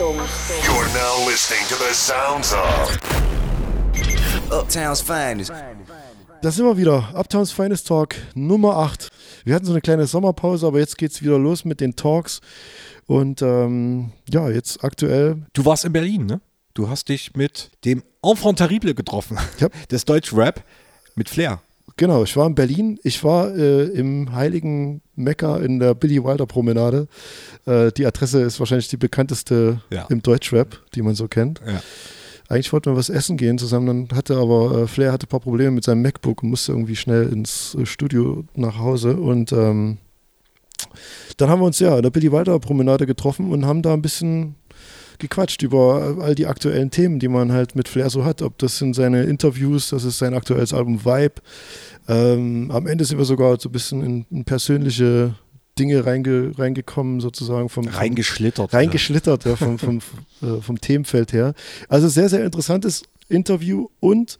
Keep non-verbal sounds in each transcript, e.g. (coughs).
Achtung. You're now listening to the sounds of Uptown's finest. Da sind wir wieder. Uptowns Finest Talk Nummer 8. Wir hatten so eine kleine Sommerpause, aber jetzt geht's wieder los mit den Talks. Und ähm, ja, jetzt aktuell. Du warst in Berlin, ne? Du hast dich mit dem Enfant Terrible getroffen. Ja. (laughs) Des Deutsch Rap mit Flair. Genau, ich war in Berlin. Ich war äh, im heiligen Mekka in der Billy Wilder Promenade. Äh, die Adresse ist wahrscheinlich die bekannteste Ja. im Deutschrap, die man so kennt. Ja. Eigentlich wollten wir was essen gehen zusammen, dann hatte aber äh, Flair hatte ein paar Probleme mit seinem MacBook und musste irgendwie schnell ins äh, Studio nach Hause und ähm, dann haben wir uns ja in der Billy Wilder Promenade getroffen und haben da ein bisschen gequatscht über all die aktuellen Themen, die man halt mit Flair so hat. Ob das sind seine Interviews, das ist sein aktuelles Album Vibe. Ähm, am Ende sind wir sogar so ein bisschen in, in persönliche Dinge reinge, reingekommen, sozusagen vom, Reingeschlittert. reingeschlittert ja, vom, vom, (laughs) äh, vom Themenfeld her. Also sehr, sehr interessantes Interview und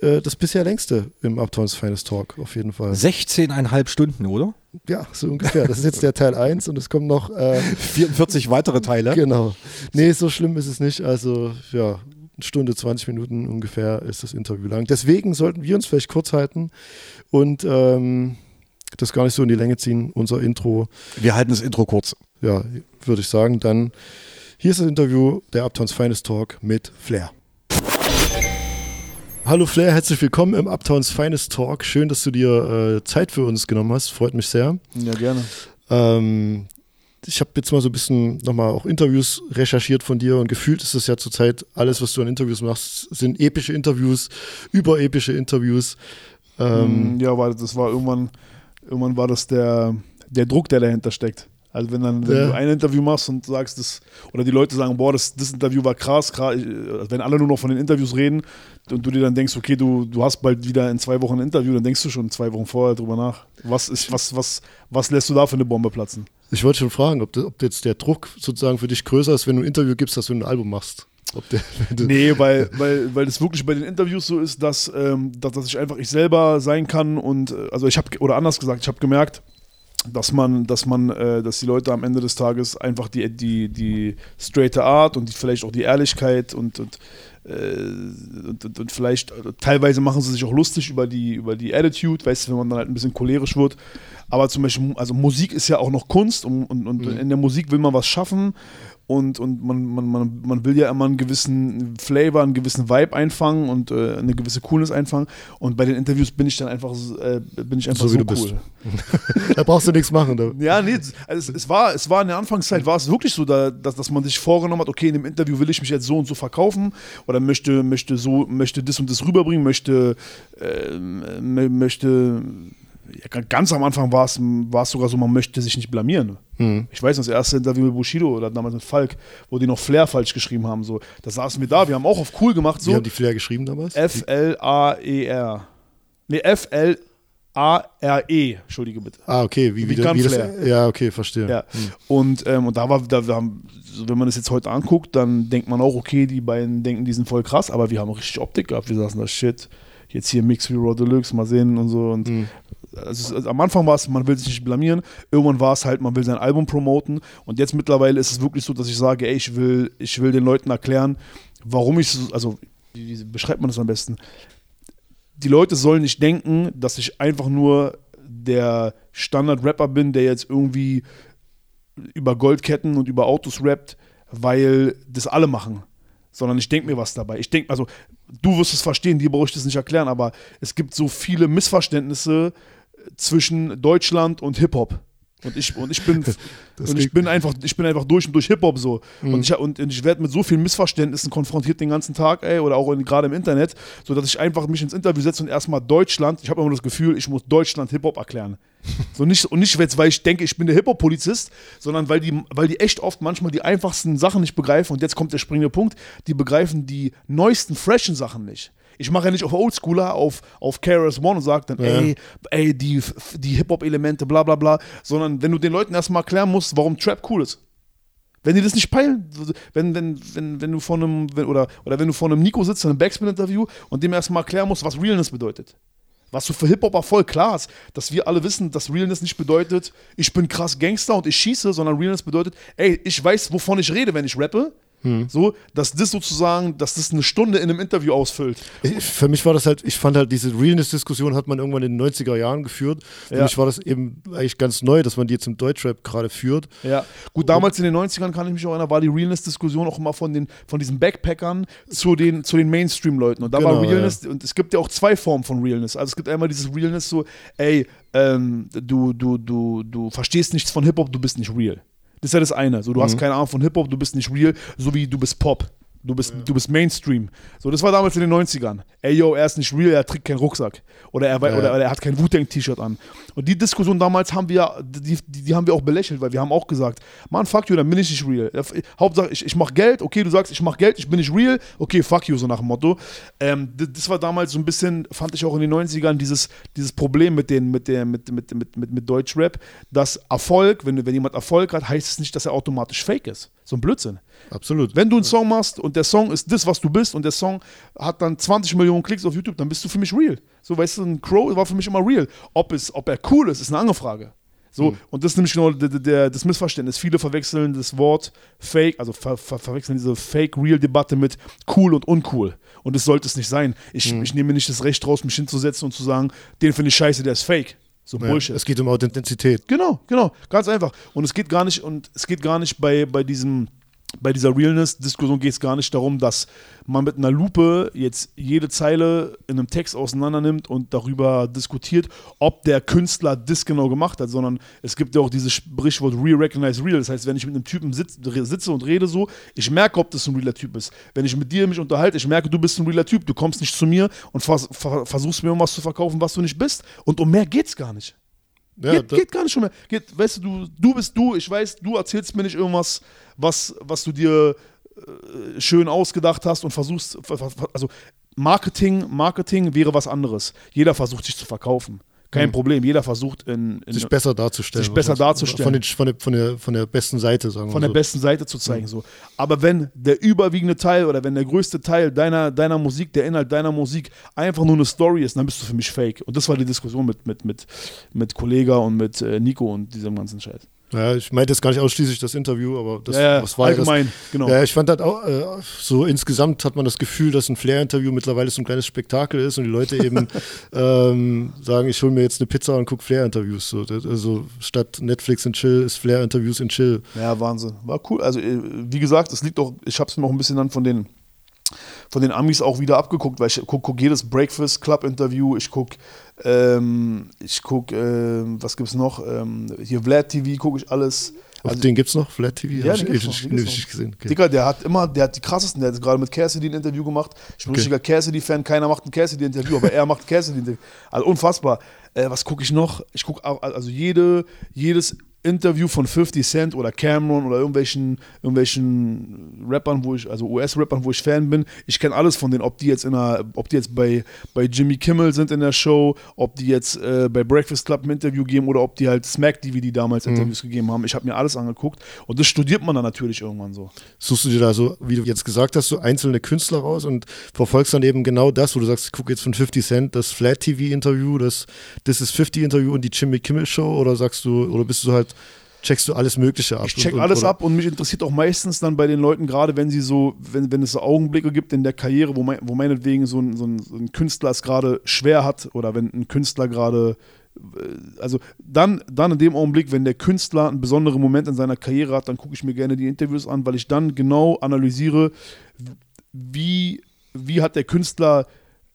äh, das bisher längste im Uptowns Finest Talk, auf jeden Fall. 16,5 Stunden, oder? Ja, so ungefähr. Das ist jetzt der Teil 1 und es kommen noch. Äh, (laughs) 44 weitere Teile. genau. Nee, so schlimm ist es nicht. Also, ja, eine Stunde, 20 Minuten ungefähr ist das Interview lang. Deswegen sollten wir uns vielleicht kurz halten und ähm, das gar nicht so in die Länge ziehen, unser Intro. Wir halten das Intro kurz. Ja, würde ich sagen. Dann hier ist das Interview der Uptowns Finest Talk mit Flair. Hallo Flair, herzlich willkommen im Uptowns Finest Talk. Schön, dass du dir äh, Zeit für uns genommen hast. Freut mich sehr. Ja, gerne. Ähm, ich habe jetzt mal so ein bisschen nochmal auch Interviews recherchiert von dir und gefühlt ist es ja zurzeit alles, was du an Interviews machst, sind epische Interviews, überepische Interviews. Ähm, Mm, ja, weil das war irgendwann, irgendwann war das der, der Druck, der dahinter steckt. Also wenn dann wenn Ja. du ein Interview machst und sagst das, oder die Leute sagen, boah, das, das Interview war krass, krass, äh, wenn alle nur noch von den Interviews reden und du dir dann denkst, okay, du, du hast bald wieder in zwei Wochen ein Interview, dann denkst du schon zwei Wochen vorher drüber nach. Was ist, was, was, was lässt du da für eine Bombe platzen? Ich wollte schon fragen, ob, ob jetzt der Druck sozusagen für dich größer ist, wenn du ein Interview gibst, dass du ein Album machst. Der, (laughs) wenn Nee, weil, weil, weil das wirklich bei den Interviews so ist, dass, ähm, dass, dass ich einfach ich selber sein kann und äh, also ich habe oder anders gesagt, ich habe gemerkt, dass man, dass man, äh, dass die Leute am Ende des Tages einfach die, die, die straighte Art und die, vielleicht auch die Ehrlichkeit und, und, und, und, und vielleicht äh, teilweise machen sie sich auch lustig über die, über die Attitude, weißt du, wenn man dann halt ein bisschen cholerisch wird. Aber zum Beispiel, also Musik ist ja auch noch Kunst und, und, und in der Musik will man was schaffen und, und man, man, man, man will ja immer einen gewissen Flavor, einen gewissen Vibe einfangen und äh, eine gewisse Coolness einfangen. Und bei den Interviews bin ich dann einfach, äh, bin ich einfach So so, wie du cool. bist. (laughs) da brauchst du nichts machen. Da. Ja, nee, also es, es, war, es war in der Anfangszeit, war es wirklich so, da, dass, dass man sich vorgenommen hat, okay, in dem Interview will ich mich jetzt so und so verkaufen oder möchte, möchte so, möchte das und das rüberbringen, möchte, mö- möchte, ganz am Anfang war es, sogar so, man möchte sich nicht blamieren. Ich weiß noch, das erste Interview mit Bushido oder damals mit Falk, wo die noch Flair falsch geschrieben haben, so, da saßen wir da, wir haben auch auf cool gemacht, Wie so, haben die Flair geschrieben damals? F-L-A-E-R. Nee, F-L-A-R-E, entschuldige bitte. ah, okay. Wie, Wie wie, wie das, ja, okay, verstehe. Ja. Und, ähm, und da war, da, wir haben, wenn man das jetzt heute anguckt, dann denkt man auch, okay, die beiden denken, die sind voll krass, aber wir haben richtig Optik gehabt. Wir saßen da, shit, jetzt hier Mix wie Raw Deluxe, mal sehen und so. Und also, also, am Anfang war es, man will sich nicht blamieren. Irgendwann war es halt, man will sein Album promoten. Und jetzt mittlerweile ist es wirklich so, dass ich sage, ey, ich will, ich will den Leuten erklären, warum ich so, also, wie beschreibt man das am besten? die Leute sollen nicht denken, dass ich einfach nur der Standard-Rapper bin, der jetzt irgendwie über Goldketten und über Autos rappt, weil das alle machen. Sondern ich denke mir was dabei. Ich denke, also, du wirst es verstehen, dir brauche ich das nicht erklären, aber es gibt so viele Missverständnisse zwischen Deutschland und Hip-Hop. Und ich, und ich bin, (laughs) und ich bin einfach, ich bin einfach durch und durch Hip-Hop so. Und ich, und ich werde mit so vielen Missverständnissen konfrontiert den ganzen Tag, ey, oder auch gerade im Internet, so dass ich einfach mich ins Interview setze und erstmal Deutschland, ich habe immer das Gefühl, ich muss Deutschland Hip-Hop erklären. (laughs) So nicht, und nicht jetzt, weil ich denke, ich bin der Hip-Hop-Polizist, sondern weil die, weil die echt oft manchmal die einfachsten Sachen nicht begreifen. Und jetzt kommt der springende Punkt, die begreifen die neuesten, freshen Sachen nicht. Ich mache ja nicht auf Oldschooler, auf, auf KRS One und sage dann, ey, ey, die, die Hip-Hop-Elemente, bla bla bla, sondern wenn du den Leuten erstmal erklären musst, warum Trap cool ist. Wenn die das nicht peilen, wenn, wenn, wenn, wenn du von einem, wenn, oder, oder wenn du vor einem Nico sitzt in einem Backspin-Interview und dem erstmal erklären musst, was Realness bedeutet. Was so für Hip-Hopper voll klar ist, dass wir alle wissen, dass Realness nicht bedeutet, ich bin krass Gangster und ich schieße, sondern Realness bedeutet, ey, ich weiß, wovon ich rede, wenn ich rappe. So, dass das sozusagen, dass das eine Stunde in einem Interview ausfüllt. Ich, für mich war das halt, ich fand halt, diese Realness-Diskussion hat man irgendwann in den 90er Jahren geführt. Für Ja. mich war das eben eigentlich ganz neu, dass man die jetzt im Deutschrap gerade führt. Ja, gut, damals in den 90ern kann ich mich auch erinnern, war die Realness-Diskussion auch immer von den, von diesen Backpackern zu den, zu den Mainstream-Leuten. Und da war Genau, Realness, und es gibt ja auch zwei Formen von Realness. Also es gibt einmal dieses Realness so, ey, ähm, du, du, du, du verstehst nichts von Hip-Hop, du bist nicht real. Das ist ja das eine. So, du Mhm. hast keine Ahnung von Hip-Hop, du bist nicht real, so wie du bist Pop. Du bist, du bist Mainstream. So, das war damals in den 90ern. Ey, yo, er ist nicht real, er trägt keinen Rucksack. Oder er, Ja. oder, oder er hat kein Wu-Tang-T-Shirt an. Und die Diskussion damals haben wir, die, die, die haben wir auch belächelt, weil wir haben auch gesagt, Mann, fuck you, dann bin ich nicht real. Ja, Hauptsache, ich, ich mach Geld, okay, du sagst, ich mach Geld, ich bin nicht real, okay, fuck you, so nach dem Motto. Ähm, das, das war damals so ein bisschen, fand ich auch in den 90ern, dieses, dieses Problem mit, den, mit, der, mit, mit, mit, mit, mit Deutschrap, dass Erfolg, wenn, wenn jemand Erfolg hat, heißt es nicht, dass er automatisch fake ist. So ein Blödsinn. Absolut. Wenn du einen Song machst und der Song ist das, was du bist und der Song hat dann 20 Millionen Klicks auf YouTube, dann bist du für mich real. So, weißt du, ein Crow war für mich immer real. Ob, es, ob er cool ist, ist eine andere Frage. So, und das ist nämlich genau der, der, das Missverständnis. Viele verwechseln das Wort Fake, also ver, ver, verwechseln diese Fake-Real-Debatte mit cool und uncool. Und das sollte es nicht sein. Ich, ich nehme mir nicht das Recht raus, mich hinzusetzen und zu sagen, den finde ich scheiße, der ist fake. So Ja, Bullshit. es geht um Authentizität. Genau, genau, ganz einfach. Und es geht gar nicht, und es geht gar nicht bei, bei diesem, bei dieser Realness-Diskussion geht es gar nicht darum, dass man mit einer Lupe jetzt jede Zeile in einem Text auseinander nimmt und darüber diskutiert, ob der Künstler das genau gemacht hat, sondern es gibt ja auch dieses Sprichwort Real Recognize Real. Das heißt, wenn ich mit einem Typen sitz, sitze und rede so, ich merke, ob das ein realer Typ ist. Wenn ich mit dir mich unterhalte, ich merke, du bist ein realer Typ, du kommst nicht zu mir und vers ver versuchst mir irgendwas zu verkaufen, was du nicht bist. Und um mehr geht's gar nicht. Ja, geht, geht gar nicht um mehr. Geht, weißt du, du, du bist du, ich weiß, du erzählst mir nicht irgendwas, was, was du dir äh, schön ausgedacht hast und versuchst, ver- ver- also Marketing, Marketing wäre was anderes. Jeder versucht sich zu verkaufen. Kein Problem. Jeder versucht in, in sich besser darzustellen. Sich besser darzustellen. Von, den, von, der, von, der, von der besten Seite, sagen von wir der so. besten Seite zu zeigen. So. Aber wenn der überwiegende Teil oder wenn der größte Teil deiner, deiner Musik, der Inhalt deiner Musik einfach nur eine Story ist, dann bist du für mich fake. Und das war die Diskussion mit, mit, mit, mit Kollega und mit äh, Nico und diesem ganzen Scheiß. Ja, ich meinte jetzt gar nicht ausschließlich das Interview, aber das, Ja, was war allgemein, das, genau. Ja, ich fand halt auch, äh, so insgesamt hat man das Gefühl, dass ein Flair-Interview mittlerweile so ein kleines Spektakel ist und die Leute eben (laughs) ähm, sagen, ich hole mir jetzt eine Pizza und gucke Flair-Interviews. So, Das- also statt Netflix in Chill ist Flair-Interviews in Chill. Ja, Wahnsinn. War cool. Also, äh, wie gesagt, es liegt auch, ich habe es mir auch ein bisschen dann von den, von den Amis auch wieder abgeguckt, weil ich gucke guck jedes Breakfast Club Interview, ich gucke, ähm, ich gucke, ähm, was gibt's noch? Ähm, hier Vlad TV gucke ich alles. Auf Also- den gibt's noch? Flat TV? Ja, den ich, gibt's noch, ich, den ich, noch. gesehen. Okay. Digga, der hat immer, der hat die krassesten, der hat gerade mit Cassidy ein Interview gemacht. Ich bin Okay. richtiger Cassidy-Fan, keiner macht ein Cassidy-Interview, aber er macht Cassidy-Interview. Also unfassbar. Äh, was gucke ich noch? Ich gucke also jede, jedes Interview von 50 Cent oder Cameron oder irgendwelchen, irgendwelchen Rappern, wo ich, also US-Rappern, wo ich Fan bin. Ich kenne alles von denen, ob die jetzt in einer, ob die jetzt bei, bei Jimmy Kimmel sind in der Show, ob die jetzt äh, bei Breakfast Club ein Interview geben oder ob die halt Smack DVD damals Interviews gegeben haben. Ich habe mir alles angeguckt und das studiert man dann natürlich irgendwann so. Suchst du dir da so, wie du jetzt gesagt hast, so einzelne Künstler raus und verfolgst dann eben genau das, wo du sagst, ich gucke jetzt von 50 Cent das Flat TV Interview, das This is 50 Interview und die Jimmy Kimmel Show oder sagst du, oder bist du halt, checkst du alles Mögliche ab? Ich check Und- alles oder- ab und mich interessiert auch meistens dann bei den Leuten, gerade wenn sie so, wenn, wenn es so Augenblicke gibt in der Karriere, wo, mein, wo meinetwegen so ein, so, ein, so ein Künstler es gerade schwer hat oder wenn ein Künstler gerade, äh, also dann, dann in dem Augenblick, wenn der Künstler einen besonderen Moment in seiner Karriere hat, dann gucke ich mir gerne die Interviews an, weil ich dann genau analysiere, wie, wie hat der Künstler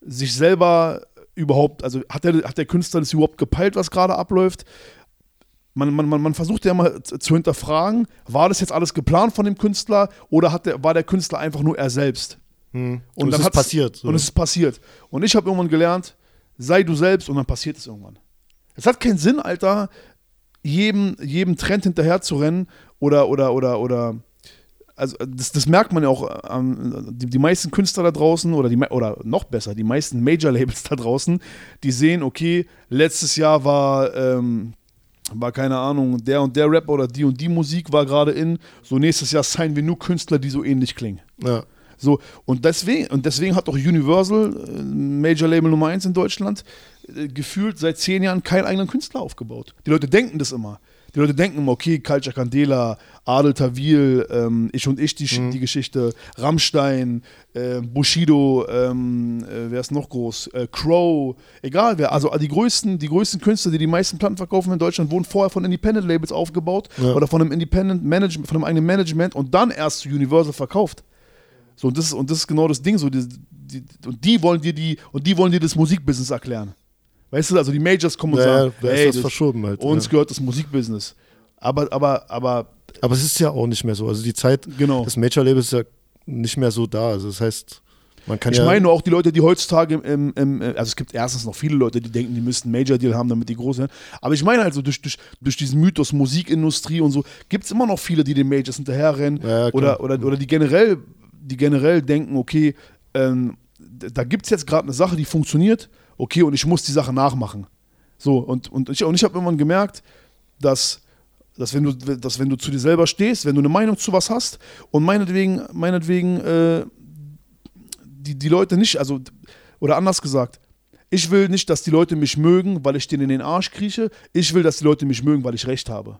sich selber überhaupt, also hat der, hat der Künstler das überhaupt gepeilt, was gerade abläuft? Man, man, man, versucht ja mal zu hinterfragen, war das jetzt alles geplant von dem Künstler oder hat der, war der Künstler einfach nur er selbst? Hm. Und, Und, dann es ist passiert. So. Und es ist passiert. Und ich habe irgendwann gelernt, sei du selbst und dann passiert es irgendwann. Es hat keinen Sinn, Alter, jedem, jedem Trend hinterher zu rennen oder, oder, oder, oder, also das, das merkt man ja auch, ähm, die, die meisten Künstler da draußen oder, die, oder noch besser, die meisten Major-Labels da draußen, die sehen, okay, letztes Jahr war, ähm, war keine Ahnung, der und der Rapper oder die und die Musik war gerade in, so nächstes Jahr signen wir nur Künstler, die so ähnlich klingen. ja. So, und deswegen, und deswegen hat auch Universal, äh, Major Label Nummer 1 in Deutschland, äh, gefühlt seit zehn Jahren keinen eigenen Künstler aufgebaut. Die Leute denken das immer. Die Leute denken immer, okay, Culture Candela, Adel Tawil, ähm, Ich und Ich, die, Mhm. die Geschichte, Rammstein, äh, Bushido, ähm, äh, wer ist noch groß? Äh, Crow, egal wer. Also die größten, die größten Künstler, die die meisten Platten verkaufen in Deutschland, wurden vorher von Independent Labels aufgebaut Ja. oder von einem Independent Management, von einem eigenen Management und dann erst zu Universal verkauft. So, und das, ist- und das ist genau das Ding. So, die, die, und die wollen dir die, und die wollen dir das Musikbusiness erklären. Weißt du, also die Majors kommen und Ja, ja, sagen, da ist hey, das verschoben halt. uns ja. gehört das Musikbusiness. Aber, aber, aber, Aber es ist ja auch nicht mehr so. Also die Zeit genau. des Major-Label ist ja nicht mehr so da. Also das heißt, man kann Ich ja. meine nur auch die Leute, die heutzutage im, im, äh, also es gibt erstens noch viele Leute, die denken, die müssten einen Major-Deal haben, damit die groß sind. Aber ich meine also durch, durch, durch diesen Mythos Musikindustrie und so, gibt es immer noch viele, die den Majors hinterherrennen Ja, oder, oder, oder die generell, die generell denken, okay, ähm, da gibt es jetzt gerade eine Sache, die funktioniert, okay, und ich muss die Sache nachmachen. So, und, und ich, und ich habe irgendwann gemerkt, dass, dass, wenn du, dass wenn du zu dir selber stehst, wenn du eine Meinung zu was hast und meinetwegen, meinetwegen äh, die, die Leute nicht, also, oder anders gesagt, ich will nicht, dass die Leute mich mögen, weil ich denen in den Arsch krieche. Ich will, dass die Leute mich mögen, weil ich recht habe.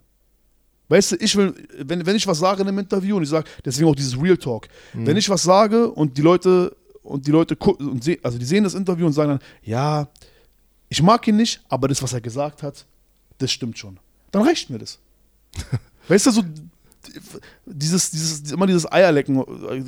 Weißt du, ich will, wenn, wenn ich was sage in einem Interview und ich sage, deswegen auch dieses Real Talk, wenn ich was sage und die Leute und die Leute und seh, also die sehen das Interview und sagen dann, ja, ich mag ihn nicht, aber das, was er gesagt hat, das stimmt schon. Dann reicht mir das. (laughs) weißt du, so dieses, dieses, immer dieses Eierlecken,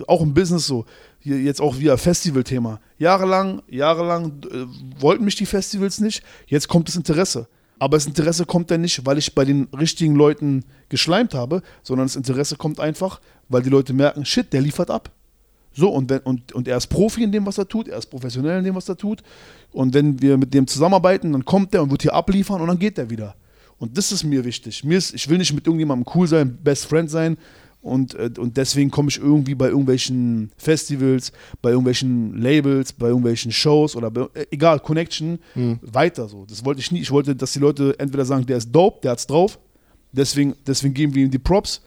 auch im Business so, hier jetzt auch wieder Festivalthema. Jahrelang, jahrelang äh, wollten mich die Festivals nicht, jetzt kommt das Interesse. Aber das Interesse kommt dann nicht, weil ich bei den richtigen Leuten geschleimt habe, sondern das Interesse kommt einfach, weil die Leute merken, shit, der liefert ab. So, und, wenn, und, und er ist Profi in dem, was er tut, er ist professionell in dem, was er tut. Und wenn wir mit dem zusammenarbeiten, dann kommt der und wird hier abliefern und dann geht der wieder. Und das ist mir wichtig. Mir ist, ich will nicht mit irgendjemandem cool sein, Best Friend sein. Und, äh, und deswegen komme ich irgendwie bei irgendwelchen Festivals, bei irgendwelchen Labels, bei irgendwelchen Shows oder bei, äh, egal, Connection, weiter so. Das wollte ich nie. Ich wollte, dass die Leute entweder sagen, der ist dope, der hat's drauf. Deswegen, deswegen geben wir ihm die Props.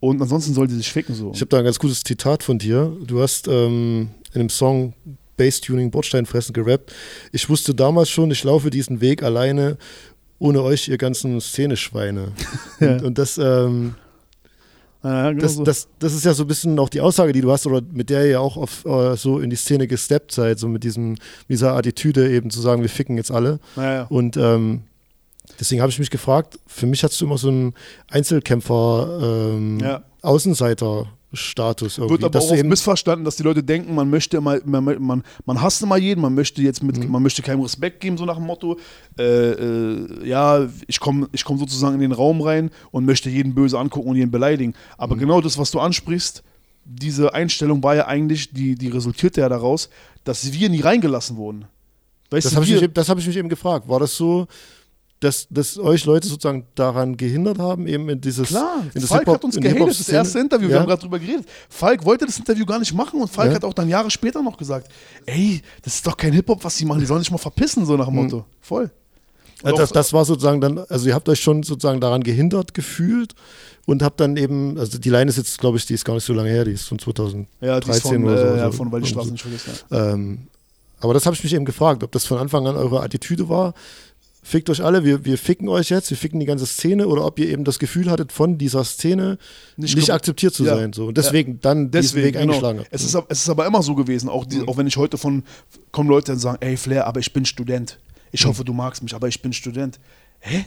Und ansonsten soll die sich ficken so. Ich habe da ein ganz gutes Zitat von dir. Du hast ähm, in dem Song Bass-Tuning Bordsteinfressen gerappt. Ich wusste damals schon, ich laufe diesen Weg alleine, ohne euch, ihr ganzen Szeneschweine. (laughs) Ja. und, und das, ähm, ja, genau das, so. das, das ist ja so ein bisschen auch die Aussage, die du hast, oder mit der ihr ja auch auf, äh, so in die Szene gesteppt seid, so mit diesem, mit dieser Attitüde eben zu sagen, wir ficken jetzt alle. ja. Und ähm, deswegen habe ich mich gefragt, für mich hast du immer so einen Einzelkämpfer, ähm, Ja. Irgendwie. Wird aber auch missverstanden, dass die Leute denken, man möchte immer, man, man, man hasst immer jeden, man möchte jetzt mit, Mhm. man möchte keinem Respekt geben, so nach dem Motto, äh, äh, ja, ich komme ich komm sozusagen in den Raum rein und möchte jeden böse angucken und jeden beleidigen. Aber Mhm. genau das, was du ansprichst, diese Einstellung war ja eigentlich, die, die resultierte ja daraus, dass wir nie reingelassen wurden. Weißt das habe ich, hab ich mich eben gefragt. War das so, dass, dass euch Leute sozusagen daran gehindert haben, eben in dieses. Klar, in das Falk Hip-Hop- hat uns gehatet, das erste Interview, wir Ja? haben gerade drüber geredet. Falk wollte das Interview gar nicht machen und Falk Ja. hat auch dann Jahre später noch gesagt, ey, das ist doch kein Hip-Hop, was sie machen, die sollen sich mal verpissen, so nach dem Motto. Voll. Ja, Und das, das war sozusagen dann, also ihr habt euch schon sozusagen daran gehindert gefühlt und habt dann eben, also die Line ist jetzt, glaube ich, die ist gar nicht so lange her, die ist von 2013 ja, ist von, oder so. äh, ja, so. von weil die Straße so. nicht vergisst. Ja. Ähm, aber das habe ich mich eben gefragt, ob das von Anfang an eure Attitüde war. Fickt euch alle, wir, wir ficken euch jetzt, wir ficken die ganze Szene oder ob ihr eben das Gefühl hattet, von dieser Szene nicht, Nicht akzeptiert zu Ja. sein. So. Und deswegen dann diesen Deswegen, Weg genau. eingeschlagen. Es ist, es ist aber immer so gewesen, auch, die, auch wenn ich heute von, kommen Leute und sagen, ey Flair, aber ich bin Student. Ich hoffe, du magst mich, aber ich bin Student. Hä?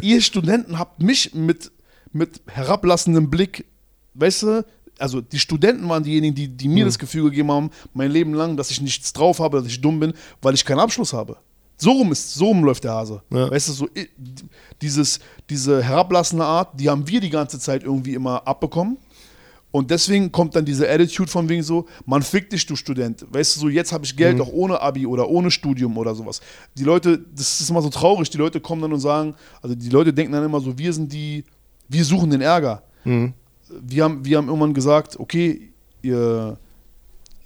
Ihr Studenten habt mich mit, mit herablassendem Blick, weißt du, also die Studenten waren diejenigen, die, die mir das Gefühl gegeben haben, mein Leben lang, dass ich nichts drauf habe, dass ich dumm bin, weil ich keinen Abschluss habe. So rum, ist, so rum läuft der Hase. Ja. Weißt du, so dieses, diese herablassende Art, die haben wir die ganze Zeit irgendwie immer abbekommen. Und deswegen kommt dann diese Attitude von wegen so, man fickt dich, du Student. Weißt du, so jetzt habe ich Geld auch ohne Abi oder ohne Studium oder sowas. Die Leute, das ist immer so traurig, die Leute kommen dann und sagen, also die Leute denken dann immer so, wir sind die, wir suchen den Ärger. Wir, haben, wir haben irgendwann gesagt, okay, ihr,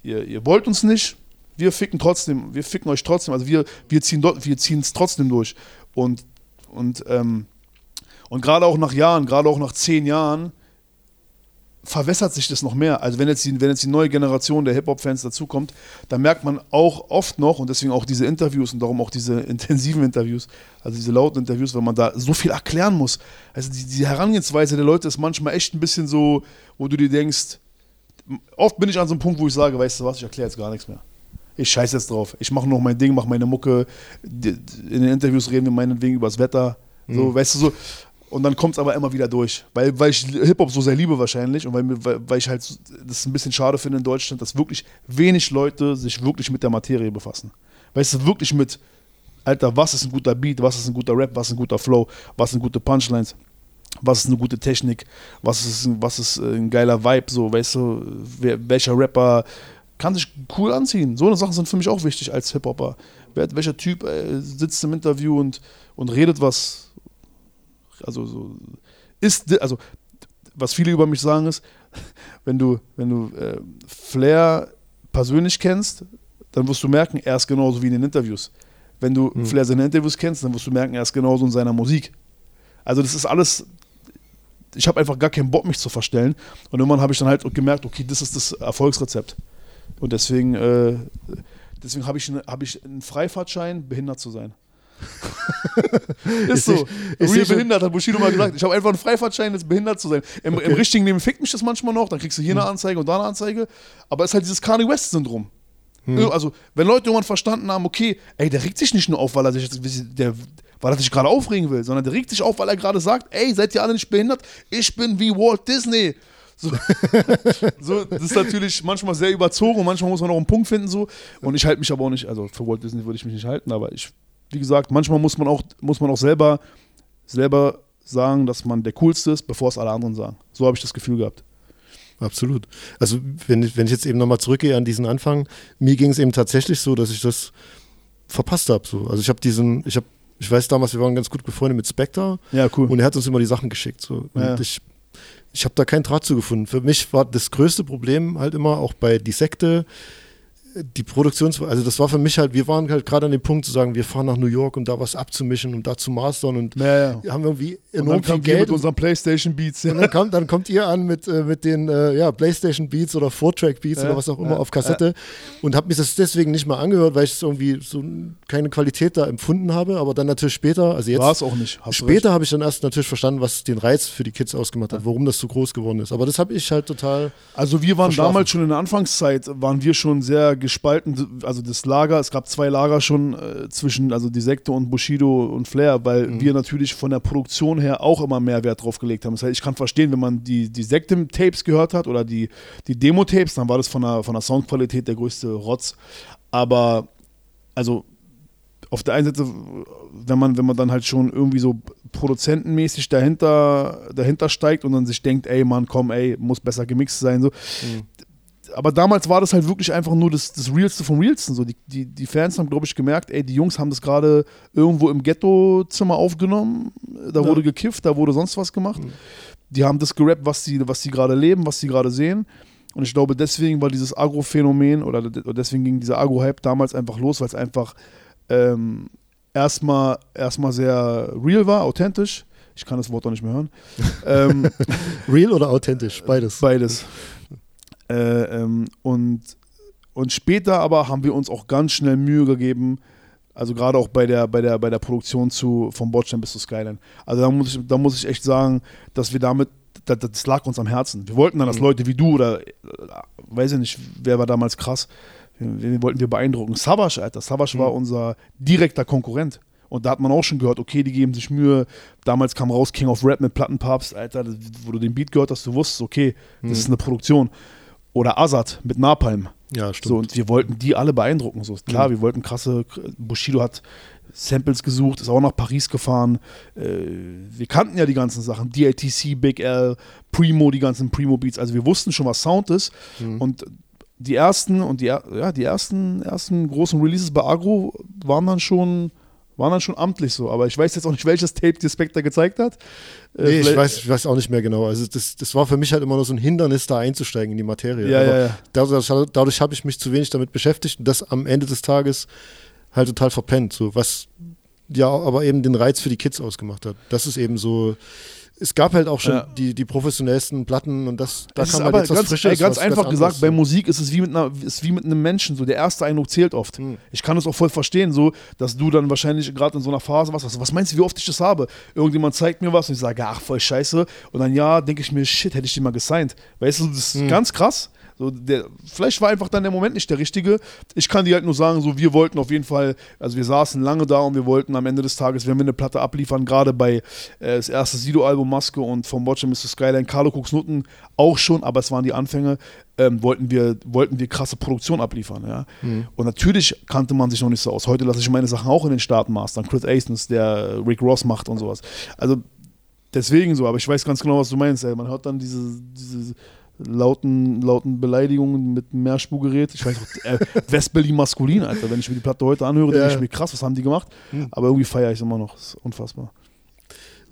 ihr, ihr wollt uns nicht, wir ficken trotzdem, wir ficken euch trotzdem, also wir, wir ziehen wir es trotzdem durch. Und, und, ähm, und gerade auch nach Jahren, gerade auch nach zehn Jahren, verwässert sich das noch mehr. Also wenn jetzt die, wenn jetzt die neue Generation der Hip-Hop-Fans dazukommt, dann merkt man auch oft noch, und deswegen auch diese Interviews und darum auch diese (laughs) intensiven Interviews, also diese lauten Interviews, weil man da so viel erklären muss. Also die, die Herangehensweise der Leute ist manchmal echt ein bisschen so, wo du dir denkst, oft bin ich an so einem Punkt, wo ich sage, weißt du was, ich erkläre jetzt gar nichts mehr. Ich scheiße jetzt drauf. Ich mache noch mein Ding, mache meine Mucke. In den Interviews reden wir meinetwegen über das Wetter. So, weißt du so. Und dann kommt es aber immer wieder durch. Weil, weil ich Hip-Hop so sehr liebe wahrscheinlich und weil, weil, weil ich halt das ein bisschen schade finde in Deutschland, dass wirklich wenig Leute sich wirklich mit der Materie befassen. Weißt du, wirklich mit, Alter, was ist ein guter Beat, was ist ein guter Rap, was ist ein guter Flow, was sind gute Punchlines, was ist eine gute Technik, was ist, ein- was ist ein geiler Vibe, so, weißt du, wer, welcher Rapper kann sich cool anziehen. So eine Sachen sind für mich auch wichtig als Hip-Hopper. Welcher Typ äh, sitzt im Interview und, und redet was, also so, ist, also was viele über mich sagen ist, (laughs) wenn du, wenn du äh, Flair persönlich kennst, dann wirst du merken, er ist genauso wie in den Interviews. Wenn du Flair seine Interviews kennst, dann wirst du merken, er ist genauso in seiner Musik. Also das ist alles, ich habe einfach gar keinen Bock, mich zu verstellen. Und irgendwann habe ich dann halt gemerkt, okay, das ist das Erfolgsrezept. Und deswegen, äh, deswegen habe ich, ne- hab ich einen Freifahrtschein, behindert zu sein. (laughs) ist so. nicht- ist Real behindert, hat Bushido mal gesagt. Ich habe einfach einen Freifahrtschein, jetzt behindert zu sein. Im, im richtigen Leben fickt mich das manchmal noch, dann kriegst du hier Hm. eine Anzeige und da eine Anzeige. Aber es ist halt dieses Kanye West-Syndrom. Hm. Also, wenn Leute irgendwann verstanden haben, okay, ey, der regt sich nicht nur auf, weil er sich der, weil er sich gerade aufregen will, sondern der regt sich auf, weil er gerade sagt, ey, seid ihr alle nicht behindert? Ich bin wie Walt Disney. So, (laughs) so, das ist natürlich manchmal sehr überzogen und manchmal muss man auch einen Punkt finden so. Und ich halte mich aber auch nicht, also für Walt Disney würde ich mich nicht halten, aber ich, wie gesagt, manchmal muss man auch, muss man auch selber, selber sagen, dass man der Coolste ist, bevor es alle anderen sagen. So habe ich das Gefühl gehabt. Absolut. Also wenn ich, wenn ich jetzt eben nochmal zurückgehe an diesen Anfang, mir ging es eben tatsächlich so, dass ich das verpasst habe. So. Also ich habe diesen, ich habe, ich weiß damals, wir waren ganz gut befreundet mit Spectre Ja, cool. und er hat uns immer die Sachen geschickt. So. Ja. ich, ich habe da keinen Draht zu gefunden. Für mich war das größte Problem halt immer auch bei Die Sekte, die Produktions, also das war für mich halt, wir waren halt gerade an dem Punkt zu sagen, wir fahren nach New York, um da was abzumischen und da zu mastern und ja, ja. haben irgendwie Und enorm dann viel kam Geld. mit unseren Playstation Beats. Und dann kommt, dann kommt ihr an mit, äh, mit den äh, ja, Playstation Beats oder Four-Track Beats Ja, oder was auch immer ja, auf Kassette und habe mir das deswegen nicht mal angehört, weil ich es irgendwie so keine Qualität da empfunden habe. Aber dann natürlich später, also jetzt War es auch nicht. Später habe ich dann erst natürlich verstanden, was den Reiz für die Kids ausgemacht hat, warum das so groß geworden ist. Aber das habe ich halt total. Also wir waren damals schon in der Anfangszeit, waren wir schon sehr gespalten, also das Lager, es gab zwei Lager schon äh, zwischen, also die Sekte und Bushido und Flair, weil Mhm. wir natürlich von der Produktion her auch immer mehr Wert drauf gelegt haben. Das heißt, ich kann verstehen, wenn man die, die Sekte-Tapes gehört hat oder die, die Demo-Tapes, dann war das von der, von der Soundqualität der größte Rotz. Aber, also auf der einen Seite, wenn man, wenn man dann halt schon irgendwie so produzentenmäßig dahinter, dahinter steigt und dann sich denkt, ey Mann, komm, ey, muss besser gemixt sein. So. Aber damals war das halt wirklich einfach nur das, das Realste vom Realsten. So. Die, die, die Fans haben, glaube ich, gemerkt, ey, die Jungs haben das gerade irgendwo im Ghetto-Zimmer aufgenommen. Da wurde gekifft, da wurde sonst was gemacht. Die haben das gerappt, was sie was gerade leben, was sie gerade sehen. Und ich glaube, deswegen war dieses Agro-Phänomen oder de- oder deswegen ging dieser Agro-Hype damals einfach los, weil es einfach ähm, erstmal erstmal sehr real war, authentisch. Ich kann das Wort auch nicht mehr hören. (laughs) ähm, Real oder authentisch? Beides. Beides. Äh, ähm, und, und später aber haben wir uns auch ganz schnell Mühe gegeben, also gerade auch bei der, bei der, bei der Produktion zu, vom Bordstein bis zu Skyline. Also da muss ich, da muss ich echt sagen, dass wir damit, das, das lag uns am Herzen. Wir wollten dann, dass Leute wie du oder, äh, weiß ich nicht, wer war damals krass, wen, wollten wir beeindrucken? Savage, Alter. Savage war unser direkter Konkurrent. Und da hat man auch schon gehört, okay, die geben sich Mühe. Damals kam raus King of Rap mit Plattenpapst, Alter, wo du den Beat gehört hast, du wusstest, okay, das ist eine Produktion. Oder Azad mit Napalm. Ja, stimmt. So, und wir wollten die alle beeindrucken. So, klar, wir wollten krasse. Bushido hat Samples gesucht, ist auch nach Paris gefahren. Äh, wir kannten ja die ganzen Sachen. DATC, Big L, Primo, die ganzen Primo-Beats. Also wir wussten schon, was Sound ist. Und die ersten und die, ja, die ersten, ersten großen Releases bei Agro waren dann schon. Waren dann schon amtlich so, aber ich weiß jetzt auch nicht, (laughs) welches Tape dir Spectre gezeigt hat. Äh, Nee, ich weiß, ich weiß auch nicht mehr genau. Also das, das war für mich halt immer nur so ein Hindernis, da einzusteigen in die Materie. Ja, Aber ja, ja. Dadurch, dadurch habe ich mich zu wenig damit beschäftigt und das am Ende des Tages halt total verpennt. So, was ja aber eben den Reiz für die Kids ausgemacht hat. Das ist eben so, es gab halt auch schon Ja. die, die professionellsten Platten und das, da ist kam halt aber jetzt was ganz, Frisches. ey, ganz was einfach gesagt, anderes. bei Musik ist es wie mit, einer, ist wie mit einem Menschen, so der erste Eindruck zählt oft. Hm. Ich kann es auch voll verstehen, so, dass du dann wahrscheinlich gerade in so einer Phase warst, was, was meinst du, wie oft ich das habe? Irgendjemand zeigt mir was und ich sage, ach, voll scheiße. Und dann, ja, denke ich mir, shit, hätte ich den mal gesigned. Weißt du, das ist Hm. ganz krass. So, der, vielleicht war einfach dann der Moment nicht der richtige. Ich kann dir halt nur sagen, so, wir wollten auf jeden Fall, also wir saßen lange da und wir wollten am Ende des Tages, wenn wir eine Platte abliefern, gerade bei äh, das erste Sido-Album Maske und vom Watcher Mr. Skyline, Carlo Cooks Nutten auch schon, aber es waren die Anfänge, ähm, wollten, wir, wollten wir krasse Produktion abliefern. Ja? Und natürlich kannte man sich noch nicht so aus. Heute lasse ich meine Sachen auch in den Staaten mastern. Chris Athens, der Rick Ross macht und sowas. Also deswegen so, aber ich weiß ganz genau, was du meinst. Ey. Man hört dann diese, diese lauten, lauten Beleidigungen mit einem Mehrspurgerät. Ich weiß auch, äh, (laughs) West-Berlin maskulin, Alter. Wenn ich mir die Platte heute anhöre, denke Ja. ich mir, krass, was haben die gemacht? Aber irgendwie feiere ich es immer noch. Das ist unfassbar.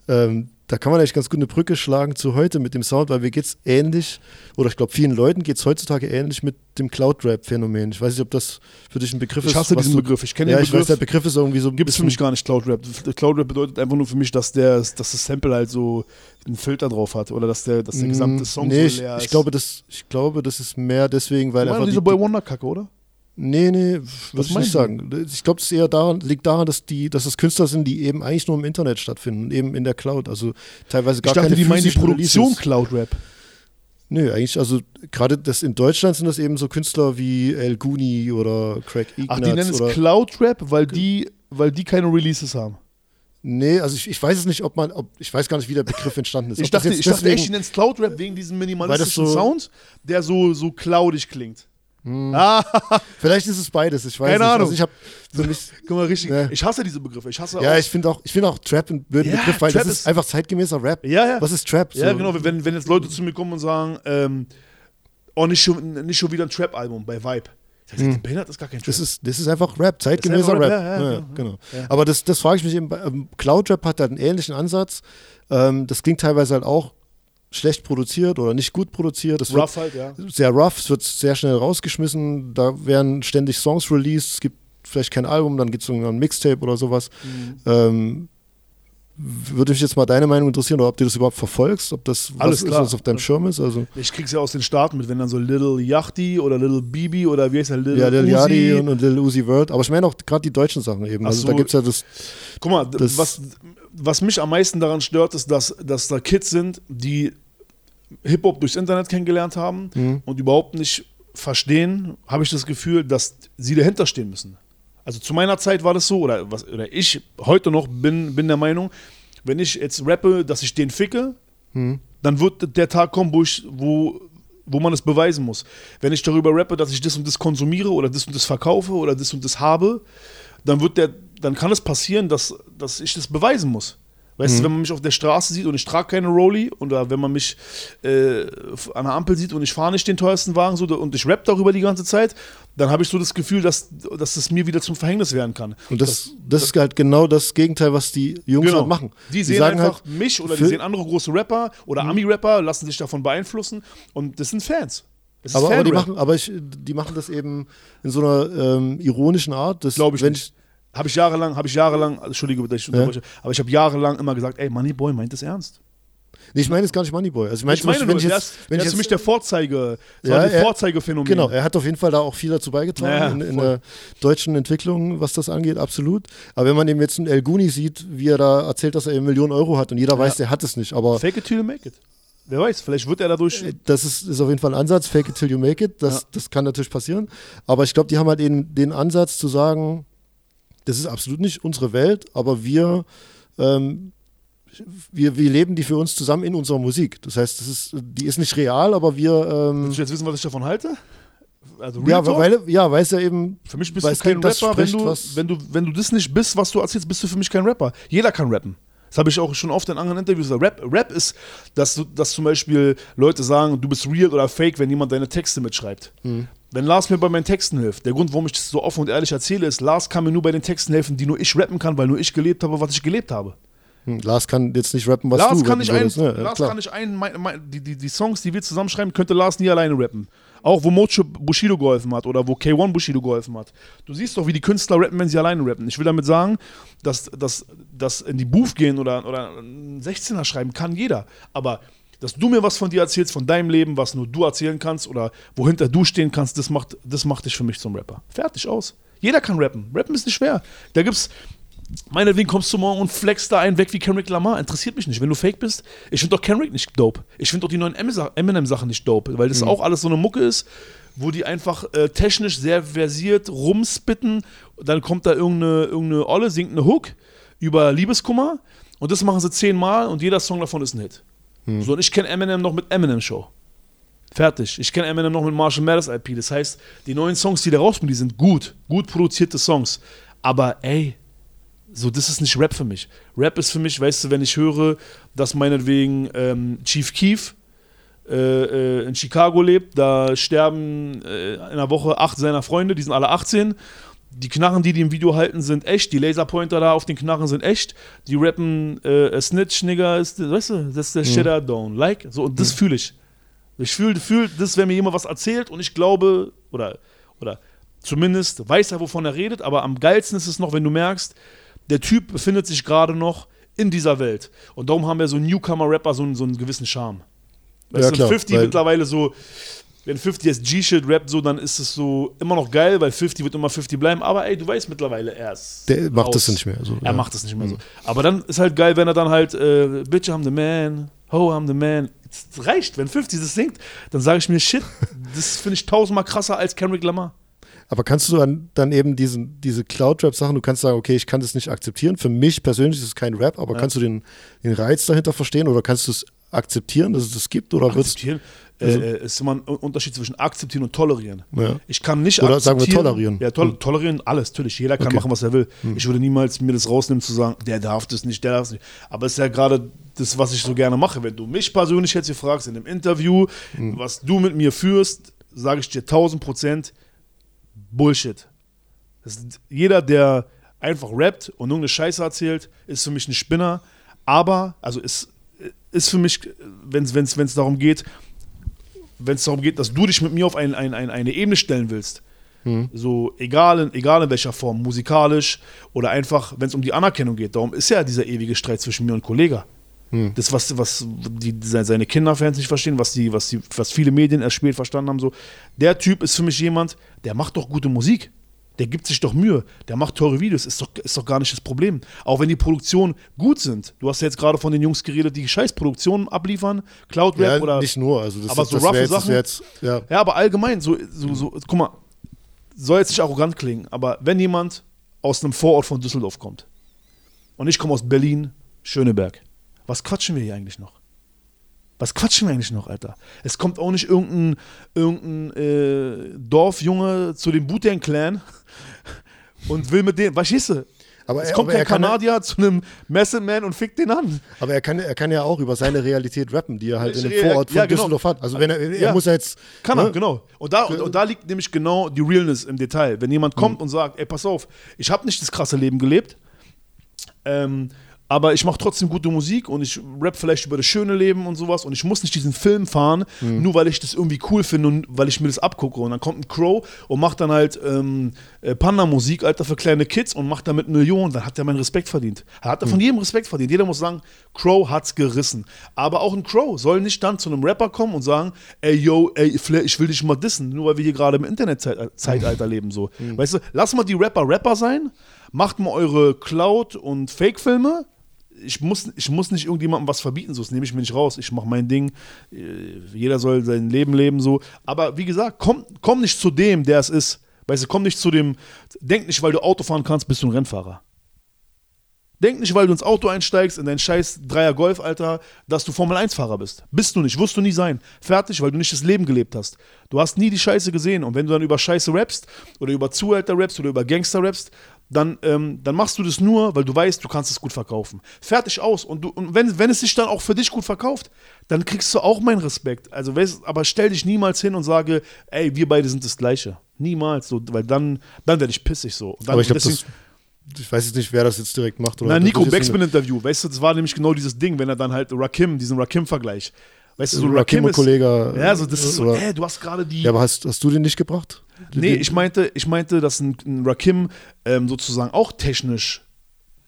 Ähm, da kann man eigentlich ganz gut eine Brücke schlagen zu heute mit dem Sound, weil mir geht's ähnlich, oder ich glaube vielen Leuten geht es heutzutage ähnlich mit dem Cloud-Rap-Phänomen. Ich weiß nicht, ob das für dich ein Begriff ist. Ich hasse diesen du- Begriff. Ich kenne Ja, den ich weiß, der Begriff. Begriff ist irgendwie so Gibt es für mich gar nicht Cloud Rap. Cloud Rap bedeutet einfach nur für mich, dass, der, dass das Sample halt so einen Filter drauf hat oder dass der, dass der gesamte Song Mm, nee, so ich, leer ist. ich glaube, das, ich glaube, das ist mehr deswegen, weil ich meine diese die, Boy Wonder Kacke, oder? Nee, nee, würde ich nicht sagen. Ich glaube, das eher daran, liegt daran, dass die, dass es Künstler sind, die eben eigentlich nur im Internet stattfinden eben in der Cloud. Also teilweise gar ich dachte, keine die meinen die Produktion. Cloud Rap. Nö, eigentlich, also gerade das in Deutschland sind das eben so Künstler wie El Guni oder Craig Ignatz Ach, die nennen es Cloud Rap, weil die, weil die keine Releases haben. Nee, also ich, ich weiß es nicht, ob man, ob, ich weiß gar nicht, wie der Begriff entstanden ist. Ich das dachte, ich dachte deswegen- echt, die nennen es Cloud Rap wegen diesem minimalistischen so- Sound, der so, so cloudig klingt. Ah, Vielleicht ist es beides, ich weiß Keine nicht. Ahnung. Also ich habe für mich, guck mal, richtig. Ja. Ich hasse diese Begriffe. Ich hasse ja, auch. ich finde auch, ich finde auch Trap einen blöden Ja, Begriff, weil Trap das ist ist- einfach zeitgemäßer Rap. Ja, ja. Was ist Trap? Ja, So. genau. Wenn, wenn jetzt Leute zu mir kommen und sagen, ähm, oh, nicht schon, nicht schon wieder ein Trap-Album bei Vibe. Ich sag, behindert ist gar kein Trap. Das ist, das ist einfach Rap, zeitgemäßer Rap. Rap, ja, ja, Ja, ja. genau. Ja. Aber das, das frage ich mich eben, ähm, Cloud Rap hat halt einen ähnlichen Ansatz. Ähm, das klingt teilweise halt auch schlecht produziert oder nicht gut produziert. Das Rough halt, ja. sehr rough, es wird sehr schnell rausgeschmissen. Da werden ständig Songs released. Es gibt vielleicht kein Album, dann gibt es ein Mixtape oder sowas. Mhm. Ähm, würde mich jetzt mal deine Meinung interessieren, oder ob du das überhaupt verfolgst, ob das Alles ist, was auf deinem Schirm ist. Also, Ich krieg's ja aus den Staaten mit, wenn dann so Little Yachty oder Little Bibi oder wie heißt der Little ja, Uzi. Yachty und, und Lil Uzi Vert. Aber ich meine auch gerade die deutschen Sachen eben. Also so. da gibt es ja das. Guck mal, Das- was, was mich am meisten daran stört, ist, dass, dass da Kids sind, die Hip-Hop durchs Internet kennengelernt haben Mhm. und überhaupt nicht verstehen, habe ich das Gefühl, dass sie dahinter stehen müssen. Also zu meiner Zeit war das so, oder, was, oder ich heute noch bin, bin der Meinung, wenn ich jetzt rappe, dass ich den ficke, Mhm. dann wird der Tag kommen, wo, ich, wo, wo man es beweisen muss. Wenn ich darüber rappe, dass ich das und das konsumiere oder das und das verkaufe oder das und das habe, dann wird der, dann kann es passieren, dass, dass ich das beweisen muss. Weißt du, wenn man mich auf der Straße sieht und ich trage keine Rolli oder wenn man mich äh, an der Ampel sieht und ich fahre nicht den teuersten Wagen so, und ich rap darüber die ganze Zeit, dann habe ich so das Gefühl, dass, dass es mir wieder zum Verhängnis werden kann. Und das, das, ist halt genau das Gegenteil, was die Jungs Genau. halt machen. Die sehen sagen einfach halt, mich oder die sehen andere große Rapper oder Ami-Rapper, lassen sich davon beeinflussen und das sind Fans. Das aber, aber die machen, aber ich, die machen das eben in so einer ähm, ironischen Art. Das, Glaube ich wenn nicht. Habe ich jahrelang, habe ich jahrelang, Entschuldige, dass ich unterbreche, aber ich habe jahrelang immer gesagt, ey, Moneyboy meint das ernst. Nee, ich meine jetzt gar nicht Moneyboy. Also ich meine, Ich meine, zum nur, wenn ich ist, jetzt, wenn der ich ist für mich der Vorzeige, das Ja, er- Vorzeigephänomen. Genau, er hat auf jeden Fall da auch viel dazu beigetragen Ja, in, in der deutschen Entwicklung, was das angeht, absolut. Aber wenn man eben jetzt einen El Guni sieht, wie er da erzählt, dass er eben Millionen Euro hat und jeder weiß, der hat es nicht, aber Fake it till you make it. Wer weiß, vielleicht wird er dadurch. das ist, ist auf jeden Fall ein Ansatz, fake it till you make it, das, Ja. das kann natürlich passieren. Aber ich glaube, die haben halt den, den Ansatz zu sagen, das ist absolut nicht unsere Welt, aber wir, ähm, wir, wir leben die für uns zusammen in unserer Musik. Das heißt, das ist, die ist nicht real, aber wir, ähm, Willst du jetzt wissen, was ich davon halte? Also ja, Talk? weil, ja, weil es ja eben Für mich bist du kein Rapper, wenn spricht, du, was- wenn, du, wenn du das nicht bist, was du erzählst, bist du für mich kein Rapper. Jeder kann rappen. Das habe ich auch schon oft in anderen Interviews gesagt. Rap, Rap ist, dass, du, dass zum Beispiel Leute sagen, du bist real oder fake, wenn jemand deine Texte mitschreibt. Hm. Wenn Lars mir bei meinen Texten hilft, der Grund, warum ich das so offen und ehrlich erzähle, ist, Lars kann mir nur bei den Texten helfen, die nur ich rappen kann, weil nur ich gelebt habe, was ich gelebt habe. Hm, Lars kann jetzt nicht rappen, was Lars du kann rappen nicht ein, ne? Ja, Lars klar. kann nicht ein, mein, mein, die, die, die Songs, die wir zusammenschreiben, könnte Lars nie alleine rappen. Auch wo Mocho Bushido geholfen hat oder wo K1 Bushido geholfen hat. Du siehst doch, wie die Künstler rappen, wenn sie alleine rappen. Ich will damit sagen, dass, dass, dass in die Booth gehen oder, oder einen 16er schreiben kann jeder. Aber dass du mir was von dir erzählst, von deinem Leben, was nur du erzählen kannst oder wohinter du stehen kannst, das macht, das macht dich für mich zum Rapper. Fertig aus. Jeder kann rappen. Rappen ist nicht schwer. Da gibt's Meinetwegen kommst du morgen und flexst da einen weg wie Kendrick Lamar. Interessiert mich nicht. Wenn du fake bist, ich finde doch Kendrick nicht dope. Ich finde doch die neuen Eminem-Sachen nicht dope, weil das auch alles so eine Mucke ist, wo die einfach äh, technisch sehr versiert rumspitten. Dann kommt da irgendeine, irgendeine Olle, singt eine Hook über Liebeskummer und das machen sie zehnmal und jeder Song davon ist ein Hit. So, und ich kenne Eminem noch mit Eminem Show. Fertig. Ich kenne Eminem noch mit Marshall Mathers IP. Das heißt, die neuen Songs, die da rauskommen, die sind gut. Gut produzierte Songs. Aber ey, so, das ist nicht Rap für mich. Rap ist für mich, weißt du, wenn ich höre, dass meinetwegen ähm, Chief Keef äh, äh, in Chicago lebt, da sterben äh, in einer Woche acht seiner Freunde, die sind alle 18. Die Knarren, die die im Video halten, sind echt. Die Laserpointer da auf den Knarren sind echt. Die rappen äh, a Snitch, Nigga, ist, weißt du, das ist der Shit I don't like. So, und das fühle ich. Ich fühle, fühl, das, wenn mir jemand was erzählt und ich glaube, oder, oder zumindest weiß er, wovon er redet, aber am geilsten ist es noch, wenn du merkst, der Typ befindet sich gerade noch in dieser Welt. Und darum haben wir so Newcomer-Rapper so, einen- so einen gewissen Charme. Weißt Ja, du, klar, 50 weil- mittlerweile so, wenn 50 jetzt G-Shit rappt, so, dann ist es so immer noch geil, weil 50 wird immer 50 bleiben. Aber ey, du weißt mittlerweile, er ist. Der macht das nicht mehr. So, Er ja. macht das nicht mehr so. Aber dann ist halt geil, wenn er dann halt, äh, Bitch, I'm the man, ho, I'm the man. Das reicht, wenn 50 das singt, dann sage ich mir, shit, (laughs) das finde ich tausendmal krasser als Kendrick Lamar. Aber kannst du dann, dann eben diesen, diese Cloud-Rap-Sachen, du kannst sagen, okay, ich kann das nicht akzeptieren. Für mich persönlich ist es kein Rap, aber kannst du den, den Reiz dahinter verstehen oder kannst du es akzeptieren, dass es das gibt? Oder Akzeptieren Also- äh, äh, ist immer ein Unterschied zwischen akzeptieren und tolerieren. Ja. Ich kann nicht Oder sagen wir tolerieren. Ja, tol Hm. tolerieren alles, natürlich. Jeder kann Okay. machen, was er will. Ich würde niemals mir das rausnehmen zu sagen, der darf das nicht, der darf das nicht. Aber es ist ja gerade das, was ich so gerne mache. Wenn du mich persönlich jetzt hier fragst in einem Interview, Hm. was du mit mir führst, sage ich dir 1000 Prozent Bullshit. Jeder, der einfach rappt und irgendeine Scheiße erzählt, ist für mich ein Spinner. Aber, also ist, ist für mich, wenn es darum geht, wenn es darum geht, dass du dich mit mir auf ein, ein, ein, eine Ebene stellen willst, so egal in, egal in welcher Form, musikalisch oder einfach, wenn es um die Anerkennung geht, darum ist ja dieser ewige Streit zwischen mir und Kollega. Das, was, was die, se- seine Kinderfans nicht verstehen, was, die, was, die, was viele Medien erst spät verstanden haben, so, der Typ ist für mich jemand, der macht doch gute Musik. Der gibt sich doch Mühe, der macht teure Videos, ist doch, ist doch gar nicht das Problem. Auch wenn die Produktionen gut sind. Du hast ja jetzt gerade von den Jungs geredet, die scheiß Produktionen abliefern, Cloud Rap ja, oder. nicht nur. Also das, aber ist- so das Sachen- jetzt, ja. Ja, aber allgemein, so, so, so, guck mal, soll jetzt nicht arrogant klingen, aber wenn jemand aus einem Vorort von Düsseldorf kommt und ich komme aus Berlin, Schöneberg, was quatschen wir hier eigentlich noch? Was quatschen wir eigentlich noch, Alter? Es kommt auch nicht irgendein, irgendein äh, Dorfjunge zu dem Butern-Clan (laughs) und will mit dem, verstehst du? Aber es er- kommt aber kein er kann ja- Kanadier zu einem Messeman und fickt den an. Aber er kann, er kann ja auch über seine Realität rappen, die er halt in dem Vorort von ja, genau. Düsseldorf hat. Also wenn er, er Ja. muss ja jetzt. Kann er, ne? genau. Und da, und, und da liegt nämlich genau die Realness im Detail. Wenn jemand kommt und sagt, ey, pass auf, ich habe nicht das krasse Leben gelebt, ähm, aber ich mache trotzdem gute Musik und ich rap vielleicht über das schöne Leben und sowas und ich muss nicht diesen Film fahren, nur weil ich das irgendwie cool finde und weil ich mir das abgucke. Und dann kommt ein Crow und macht dann halt ähm, äh, Panda-Musik, Alter, für kleine Kids und macht damit Millionen. Dann hat er meinen Respekt verdient. Er hat er von jedem Respekt verdient. Jeder muss sagen, Crow hat's gerissen. Aber auch ein Crow soll nicht dann zu einem Rapper kommen und sagen, ey, yo, ey, ich will dich mal dissen, nur weil wir hier gerade im Internet-Zeitalter (laughs) leben. So. Weißt du, lass mal die Rapper Rapper sein, macht mal eure Cloud- und Fake-Filme. Ich muss, ich muss nicht irgendjemandem was verbieten, so das nehme ich mir nicht raus. Ich mache mein Ding. Äh, Jeder soll sein Leben leben, so. Aber wie gesagt, komm, komm nicht zu dem, der es ist. Weißt du, komm nicht zu dem. Denk nicht, weil du Auto fahren kannst, bist du ein Rennfahrer. Denk nicht, weil du ins Auto einsteigst, in dein scheiß Dreier Golf, Alter, dass du Formel-1-Fahrer bist. Bist du nicht, wirst du nie sein. Fertig, weil du nicht das Leben gelebt hast. Du hast nie die Scheiße gesehen. Und wenn du dann über Scheiße rappst oder über Zuhälter rappst oder über Gangster rappst, dann, ähm, dann machst du das nur, weil du weißt, du kannst es gut verkaufen. Fertig aus. Und, du, und wenn, wenn es sich dann auch für dich gut verkauft, dann kriegst du auch meinen Respekt. Also, weißt, aber stell dich niemals hin und sage, ey, wir beide sind das Gleiche. Niemals. So, weil dann, dann werde ich pissig so. Dann, Aber ich glaube, ich weiß jetzt nicht, wer das jetzt direkt macht. Oder Na, Nico Backspin-Interview, weißt du, das war nämlich genau dieses Ding, wenn er dann halt Rakim, diesen Rakim-Vergleich. Weißt du, so Rakim Rakim ist. Kollege. Ja, so, das ist so, ey, du hast gerade die. Ja, aber hast, hast du den nicht gebracht? Nee, ich meinte, ich meinte, dass ein, ein Rakim ähm, sozusagen auch technisch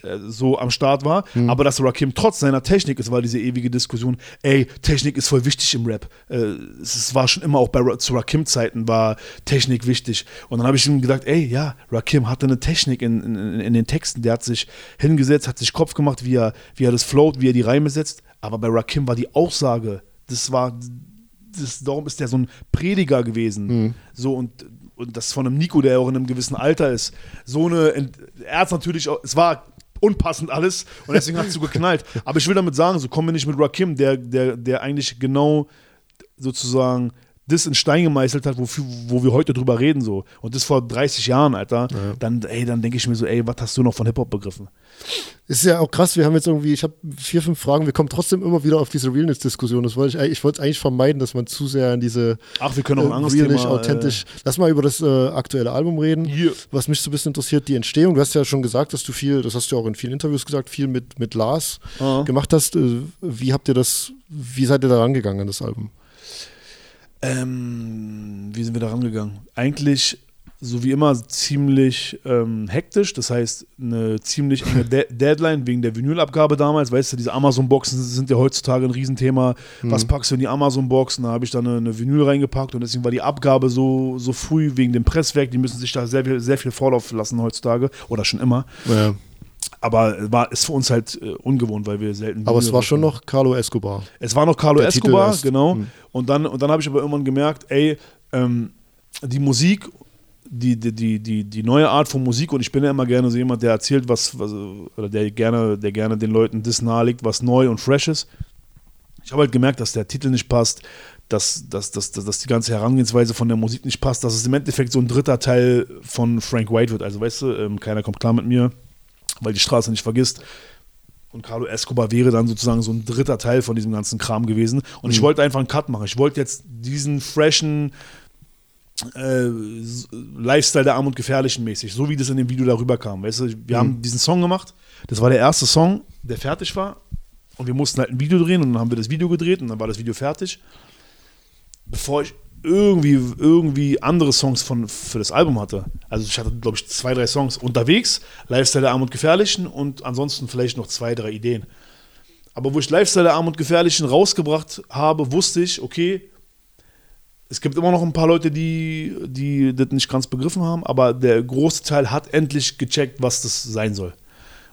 äh, so am Start war, Hm. aber dass Rakim trotz seiner Technik, es war diese ewige Diskussion, ey, Technik ist voll wichtig im Rap. Äh, es es war schon immer auch bei Ra zu Rakim-Zeiten war Technik wichtig. Und dann habe ich ihm gedacht, ey, ja, Rakim hatte eine Technik in, in, in den Texten, der hat sich hingesetzt, hat sich Kopf gemacht, wie er, wie er das float, wie er die Reime setzt, aber bei Rakim war die Aussage, das war das, darum ist der so ein Prediger gewesen. Mhm. So und, und das von einem Nico, der auch in einem gewissen Alter ist. So eine, er hat natürlich auch, es war unpassend alles und deswegen hat es so geknallt. Aber ich will damit sagen, so kommen wir nicht mit Rakim, der, der, der eigentlich genau sozusagen das in Stein gemeißelt hat, wofür, wo wir heute drüber reden, so. Und das vor 30 Jahren, Alter. Dann, ey, dann denke ich mir so, ey, was hast du noch von Hip-Hop begriffen? Ist ja auch krass, wir haben jetzt irgendwie, ich habe vier, fünf Fragen, wir kommen trotzdem immer wieder auf diese Realness-Diskussion. Das wollte ich, ich wollte es eigentlich vermeiden, dass man zu sehr in diese Ach, wir können auch ein äh, anderes real, nicht Thema, authentisch. Lass mal über das äh, aktuelle Album reden. Hier. Was mich so ein bisschen interessiert, die Entstehung. Du hast ja schon gesagt, dass du viel, das hast du auch in vielen Interviews gesagt, viel mit, mit Lars Aha. gemacht hast. Äh, Wie habt ihr das, wie seid ihr da rangegangen an das Album? Ähm, wie sind wir da rangegangen? Eigentlich, so wie immer, ziemlich ähm, hektisch. Das heißt, eine ziemlich enge (laughs) De Deadline wegen der Vinylabgabe damals. Weißt du, diese Amazon-Boxen sind ja heutzutage ein Riesenthema. Was packst du in die Amazon-Boxen? Da habe ich dann eine, eine Vinyl reingepackt und deswegen war die Abgabe so, so früh wegen dem Presswerk. Die müssen sich da sehr viel, sehr viel Vorlauf lassen heutzutage oder schon immer. Ja. Aber war, ist für uns halt äh, ungewohnt, weil wir selten. Aber es war schon noch Carlo Escobar. Es war noch Carlo Der Escobar, genau. Hm. Und dann, und dann habe ich aber irgendwann gemerkt, ey, ähm, die Musik, die, die, die, die, neue Art von Musik, und ich bin ja immer gerne so jemand, der erzählt, was, was oder der gerne, der gerne den Leuten das nahelegt, was neu und fresh ist. Ich habe halt gemerkt, dass der Titel nicht passt, dass, dass, dass, dass, dass die ganze Herangehensweise von der Musik nicht passt, dass es im Endeffekt so ein dritter Teil von Frank White wird. Also weißt du, ähm, keiner kommt klar mit mir, weil die Straße nicht vergisst. Und Carlo Escobar wäre dann sozusagen so ein dritter Teil von diesem ganzen Kram gewesen. Und ich wollte einfach einen Cut machen. Ich wollte jetzt diesen freshen äh, Lifestyle der Arm und Gefährlichen mäßig, so wie das in dem Video darüber kam. Weißt du, wir haben diesen Song gemacht. Das war der erste Song, der fertig war. Und wir mussten halt ein Video drehen und dann haben wir das Video gedreht und dann war das Video fertig. Bevor ich irgendwie, irgendwie andere Songs von, für das Album hatte. Also ich hatte, glaube ich, zwei, drei Songs unterwegs, Lifestyle der Arm und Gefährlichen und ansonsten vielleicht noch zwei, drei Ideen. Aber wo ich Lifestyle der Arm und Gefährlichen rausgebracht habe, wusste ich, okay, es gibt immer noch ein paar Leute, die, die das nicht ganz begriffen haben, aber der große Teil hat endlich gecheckt, was das sein soll.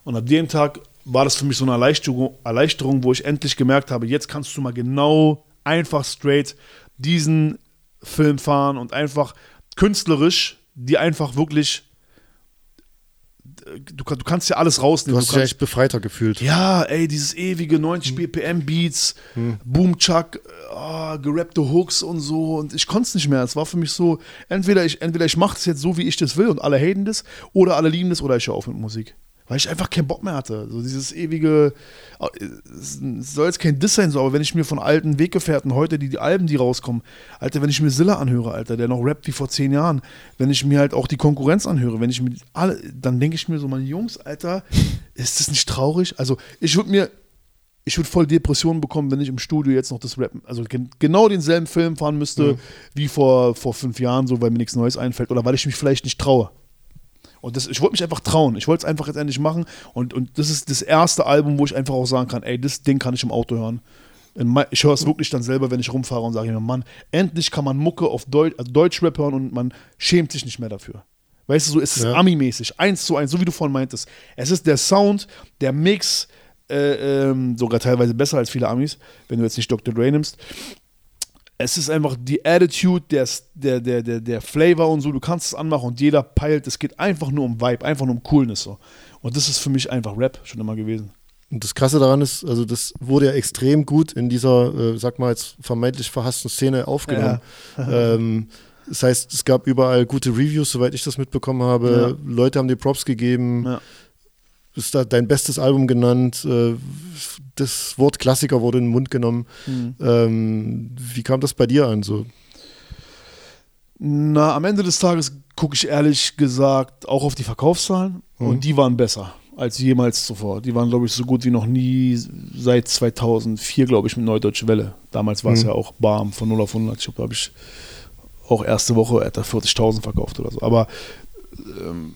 Und ab dem Tag war das für mich so eine Erleichterung, Erleichterung, wo ich endlich gemerkt habe, jetzt kannst du mal genau, einfach straight diesen Film fahren und einfach künstlerisch, die einfach wirklich, du, du kannst ja alles Du rausnehmen. hast du dich kannst, echt befreiter gefühlt. ja, ey, dieses ewige 90 BPM Beats, Boom Chuck, ah, gerappte Hooks und so und ich konnte es nicht mehr. Es war für mich so, entweder ich, entweder ich mache es jetzt so, wie ich das will und alle haten das oder alle lieben das oder ich höre auf mit Musik. Weil ich einfach keinen Bock mehr hatte. So dieses ewige, es soll jetzt kein Diss sein, so, aber wenn ich mir von alten Weggefährten heute die, die Alben, die rauskommen, Alter, wenn ich mir Silla anhöre, Alter, der noch rappt wie vor zehn Jahren, wenn ich mir halt auch die Konkurrenz anhöre, wenn ich mir alle, dann denke ich mir so, meine Jungs, Alter, ist das nicht traurig? Also ich würde mir, ich würde voll Depressionen bekommen, wenn ich im Studio jetzt noch das Rappen, also gen genau denselben Film fahren müsste wie vor, vor fünf Jahren, so weil mir nichts Neues einfällt oder weil ich mich vielleicht nicht traue. Und das, ich wollte mich einfach trauen. Ich wollte es einfach jetzt endlich machen. Und, und das ist das erste Album, wo ich einfach auch sagen kann, ey, das Ding kann ich im Auto hören. Ich höre es wirklich dann selber, wenn ich rumfahre und sage mir, Mann, endlich kann man Mucke auf Deutsch, also Deutschrap hören und man schämt sich nicht mehr dafür. Weißt du, so ist es Ja. Ami-mäßig, eins zu eins, so wie du vorhin meintest. Es ist der Sound, der Mix, äh, ähm, sogar teilweise besser als viele Amis, wenn du jetzt nicht Dr. Dre nimmst es ist einfach die Attitude, der, der, der, der, der Flavor und so, du kannst es anmachen und jeder peilt, es geht einfach nur um Vibe, einfach nur um Coolness so. Und das ist für mich einfach Rap schon immer gewesen. Und das Krasse daran ist, also das wurde ja extrem gut in dieser, äh, sag mal jetzt vermeintlich verhassten Szene aufgenommen. ähm, das heißt, es gab überall gute Reviews, soweit ich das mitbekommen habe. Leute haben dir Props gegeben. Ja. Ist da dein bestes Album genannt. Äh, das Wort Klassiker wurde in den Mund genommen. Mhm. Ähm, wie kam das bei dir an? So? Na, am Ende des Tages gucke ich ehrlich gesagt auch auf die Verkaufszahlen. Und die waren besser als jemals zuvor. Die waren, glaube ich, so gut wie noch nie seit 2004, glaube ich, mit Neudeutsche Welle. Damals war es ja auch Barm von 0 auf 100. Ich glaube, ich auch erste Woche etwa 40.000 verkauft oder so. Aber ähm,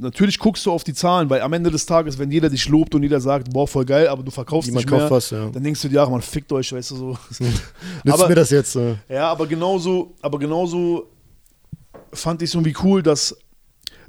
natürlich guckst du auf die Zahlen, weil am Ende des Tages, wenn jeder dich lobt und jeder sagt, boah, voll geil, aber du verkaufst Niemand nicht mehr, was, ja. dann denkst du dir, ach man, fickt euch, weißt du so. (laughs) Nützt Aber- mir das jetzt? Äh, Ja, aber genauso, aber genauso fand ich es irgendwie cool, dass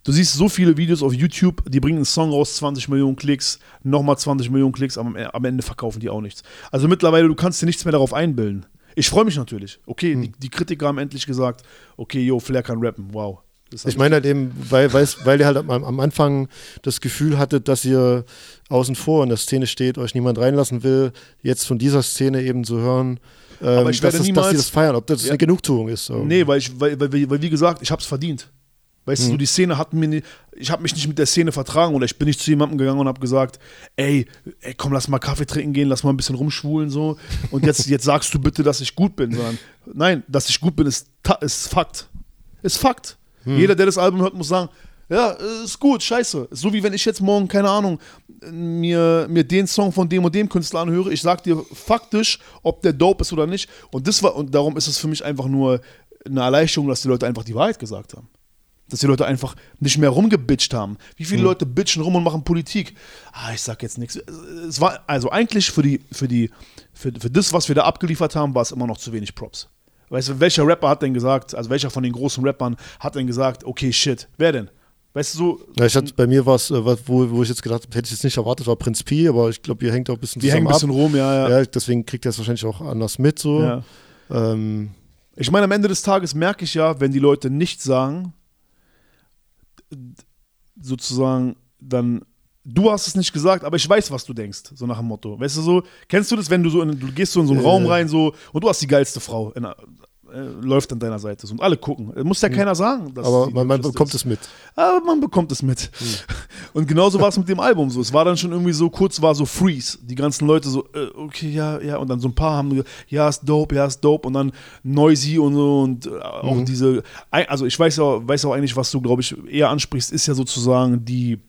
du siehst so viele Videos auf YouTube, die bringen einen Song raus, 20 Millionen Klicks, nochmal 20 Millionen Klicks, aber am- am Ende verkaufen die auch nichts. Also mittlerweile, du kannst dir nichts mehr darauf einbilden. Ich freue mich natürlich. Okay, Hm. die, die Kritiker haben endlich gesagt, okay, yo, Flair kann rappen, wow. Ich meine halt eben, weil, weil ihr halt am, am Anfang das Gefühl hattet, dass ihr außen vor in der Szene steht, euch niemand reinlassen will, jetzt von dieser Szene eben zu hören, ähm, ich dass, das, dass niemals- sie das feiern, ob das Ja. eine Genugtuung ist. So. Nee, weil, ich, weil, weil, weil, wie gesagt, ich habe es verdient. Weißt Hm. du, die Szene hat mir nie, ich habe mich nicht mit der Szene vertragen oder ich bin nicht zu jemandem gegangen und habe gesagt, ey, ey, komm, lass mal Kaffee trinken gehen, lass mal ein bisschen rumschwulen so und jetzt, jetzt sagst du bitte, dass ich gut bin, sondern nein, dass ich gut bin, ist, ist Fakt. Ist Fakt. Hm. Jeder, der das Album hört, muss sagen, ja, ist gut, scheiße. So wie wenn ich jetzt morgen, keine Ahnung, mir, mir den Song von dem und dem Künstler anhöre, ich sag dir faktisch, ob der dope ist oder nicht. Und das war, und darum ist es für mich einfach nur eine Erleichterung, dass die Leute einfach die Wahrheit gesagt haben. Dass die Leute einfach nicht mehr rumgebitcht haben. Wie viele Leute bitchen rum und machen Politik? Ah, ich sag jetzt nichts. Es war, also eigentlich für die, für die, für, für das, was wir da abgeliefert haben, war es immer noch zu wenig Props. Weißt du, welcher Rapper hat denn gesagt, also welcher von den großen Rappern hat denn gesagt, okay, shit, wer denn? Weißt du, so, Ja, ich hatte, bei mir war es, äh, wo, wo ich jetzt gedacht habe, hätte ich jetzt nicht erwartet, war Prinz Pi, aber ich glaube, ihr hängt auch ein bisschen die hängen ein zusammen bisschen rum, ja, ja. Ja, deswegen kriegt er es wahrscheinlich auch anders mit. So. ja. Ähm, Ich meine, am Ende des Tages merke ich ja, wenn die Leute nicht sagen, sozusagen, dann, du hast es nicht gesagt, aber ich weiß, was du denkst, so nach dem Motto. Weißt du so, kennst du das, wenn du so, in, du gehst so in so einen Äh. Raum rein, so, und du hast die geilste Frau, in, äh, läuft an deiner Seite so, und alle gucken. Muss ja keiner sagen. Hm. aber man, man bekommt ist. es mit. Aber man bekommt es mit. (laughs) Und genauso war es mit dem Album so. Es war dann schon irgendwie so, kurz war so Freeze. Die ganzen Leute so, äh, okay, ja, ja. Und dann so ein paar haben gesagt, ja, ist dope, ja, ist dope. Und dann Noisy und so und äh, auch diese, ei- also ich weiß auch, weiß auch eigentlich, was du, glaube ich, eher ansprichst, ist ja sozusagen die,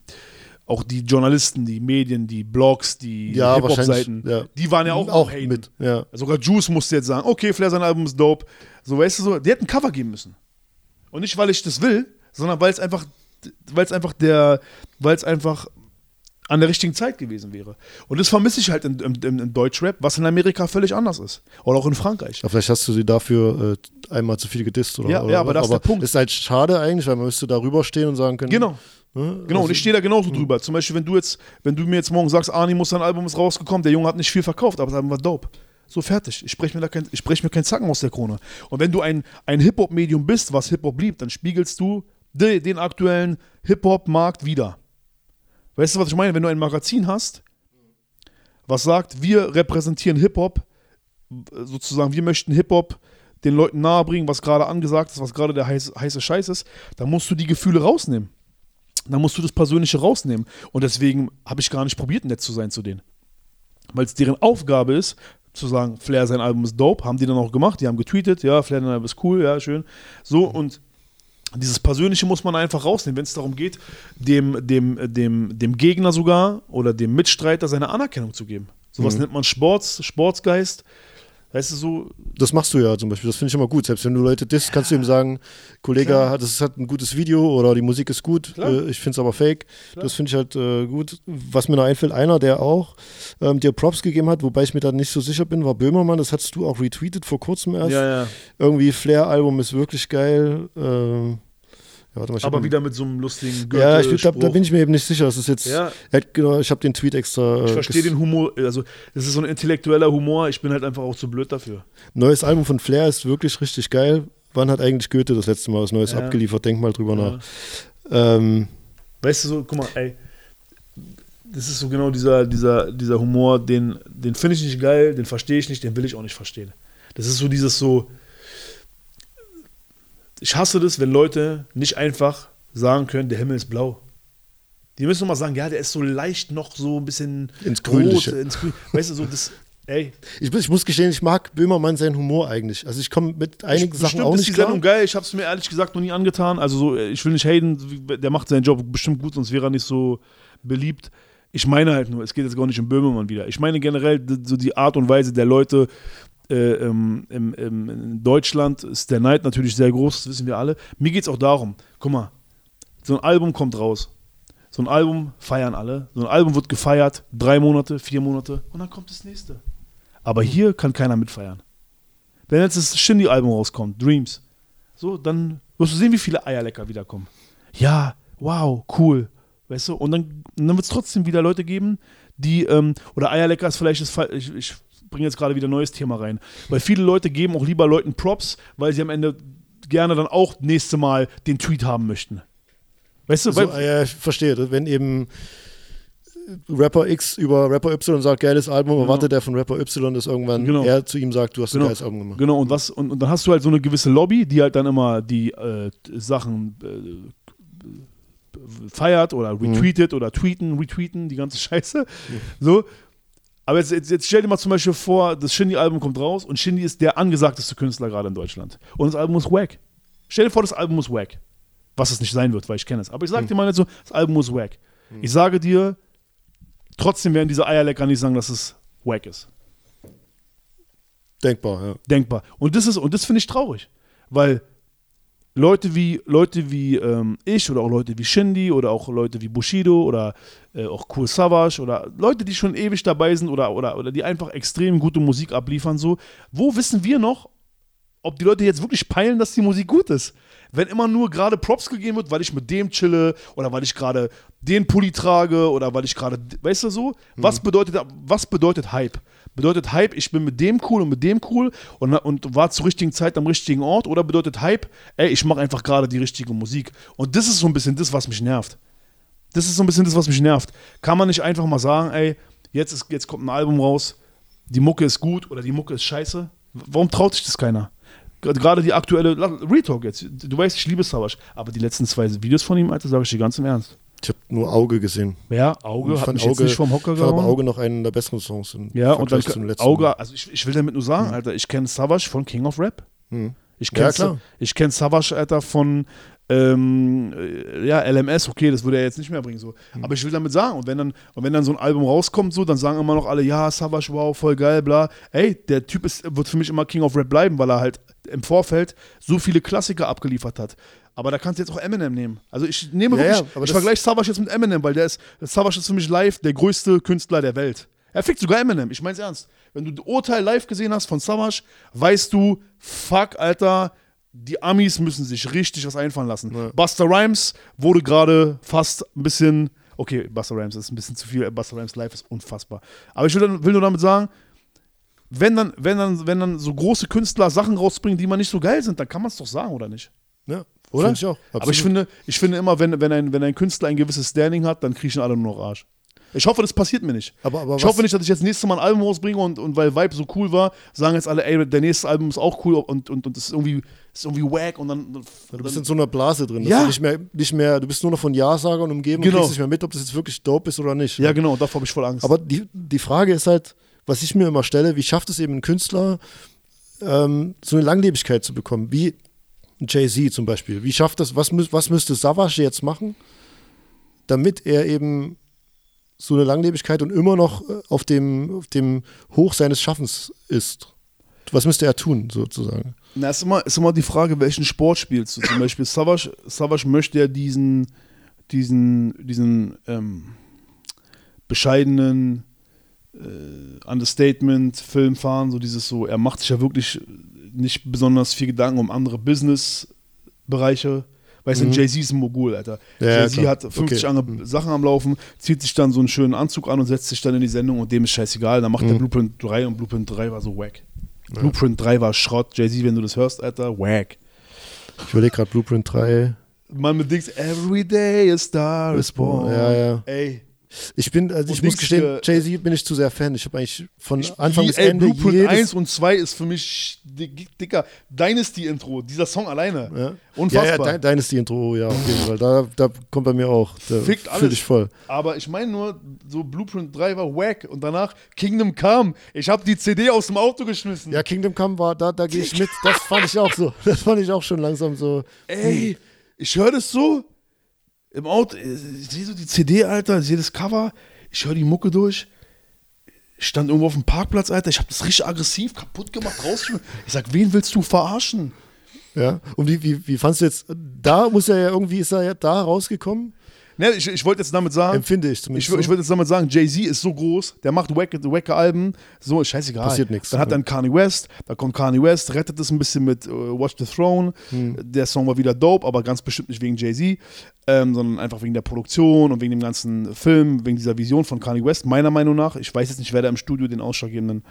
auch die Journalisten, die Medien, die Blogs, die Ja, Hip-Hop-Seiten, ja. die waren ja auch, Auch mit, ja. Sogar Juice musste jetzt sagen, okay, Flair, sein Album ist dope. So, weißt du so, die hätten ein Cover geben müssen. Und nicht, weil ich das will, sondern weil es einfach, weil es einfach der, weil es einfach an der richtigen Zeit gewesen wäre. Und das vermisse ich halt in, in, in Deutschrap, was in Amerika völlig anders ist. Oder auch in Frankreich. Ja, vielleicht hast du sie dafür äh, einmal zu viel gedisst oder Ja, oder ja, aber das ist der Punkt. Ist halt schade eigentlich, weil man müsste darüber stehen und sagen können. Genau. Ne? Genau, und ich stehe da genauso hm. drüber. Zum Beispiel, wenn du jetzt, wenn du mir jetzt morgen sagst, Arnie muss sein Album ist rausgekommen, der Junge hat nicht viel verkauft, aber das Album war dope. So fertig. Ich spreche mir da kein, ich spreche mir keinen Zacken aus der Krone. Und wenn du ein, ein Hip-Hop-Medium bist, was Hip-Hop liebt, dann spiegelst du de, den aktuellen Hip-Hop-Markt wieder. Weißt du, was ich meine? Wenn du ein Magazin hast, was sagt, wir repräsentieren Hip-Hop, sozusagen, wir möchten Hip-Hop den Leuten nahebringen, was gerade angesagt ist, was gerade der heiße, heiße Scheiß ist, dann musst du die Gefühle rausnehmen. Dann musst du das Persönliche rausnehmen. Und deswegen habe ich gar nicht probiert, nett zu sein zu denen. Weil es deren Aufgabe ist, zu sagen, Flair, sein Album ist dope, haben die dann auch gemacht, die haben getweetet, ja, Flair, dein Album ist cool, ja, schön. So, und dieses Persönliche muss man einfach rausnehmen, wenn es darum geht, dem, dem, dem, dem Gegner sogar oder dem Mitstreiter seine Anerkennung zu geben. Sowas nennt man Sports, Sportsgeist. Weißt du, so, Das machst du ja zum Beispiel, das finde ich immer gut. Selbst wenn du Leute disst, kannst du ihm sagen, Kollege, Klar. hat, das hat ein gutes Video oder die Musik ist gut, Klar. äh, ich finde es aber fake. Das finde ich halt äh, gut. Was mir noch einfällt, einer, der auch ähm, dir Props gegeben hat, wobei ich mir da nicht so sicher bin, war Böhmermann. Das hattest du auch retweetet vor kurzem erst. ja, ja. Irgendwie Flair-Album ist wirklich geil. Ähm, ja, mal, Aber wieder mit so einem lustigen Ja, ich, da, da bin ich mir eben nicht sicher. Das ist jetzt. Ja. Genau, ich habe den Tweet extra. Äh, Ich verstehe den Humor, also das ist so ein intellektueller Humor, ich bin halt einfach auch zu blöd dafür. Neues Album von Flair ist wirklich richtig geil. Wann hat eigentlich Goethe das letzte Mal was Neues Ja. abgeliefert? Denk mal drüber nach. Ähm, Weißt du so, guck mal, ey, das ist so genau dieser, dieser, dieser Humor, den, den finde ich nicht geil, den verstehe ich nicht, den will ich auch nicht verstehen. Das ist so dieses so, ich hasse das, wenn Leute nicht einfach sagen können, der Himmel ist blau. Die müssen mal sagen, ja, der ist so leicht noch so ein bisschen Ins rot, Grünliche. ins Grün. Weißt du, so das, Ey, Ich, ich muss gestehen, ich mag Böhmermann seinen Humor eigentlich. Also ich komme mit einigen Sachen bestimmt auch ist nicht die klar. Sendung geil. Ich habe es mir ehrlich gesagt noch nie angetan. Also so, ich will nicht haten, der macht seinen Job bestimmt gut, sonst wäre er nicht so beliebt. Ich meine halt nur, es geht jetzt gar nicht um Böhmermann wieder. Ich meine generell so die Art und Weise der Leute äh, ähm, im, im, in Deutschland ist der Neid natürlich sehr groß, das wissen wir alle. Mir geht es auch darum, guck mal, so ein Album kommt raus. So ein Album feiern alle. So ein Album wird gefeiert, drei Monate, vier Monate und dann kommt das nächste. Aber hier kann keiner mitfeiern. Wenn jetzt das Shindy-Album rauskommt, Dreams, so, dann wirst du sehen, wie viele Eierlecker wiederkommen. Ja, wow, cool. Weißt du, und dann, dann wird es trotzdem wieder Leute geben, die, ähm, oder Eierlecker ist vielleicht das ich, ich bringe jetzt gerade wieder ein neues Thema rein. Weil viele Leute geben auch lieber Leuten Props, weil sie am Ende gerne dann auch nächste Mal den Tweet haben möchten. Weißt du, So, ah ja, ich verstehe. Wenn eben Rapper X über Rapper Y sagt, geiles Album, erwartet er von Rapper Y, dass irgendwann Genau. er zu ihm sagt, du hast Genau. ein geiles Album gemacht. Genau, und was, und, und dann hast du halt so eine gewisse Lobby, die halt dann immer die äh, Sachen äh, feiert oder retweetet oder tweeten, retweeten, die ganze (laughs) Scheiße. So. Aber jetzt, jetzt, jetzt stell dir mal zum Beispiel vor, das Shindy-Album kommt raus und Shindy ist der angesagteste Künstler gerade in Deutschland. Und das Album ist wack. Stell dir vor, das Album ist wack. Was es nicht sein wird, weil ich kenne es. Aber ich sag dir mal nicht so, das Album ist wack. Ich sage dir, trotzdem werden diese Eierlecker nicht sagen, dass es wack ist Denkbar, ja. denkbar. Und das ist, und das finde ich traurig. Weil Leute wie, Leute wie ähm, ich oder auch Leute wie Shindy oder auch Leute wie Bushido oder äh, auch Cool Savage oder Leute, die schon ewig dabei sind oder, oder, oder die einfach extrem gute Musik abliefern, so, wo wissen wir noch, ob die Leute jetzt wirklich peilen, dass die Musik gut ist. Wenn immer nur gerade Props gegeben wird, weil ich mit dem chille oder weil ich gerade den Pulli trage oder weil ich gerade, weißt du so, was bedeutet was bedeutet Hype? Bedeutet Hype, ich bin mit dem cool und mit dem cool und, und war zur richtigen Zeit am richtigen Ort oder bedeutet Hype, ey, ich mache einfach gerade die richtige Musik. Und das ist so ein bisschen das, was mich nervt. Das ist so ein bisschen das, was mich nervt. Kann man nicht einfach mal sagen, ey, jetzt, ist, jetzt kommt ein Album raus, die Mucke ist gut oder die Mucke ist scheiße? Warum traut sich das keiner? Ger- Gerade die aktuelle Retalk jetzt. Du weißt, ich liebe Savage, aber die letzten zwei Videos von ihm, Alter, sage ich dir ganz im Ernst. Ich habe nur Auge gesehen. Ja, Auge Ich hat mich jetzt nicht vom Hocker ich fand aber gehauen. Auge noch einen der besseren Songs. Im Ja, und dann Vergleich zum letzten Auge, Mal. also ich, ich will damit nur sagen, Alter, ich kenne Savage von King of Rap. Hm. Ich Ja, kenne klar. ich kenn Savage, Alter, von ähm, äh, ja, LMS, okay, das würde er jetzt nicht mehr bringen. So. Hm. Aber ich will damit sagen, und wenn, dann, und wenn dann so ein Album rauskommt, so, dann sagen immer noch alle, ja, Savage, wow, voll geil, bla. Ey, der Typ ist, wird für mich immer King of Rap bleiben, weil er halt im Vorfeld so viele Klassiker abgeliefert hat. Aber da kannst du jetzt auch Eminem nehmen. Also ich nehme Ja, wirklich, ja, ich vergleiche Savage jetzt mit Eminem, weil der ist, Savage ist für mich live der größte Künstler der Welt. Er fickt sogar Eminem, ich mein's ernst. Wenn du Urteil live gesehen hast von Savage, weißt du, fuck, Alter, die Amis müssen sich richtig was einfallen lassen. Buster Rhymes wurde gerade fast ein bisschen, okay, Buster Rhymes ist ein bisschen zu viel, Buster Rhymes live ist unfassbar. Aber ich will, will nur damit sagen, wenn dann, wenn, dann, wenn dann so große Künstler Sachen rausbringen, die mal nicht so geil sind, dann kann man es doch sagen, oder nicht? Ja, Oder? Ich auch. Aber ich finde, ich finde immer, wenn, wenn, ein, wenn ein Künstler ein gewisses Standing hat, dann kriechen alle nur noch Arsch. Ich hoffe, das passiert mir nicht. Aber- aber ich hoffe nicht, dass ich jetzt nächstes Mal ein Album rausbringe und, und weil Vibe so cool war, sagen jetzt alle, ey, der nächste Album ist auch cool und, und, und das ist irgendwie, ist irgendwie wack und dann. Du bist dann in so einer Blase drin. Ja. Du, nicht mehr, nicht mehr, du bist nur noch von Ja-Sagern umgeben Genau. und kriegst nicht mehr mit, ob das jetzt wirklich dope ist oder nicht. ja, genau, davor habe ich voll Angst. Aber die, die Frage ist halt, was ich mir immer stelle, wie schafft es eben ein Künstler, ähm, so eine Langlebigkeit zu bekommen? Wie ein Jay-Z zum Beispiel. Wie schafft das, was, was müsste Savage jetzt machen, damit er eben so eine Langlebigkeit und immer noch äh, auf dem, auf dem Hoch seines Schaffens ist? Was müsste er tun, sozusagen? Na, ist immer, ist immer die Frage, welchen Sport spielst du. Zum (coughs) Beispiel Savage, Savage möchte ja diesen, diesen, diesen ähm, bescheidenen äh, Understatement-Film fahren, so dieses so, er macht sich ja wirklich nicht besonders viel Gedanken um andere Business-Bereiche. Weißt du, Jay-Z ist ein Mogul, Alter. Mhm. Ja, ja, Jay-Z hat 50 Okay. andere Sachen am Laufen, zieht sich dann so einen schönen Anzug an und setzt sich dann in die Sendung und dem ist scheißegal. Dann Mhm. macht der Blueprint 3 und Blueprint 3 war so wack. Blueprint 3 war Schrott. Jay-Z, wenn du das hörst, Alter, wack. Ich überlege gerade Blueprint 3. Man mit Dings, every day a star is born. Ja, ja. Ey, Ich bin, also ich muss gestehen, Jay-Z bin ich zu sehr Fan. Ich habe eigentlich von Anfang Wie, bis Ende Blueprint jedes, 1 und 2 ist für mich, dick- dicker, Dynasty-Intro, dieser Song alleine. Ja. Ja, Unfassbar. ja, dein ist die Intro, ja, auf jeden Fall. Da, da kommt bei mir auch. Da Fickt alles. ich voll. Aber ich meine nur, so Blueprint 3 war wack und danach Kingdom Come. Ich habe die CD aus dem Auto geschmissen. Ja, Kingdom Come war, da, da gehe ich mit. Das fand ich auch so. (laughs) Das fand ich auch schon langsam so. Ey, ich höre das so im Auto. Ich sehe so die CD, Alter, ich sehe das Cover. Ich höre die Mucke durch. Ich stand irgendwo auf dem Parkplatz, Alter. Ich habe das richtig aggressiv kaputt gemacht, rausgeschmissen. Ich sag, wen willst du verarschen? Ja. Und wie, wie, wie fandst du jetzt, da muss er ja irgendwie, ist er ja da rausgekommen? Ne, ich, ich wollte jetzt damit sagen, Empfinde ich ich, zumindest. ich so. würde jetzt damit sagen, Jay-Z ist so groß, der macht wacke, wacke Alben, so scheißegal. Passiert nichts. Dann hat dann Kanye West, da kommt Kanye West, rettet es ein bisschen mit äh, Watch the Throne. Hm. Der Song war wieder dope, aber ganz bestimmt nicht wegen Jay-Z, ähm, sondern einfach wegen der Produktion und wegen dem ganzen Film, wegen dieser Vision von Kanye West, meiner Meinung nach. Ich weiß jetzt nicht, wer da im Studio den ausschlaggebenden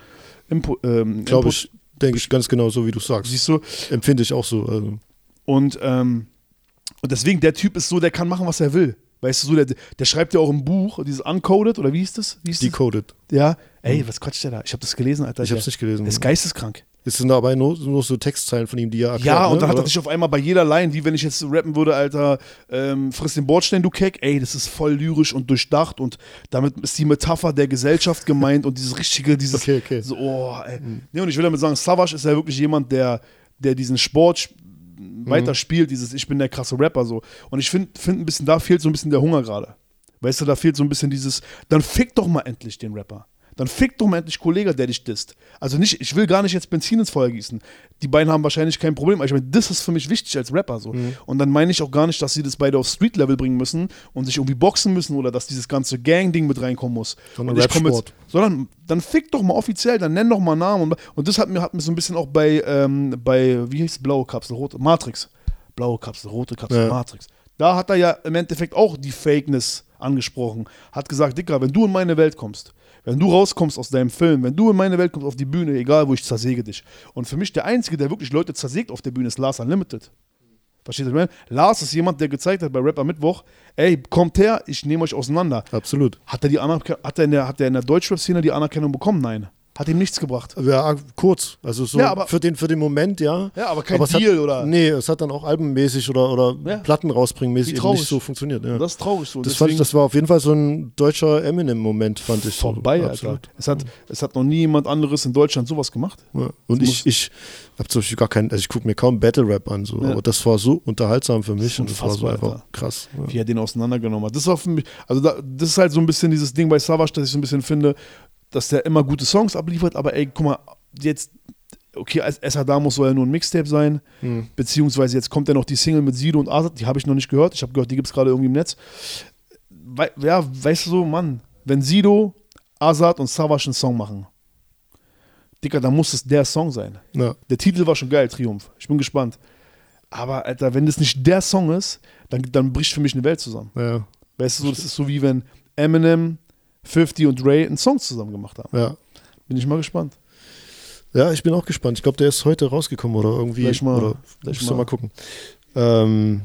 Impo ähm, Glaube Input- ich, denke ich ganz genau so, wie du sagst. Siehst du? Empfinde ich auch so. Also. Und, ähm, und deswegen, der Typ ist so, der kann machen, was er will. Weißt du, so, der, der schreibt ja auch im Buch, dieses Uncoded, oder wie hieß das? Wie hieß das? Decoded. Ja, ey, was quatscht der da? Ich habe das gelesen, Alter. Ich habe es nicht gelesen. Der ist geisteskrank. Es sind dabei nur, nur so Textzeilen von ihm, die er erklärt. Ja, und ne? dann hat er sich auf einmal bei jeder Line, wie wenn ich jetzt rappen würde, Alter, ähm, friss den Bordstein, du Keck, ey, das ist voll lyrisch und durchdacht und damit ist die Metapher der Gesellschaft gemeint und dieses richtige, dieses, (laughs) Okay, okay. so, oh, ey. Nee, und ich will damit sagen, Savage ist ja wirklich jemand, der, der diesen Sport sp- weiter spielt, dieses Ich bin der krasse Rapper so. Und ich finde find ein bisschen, da fehlt so ein bisschen der Hunger gerade. Weißt du, da fehlt so ein bisschen dieses, dann fick doch mal endlich den Rapper. Dann fick doch mal endlich Kollege, der dich disst. Also nicht, ich will gar nicht jetzt Benzin ins Feuer gießen. Die beiden haben wahrscheinlich kein Problem. Aber ich meine, das ist für mich wichtig als Rapper so. Und dann meine ich auch gar nicht, dass sie das beide auf Street-Level bringen müssen und sich irgendwie boxen müssen oder dass dieses ganze Gang-Ding mit reinkommen muss. Sondern und ich komm Rap-Sport. jetzt, sondern dann fick doch mal offiziell, dann nenn doch mal Namen. Und, und das hat mir, hat mir so ein bisschen auch bei, ähm, bei wie hieß blaue Kapsel, rote, Matrix. Blaue Kapsel, rote Kapsel, Ja. Matrix. Da hat er ja im Endeffekt auch die Fakeness angesprochen. Hat gesagt, Dicker, wenn du in meine Welt kommst, wenn du rauskommst aus deinem Film, wenn du in meine Welt kommst auf die Bühne, egal wo ich zersäge dich. Und für mich der Einzige, der wirklich Leute zersägt auf der Bühne, ist Lars Unlimited. Versteht ihr? was ich meine? Lars ist jemand, der gezeigt hat bei Rapper Mittwoch, ey, kommt her, ich nehme euch auseinander. Absolut. Hat er, die Anerken hat er in der, hat er in der Deutschrap-Szene die Anerkennung bekommen? Nein. Hat ihm nichts gebracht. Ja, kurz. Also so Ja, aber- für, den, für den Moment, ja. Ja, aber kein es Deal, hat, oder? Nee, es hat dann auch albenmäßig oder, oder Ja. Platten rausbringen mäßig Wie eben nicht so funktioniert. Ja. Das ist traurig so. Das, fand ich, das war auf jeden Fall so ein deutscher Eminem-Moment, fand ich. so. vorbei, Alter. Absolut. Es hat, es hat noch nie jemand anderes in Deutschland sowas gemacht. Ja. Und Das ich, ich habe zum Beispiel gar keinen, also ich gucke mir kaum Battle Rap an, so, aber das war so unterhaltsam für mich ist und das war so unfassbar, einfach Alter. krass. Wie er den auseinandergenommen hat. Das war für mich, also da, das ist halt so ein bisschen dieses Ding bei Savage, dass ich so ein bisschen finde, dass der immer gute Songs abliefert, aber ey, guck mal, jetzt, okay, Esadamus soll ja nur ein Mixtape sein, Hm. beziehungsweise jetzt kommt ja noch die Single mit Sido und Azad, die habe ich noch nicht gehört, ich habe gehört, die gibt es gerade irgendwie im Netz. Wei ja, weißt du so, Mann, wenn Sido, Azad und Savage einen Song machen, Dicker, dann muss es der Song sein. Ja. Der Titel war schon geil, Triumph. Ich bin gespannt. Aber, Alter, wenn das nicht der Song ist, dann, dann bricht für mich eine Welt zusammen. Ja, Weißt du, so, das ist so wie wenn Eminem, 50 und Ray einen Song zusammen gemacht haben. ja. Bin ich mal gespannt. Ja, ich bin auch gespannt. Ich glaube, der ist heute rausgekommen oder irgendwie. Gleich mal, Oder du mal. mal gucken. Ähm,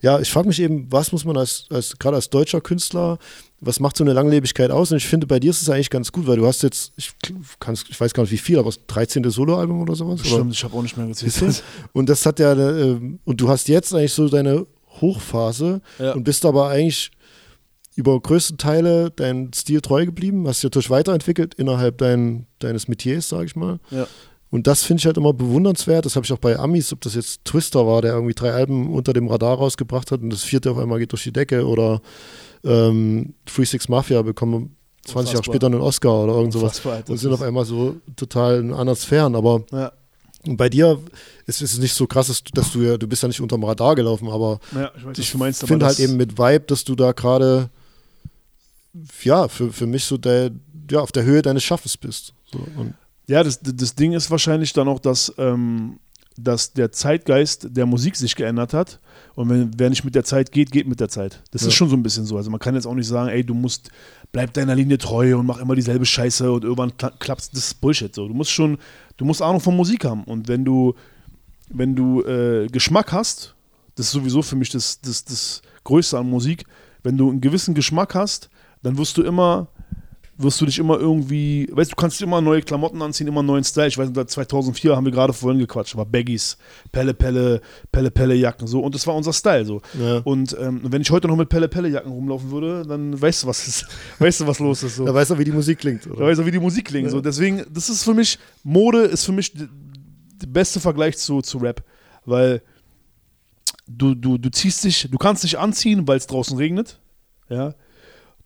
ja, ich frage mich eben, was muss man als, als gerade als deutscher Künstler, was macht so eine Langlebigkeit aus? Und ich finde, bei dir ist es eigentlich ganz gut, weil du hast jetzt, ich, kann's, ich weiß gar nicht wie viel, aber das 13. Soloalbum oder sowas? Oder? Stimmt, ich habe auch nicht mehr gezählt. Und das hat ja, äh, und du hast jetzt eigentlich so deine Hochphase Ja. und bist aber eigentlich über größten Teile deinen Stil treu geblieben, hast dich natürlich weiterentwickelt innerhalb dein, deines Metiers, sage ich mal. Ja. Und das finde ich halt immer bewundernswert. Das habe ich auch bei Amis, ob das jetzt Twister war, der irgendwie drei Alben unter dem Radar rausgebracht hat und das vierte auf einmal geht durch die Decke oder ähm, Free Six Mafia bekommen 20 Jahre später einen Oscar oder irgend sowas und sind auf einmal so total in anderen Sphären. Aber Ja, bei dir ist es nicht so krass, dass du, dass du ja, du bist ja nicht unterm Radar gelaufen, aber ja, ich ich finde halt eben mit Vibe, dass du da gerade ja, für, für mich so der, ja, auf der Höhe deines Schaffens bist. So, Ja, das, das Ding ist wahrscheinlich dann auch, dass, ähm, dass der Zeitgeist der Musik sich geändert hat. Und wenn, wer nicht mit der Zeit geht, geht mit der Zeit. Das Ja. ist schon so ein bisschen so. Also man kann jetzt auch nicht sagen, ey, du musst, bleib deiner Linie treu und mach immer dieselbe Scheiße und irgendwann kla klappst das ist Bullshit. So. Du musst schon, du musst Ahnung von Musik haben. Und wenn du, wenn du äh, Geschmack hast, das ist sowieso für mich das, das, das Größte an Musik, wenn du einen gewissen Geschmack hast, dann wirst du immer, wirst du dich immer irgendwie, weißt du, du kannst immer neue Klamotten anziehen, immer neuen Style. Ich weiß nicht, 2004 haben wir gerade vorhin gequatscht, war Baggies, Pelle Pelle, Pelle Pelle Jacken so und das war unser Style so. Ja. Und ähm, wenn ich heute noch mit Pelle Pelle Jacken rumlaufen würde, dann weißt du, was ist, (laughs) weißt du, was los ist so. Da weiß er, wie die Musik klingt. Da Oder? weiß er, wie die Musik klingt. So. Deswegen, das ist für mich, Mode ist für mich der beste Vergleich zu, zu Rap. Weil du, du, du ziehst dich, du kannst dich anziehen, weil es draußen regnet. Ja.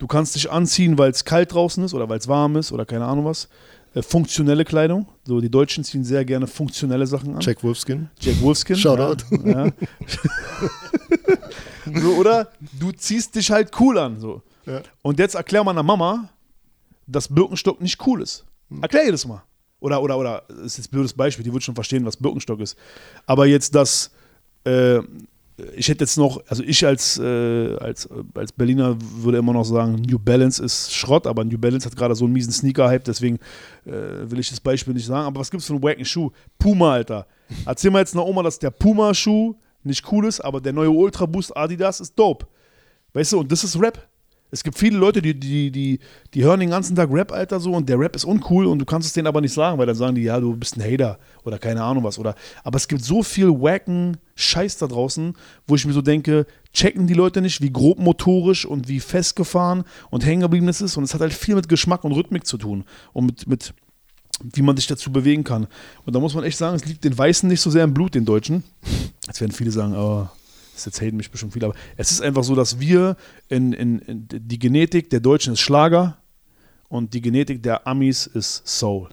Du kannst dich anziehen, weil es kalt draußen ist oder weil es warm ist oder keine Ahnung was. Äh, funktionelle Kleidung. So, die Deutschen ziehen sehr gerne funktionelle Sachen an. Jack Wolfskin. Jack Wolfskin. Shoutout. Ja. ja. (laughs) so, oder du ziehst dich halt cool an. So. Ja. Und jetzt erklär meiner Mama, dass Birkenstock nicht cool ist. Erklär ihr das mal. Oder, oder, oder, das ist jetzt ein blödes Beispiel, die wird schon verstehen, was Birkenstock ist. Aber jetzt das, äh, ich hätte jetzt noch, also ich als, äh, als, als Berliner würde immer noch sagen, New Balance ist Schrott, aber New Balance hat gerade so einen miesen Sneaker-Hype, deswegen äh, will ich das Beispiel nicht sagen. Aber was gibt's für einen wacken Schuh? Puma, Alter. Erzähl mal jetzt einer Oma, dass der Puma-Schuh nicht cool ist, aber der neue Ultra Boost Adidas ist dope. Weißt du, und das ist Rap. Es gibt viele Leute, die, die, die, die hören den ganzen Tag Rap, Alter, so, und der Rap ist uncool und du kannst es denen aber nicht sagen, weil dann sagen die, ja, du bist ein Hater oder keine Ahnung was. Oder, aber es gibt so viel wacken Scheiß da draußen, wo ich mir so denke, checken die Leute nicht, wie grob motorisch und wie festgefahren und hängen geblieben es ist. Und es hat halt viel mit Geschmack und Rhythmik zu tun und mit, mit wie man sich dazu bewegen kann. Und da muss man echt sagen, es liegt den Weißen nicht so sehr im Blut, den Deutschen. Jetzt werden viele sagen, oh, das haten mich bestimmt viele, aber es ist einfach so, dass wir in, in, in die Genetik der Deutschen ist Schlager und die Genetik der Amis ist Soul.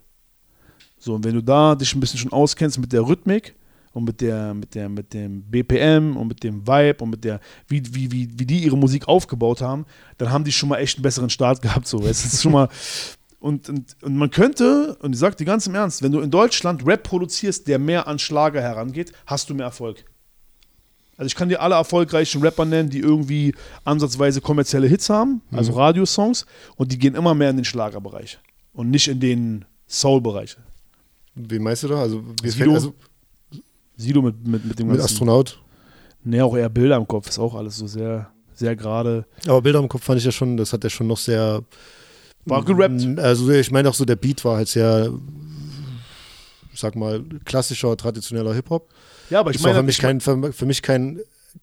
So, und wenn du da dich ein bisschen schon auskennst mit der Rhythmik und mit der, mit der, mit dem BPM und mit dem Vibe und mit der, wie, wie, wie, wie die ihre Musik aufgebaut haben, dann haben die schon mal echt einen besseren Start (laughs) gehabt. So. Es ist schon mal. Und, und, und man könnte, und ich sage dir ganz im Ernst, wenn du in Deutschland Rap produzierst, der mehr an Schlager herangeht, hast du mehr Erfolg. Also ich kann dir alle erfolgreichen Rapper nennen, die irgendwie ansatzweise kommerzielle Hits haben, also Radiosongs, und die gehen immer mehr in den Schlagerbereich und nicht in den Soul-Bereich. Wen meinst du da? Also, Sido. also Sido mit, mit, mit dem mit ganzen, Astronaut. nee, auch eher Bilder im Kopf, ist auch alles so sehr, sehr gerade. Aber Bilder im Kopf fand ich ja schon, das hat ja schon noch sehr. War gerappt. Also, ich meine auch so, der Beat war halt sehr, sag mal, klassischer, traditioneller Hip-Hop. Ja, aber ich Das war meine, für mich kein, für, für mich kein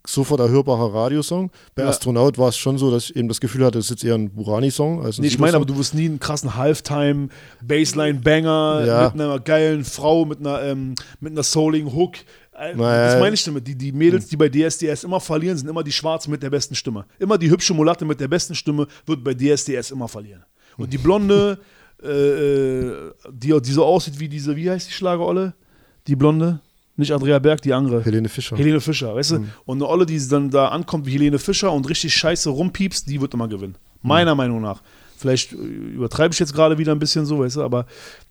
sofort erhörbarer Radiosong. Bei Ja. Astronaut war es schon so, dass ich eben das Gefühl hatte, es ist jetzt eher ein Burani-Song als ein Nee, ich meine, aber du wirst nie einen krassen Halftime, Baseline-Banger Ja. mit einer geilen Frau, mit einer, ähm, mit einer souligen Hook. Äh, Naja. Das meine ich damit. Die, die Mädels, die bei DSDS immer verlieren, sind immer die Schwarzen mit der besten Stimme. Immer die hübsche Mulatte mit der besten Stimme wird bei DSDS immer verlieren. Und die Blonde, (laughs) äh, äh, die, die so aussieht wie diese, wie heißt die Schlagerolle? Die Blonde? Nicht Andrea Berg, die andere. Helene Fischer. Helene Fischer, weißt du? Und eine Olle, die dann da ankommt wie Helene Fischer und richtig scheiße rumpiepst, die wird immer gewinnen. Meiner Meinung nach. Vielleicht äh, übertreibe ich jetzt gerade wieder ein bisschen so, weißt du, aber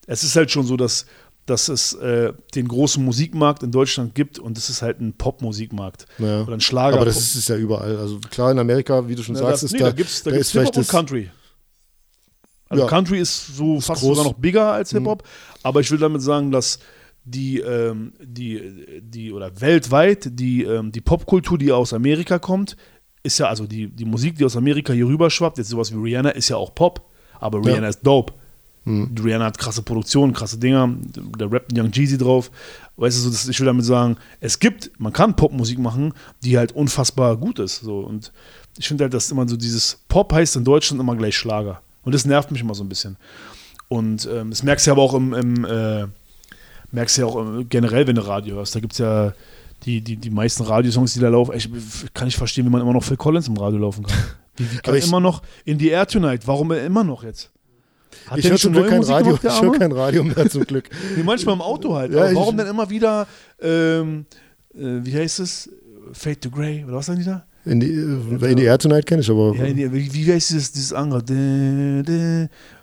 es ist halt schon so, dass, dass es äh, den großen Musikmarkt in Deutschland gibt und es ist halt ein Popmusikmarkt. Ja. Oder ein Schlager. aber das ist es ja überall. Also klar, in Amerika, wie du schon ja, sagst, das, ist nee, da, da gibt's, da da gibt's ist Hip-Hop vielleicht und das, Country. Also Ja. Country ist so fast groß. sogar noch bigger als Hip-Hop, aber ich will damit sagen, dass die, ähm, die, die oder weltweit die, ähm, die Popkultur, die aus Amerika kommt, ist ja, also die, die Musik, die aus Amerika hier rüber schwappt, jetzt sowas wie Rihanna, ist ja auch Pop, aber Ja. Rihanna ist dope. Rihanna hat krasse Produktionen, krasse Dinger, da rappt ein Young Jeezy drauf. Weißt du, so, das, ich will damit sagen, es gibt, man kann Popmusik machen, die halt unfassbar gut ist. So. Und ich finde halt, dass immer so dieses Pop heißt in Deutschland immer gleich Schlager. Und das nervt mich immer so ein bisschen. Und ähm, das merkst du ja aber auch im, im äh, merkst du ja auch generell, wenn du Radio hörst. Da gibt es ja die, die, die meisten Radiosongs, die da laufen. Ich kann nicht verstehen, wie man immer noch Phil Collins im Radio laufen kann. Wie, wie kann ich- immer noch in the Air Tonight? Warum immer noch jetzt? Hat ich höre zum schon Glück kein Musik Radio, gemacht, ich höre kein Radio mehr zum Glück. Nee, manchmal im Auto halt. Ja, ich- warum dann immer wieder, ähm, äh, wie heißt es? Fade to Grey, oder was sagen die da? In die, äh, in die Air Tonight kenne ich, aber Ja, die, wie, wie heißt dieses, dieses andere?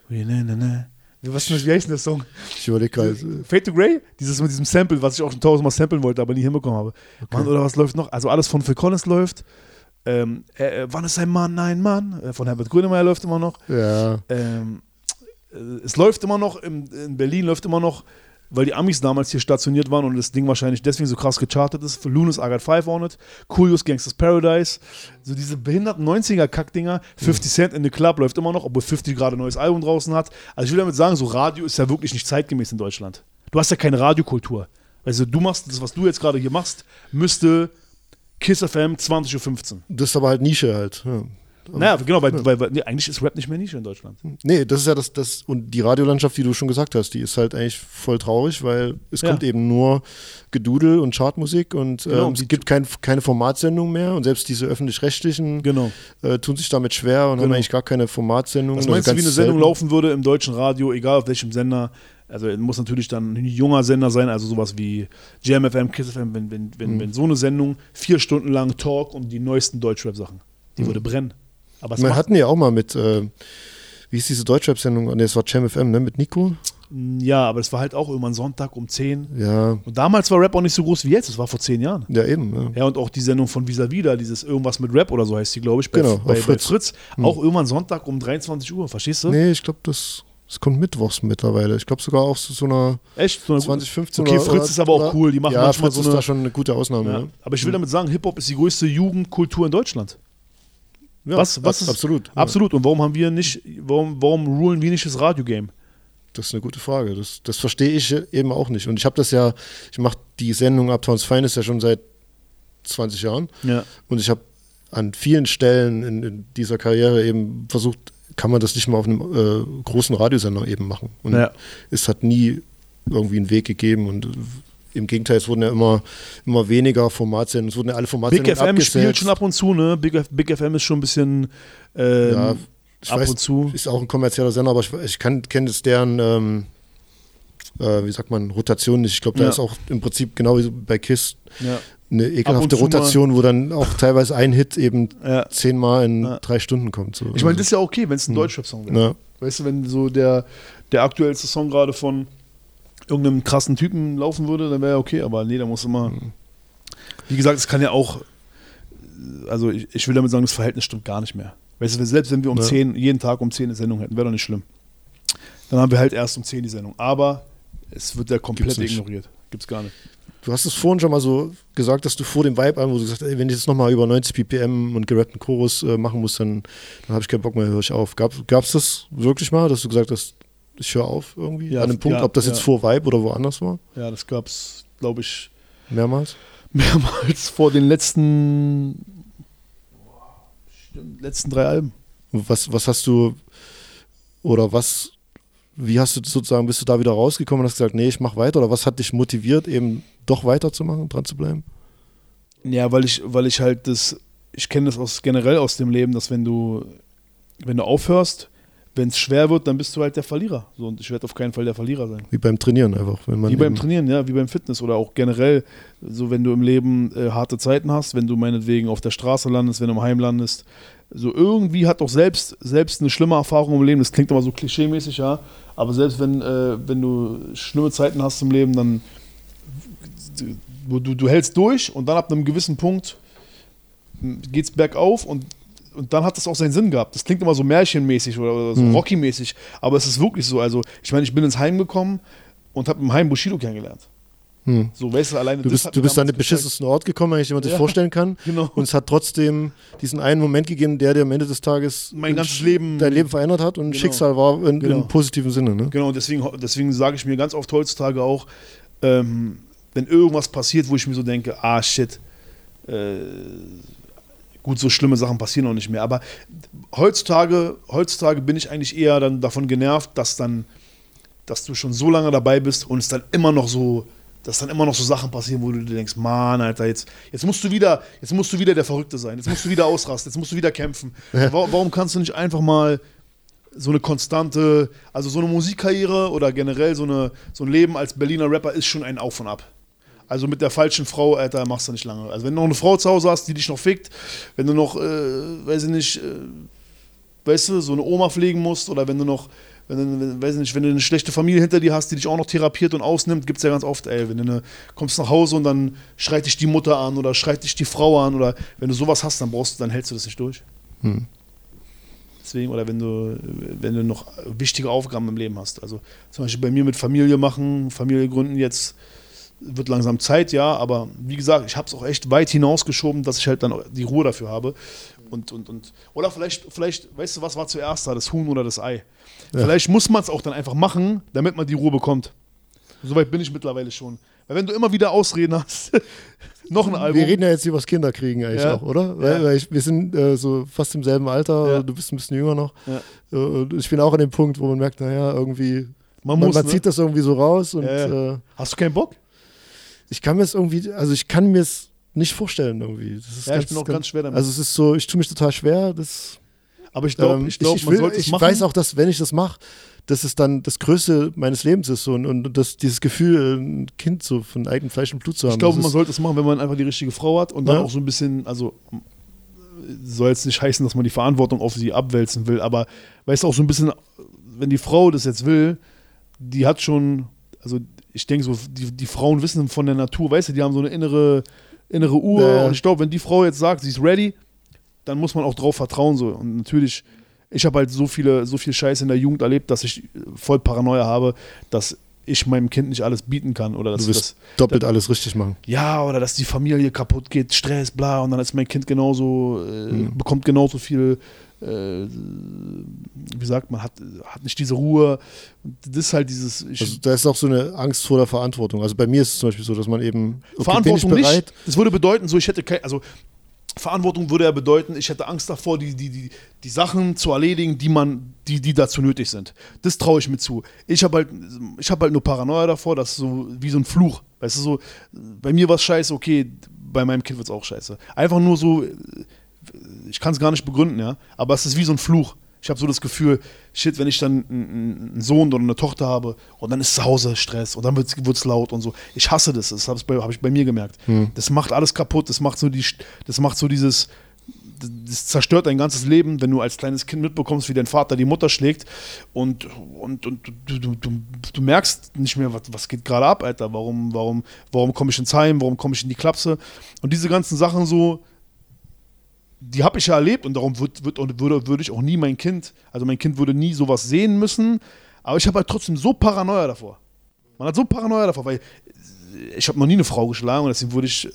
Wie, na, na, na. Wie, was, wie heißt denn der Song? ich überlege gerade. Fade to Grey? Dieses mit diesem Sample, was ich auch schon tausendmal samplen wollte, aber nie hinbekommen habe. Mann, oder was läuft noch? Also alles von Phil Collins läuft. Ähm, äh, äh, wann ist ein Mann ein Mann? Äh, von Herbert Grönemeyer läuft immer noch. Ja, Ähm, äh, es läuft immer noch, im, in Berlin läuft immer noch weil die Amis damals hier stationiert waren und das Ding wahrscheinlich deswegen so krass gechartet ist. Lunas I Got Five on it, Coolio's Gangsters Paradise, so diese behinderten 90er-Kackdinger. 50 Cent in the Club läuft immer noch, obwohl 50 gerade ein neues Album draußen hat. Also ich will damit sagen, so Radio ist ja wirklich nicht zeitgemäß in Deutschland. Du hast ja keine Radiokultur. Also du machst das, was du jetzt gerade hier machst, müsste Kiss FM 20.15 Uhr. Das ist aber halt Nische halt. Ja. Naja, genau, weil, weil, weil nee, eigentlich ist Rap nicht mehr Nische in Deutschland. Nee, das ist ja das, das, und die Radiolandschaft, wie du schon gesagt hast, die ist halt eigentlich voll traurig, weil es Ja. kommt eben nur Gedudel und Chartmusik und Genau, ähm, die- es gibt kein, keine Formatsendung mehr und selbst diese öffentlich-rechtlichen Genau. äh, tun sich damit schwer und haben Genau. eigentlich gar keine Formatsendungen. Was oder meinst du, wie eine Sendung selten. laufen würde im deutschen Radio, egal auf welchem Sender? Also muss natürlich dann ein junger Sender sein, also sowas wie Jam FM, Kiss FM, wenn, wenn, Mhm. wenn, wenn so eine Sendung vier Stunden lang Talk und die neuesten Deutschrap-Sachen. Die würde brennen. Aber es Wir hatten ja auch mal mit, äh, wie ist diese Deutschrap-Sendung? Ne, es war Jam FM, ne? Mit Nico? ja, aber es war halt auch irgendwann Sonntag um 10. Ja, Und damals war Rap auch nicht so groß wie jetzt, das war vor zehn Jahren. ja eben. Ja. Ja, und auch die Sendung von Visa Vida, dieses irgendwas mit Rap oder so heißt die, glaube ich, bei, Genau, bei, Fritz. bei Fritz. Auch irgendwann Sonntag um 23 Uhr, verstehst du? Nee, ich glaube, das, das kommt mittwochs mittlerweile. Ich glaube sogar auch zu so einer Echt? So eine- 2015 Okay, Fritz ist aber auch cool, die machen ja, manchmal Fritz so ist eine- da schon eine gute Ausnahme. Ja. Ja. Aber ich will damit sagen, Hip-Hop ist die größte Jugendkultur in Deutschland. Ja, Was- was ist- absolut. Absolut. Und warum haben wir nicht, warum, warum rulen wir nicht das Radio-Game? Das ist eine gute Frage. Das, das verstehe ich eben auch nicht. Und ich habe das ja, ich mache die Sendung Uptowns Finest ja schon seit 20 Jahren. Ja. Und ich habe an vielen Stellen in, in dieser Karriere eben versucht, kann man das nicht mal auf einem äh, großen Radiosender eben machen. Und Ja. es hat nie irgendwie einen Weg gegeben. Und im Gegenteil, es wurden ja immer, immer weniger Formatsendungen, es wurden ja alle Big Formatsendungen FM abgesetzt. spielt schon ab und zu, ne? Big, Big FM ist schon ein bisschen ähm, Ja, ich ab weiß, und zu. Ist auch ein kommerzieller Sender, aber ich, ich kenne jetzt deren, ähm, äh, wie sagt man, Rotation nicht. Ich glaube, da Ja. ist auch im Prinzip genau wie bei KISS Ja. eine ekelhafte Rotation, wo dann auch teilweise ein Hit eben zehnmal in drei Stunden kommt. So. Ich meine, das ist ja okay, wenn es ein Deutschrap-Song wäre. ja. Weißt du, wenn so der, der aktuellste Song gerade von irgendeinem krassen Typen laufen würde, dann wäre ja okay, aber nee, da muss immer. Mhm. Wie gesagt, es kann ja auch. Also, ich, ich will damit sagen, das Verhältnis stimmt gar nicht mehr. Weißt du, selbst wenn wir um Ja. 10, jeden Tag um 10 eine Sendung hätten, wäre doch nicht schlimm. Dann haben wir halt erst um 10 die Sendung. Aber es wird ja komplett Gibt's ignoriert. Gibt's gar nicht. Du hast es vorhin schon mal so gesagt, dass du vor dem Vibe an, wo du gesagt hast, ey, wenn ich jetzt nochmal über 90 ppm und gerappten Chorus äh, machen muss, dann, dann habe ich keinen Bock mehr, höre ich auf. Gab es das wirklich mal, dass du gesagt hast, ich höre auf irgendwie? Ja, an einem Punkt, ja, ob das ja. jetzt vor Vibe oder woanders war? Ja, das gab's, glaube ich, Mehrmals? (laughs) mehrmals vor den letzten. letzten drei Alben. Was, was hast du oder was, wie hast du sozusagen, bist du da wieder rausgekommen und hast gesagt, nee, ich mache weiter oder was hat dich motiviert, eben doch weiterzumachen, dran zu bleiben? Ja, weil ich, weil ich halt das, ich kenne das aus, generell aus dem Leben, dass wenn du, wenn du aufhörst, wenn es schwer wird, dann bist du halt der Verlierer. So, und ich werde auf keinen Fall der Verlierer sein. Wie beim Trainieren einfach. Wenn man Wie beim Trainieren, ja, wie beim Fitness oder auch generell, so wenn du im Leben äh, harte Zeiten hast, wenn du meinetwegen auf der Straße landest, wenn du im Heim landest, so irgendwie hat doch selbst, selbst eine schlimme Erfahrung im Leben, das klingt immer so klischeemäßig, ja, aber selbst wenn, äh, wenn du schlimme Zeiten hast im Leben, dann du, du, du hältst durch und dann ab einem gewissen Punkt geht's bergauf und und dann hat das auch seinen Sinn gehabt. Das klingt immer so märchenmäßig oder, so Mhm. Rocky-mäßig, aber es ist wirklich so. Also, ich meine, ich bin ins Heim gekommen und habe im Heim Bushido kennengelernt. Hm. So, weißt du, alleine Du bist, du bist an den beschissensten Ort gekommen, den man sich Ja. vorstellen kann. (laughs) Genau. Und es hat trotzdem diesen einen Moment gegeben, der dir am Ende des Tages Mein ganzes Leben- dein Leben verändert hat und Genau. Schicksal war in, Genau. im positiven Sinne. Ne? Genau, deswegen, deswegen sage ich mir ganz oft heutzutage auch, ähm, wenn irgendwas passiert, wo ich mir so denke, ah shit, äh, gut, so schlimme Sachen passieren auch nicht mehr. Aber heutzutage, heutzutage bin ich eigentlich eher dann davon genervt, dass dann, dass du schon so lange dabei bist und es dann immer noch so, dass dann immer noch so Sachen passieren, wo du dir denkst, Mann, Alter, jetzt, jetzt musst du wieder, jetzt musst du wieder der Verrückte sein, jetzt musst du wieder ausrasten, jetzt musst du wieder kämpfen. (laughs) Wa- Warum kannst du nicht einfach mal so eine konstante, also so eine Musikkarriere oder generell so, eine, so ein Leben als Berliner Rapper ist schon ein Auf und Ab. Also mit der falschen Frau, Alter, machst du nicht lange. Also wenn du noch eine Frau zu Hause hast, die dich noch fickt, wenn du noch, äh, weiß ich nicht, äh, weißt du, so eine Oma pflegen musst oder wenn du noch, wenn du, wenn, weiß ich nicht, wenn du eine schlechte Familie hinter dir hast, die dich auch noch therapiert und ausnimmt, gibt es ja ganz oft, ey, wenn du eine, kommst nach Hause und dann schreit dich die Mutter an oder schreit dich die Frau an oder wenn du sowas hast, dann brauchst du, dann hältst du das nicht durch. Deswegen, oder wenn du, wenn du noch wichtige Aufgaben im Leben hast. Also zum Beispiel bei mir mit Familie machen, Familie gründen jetzt wird langsam Zeit, ja, aber wie gesagt, ich habe es auch echt weit hinausgeschoben, dass ich halt dann die Ruhe dafür habe. Und, und, und, oder vielleicht, vielleicht, weißt du, was war zuerst da, das Huhn oder das Ei? Ja. Vielleicht muss man es auch dann einfach machen, damit man die Ruhe bekommt. Soweit bin ich mittlerweile schon. Weil wenn du immer wieder Ausreden hast, (laughs) noch ein Album. Wir reden ja jetzt über das Kinderkriegen eigentlich Ja. auch, oder? Weil, Ja. weil ich, wir sind äh, so fast im selben Alter, du bist ein bisschen jünger noch. Äh, ich bin auch an dem Punkt, wo man merkt, naja, irgendwie, Man man, muss, man ne? zieht das irgendwie so raus und. Äh, Hast du keinen Bock? Ich kann mir es irgendwie, also ich kann mir es nicht vorstellen irgendwie. Ja, ich bin auch ganz schwer damit. Also es ist so, ich tue mich total schwer. Das, Aber ich glaube, ähm, ich, glaub, ich, man will- ich weiß auch, dass wenn ich das mache, dass es dann das Größte meines Lebens ist so, und, und das, dieses Gefühl, ein Kind so von eigenem Fleisch und Blut zu haben. Ich glaube, man sollte es machen, wenn man einfach die richtige Frau hat und dann Ja. auch so ein bisschen, also soll jetzt nicht heißen, dass man die Verantwortung auf sie abwälzen will, aber weißt du auch so ein bisschen, wenn die Frau das jetzt will, die hat schon, also ich denke so, die, die Frauen wissen von der Natur, weißt du, die haben so eine innere, innere Uhr Ja. und ich glaube, wenn die Frau jetzt sagt, sie ist ready, dann muss man auch drauf vertrauen so und natürlich ich habe halt so viele so viel Scheiße in der Jugend erlebt, dass ich voll Paranoia habe, dass ich meinem Kind nicht alles bieten kann oder dass du das wirst doppelt alles richtig machen. ja, oder dass die Familie kaputt geht, Stress, bla, und dann ist mein Kind genauso, äh, bekommt genauso viel, äh, wie sagt man, hat, hat nicht diese Ruhe. Das ist halt dieses, Also da ist auch so eine Angst vor der Verantwortung. Also bei mir ist es zum Beispiel so, dass man eben okay, Verantwortung nicht. Das würde bedeuten, so ich hätte kein, also Verantwortung würde ja bedeuten, ich hätte Angst davor, die, die, die, die Sachen zu erledigen, die man, die, die dazu nötig sind. Das traue ich mir zu. Ich habe halt, ich habe halt nur Paranoia davor, dass so wie so ein Fluch. Weißt du, so, bei mir war es scheiße, okay, bei meinem Kind wird es auch scheiße. Einfach nur so, ich kann es gar nicht begründen, ja, aber es ist wie so ein Fluch. Ich habe so das Gefühl, shit, wenn ich dann einen Sohn oder eine Tochter habe und dann ist zu Hause Stress und dann wird es laut und so. Ich hasse das, das habe hab ich bei mir gemerkt. Das macht alles kaputt, das macht so, die, das macht so dieses, das zerstört dein ganzes Leben, wenn du als kleines Kind mitbekommst, wie dein Vater die Mutter schlägt und, und, und du, du, du, du merkst nicht mehr, was, was geht gerade ab, Alter. Warum, warum, warum komme ich ins Heim, warum komme ich in die Klapse? Und diese ganzen Sachen so, die habe ich ja erlebt und darum wird, wird, und würde, würde ich auch nie mein Kind, also mein Kind würde nie sowas sehen müssen, aber ich habe halt trotzdem so Paranoia davor. Man hat so Paranoia davor, weil ich habe noch nie eine Frau geschlagen und deswegen würde ich,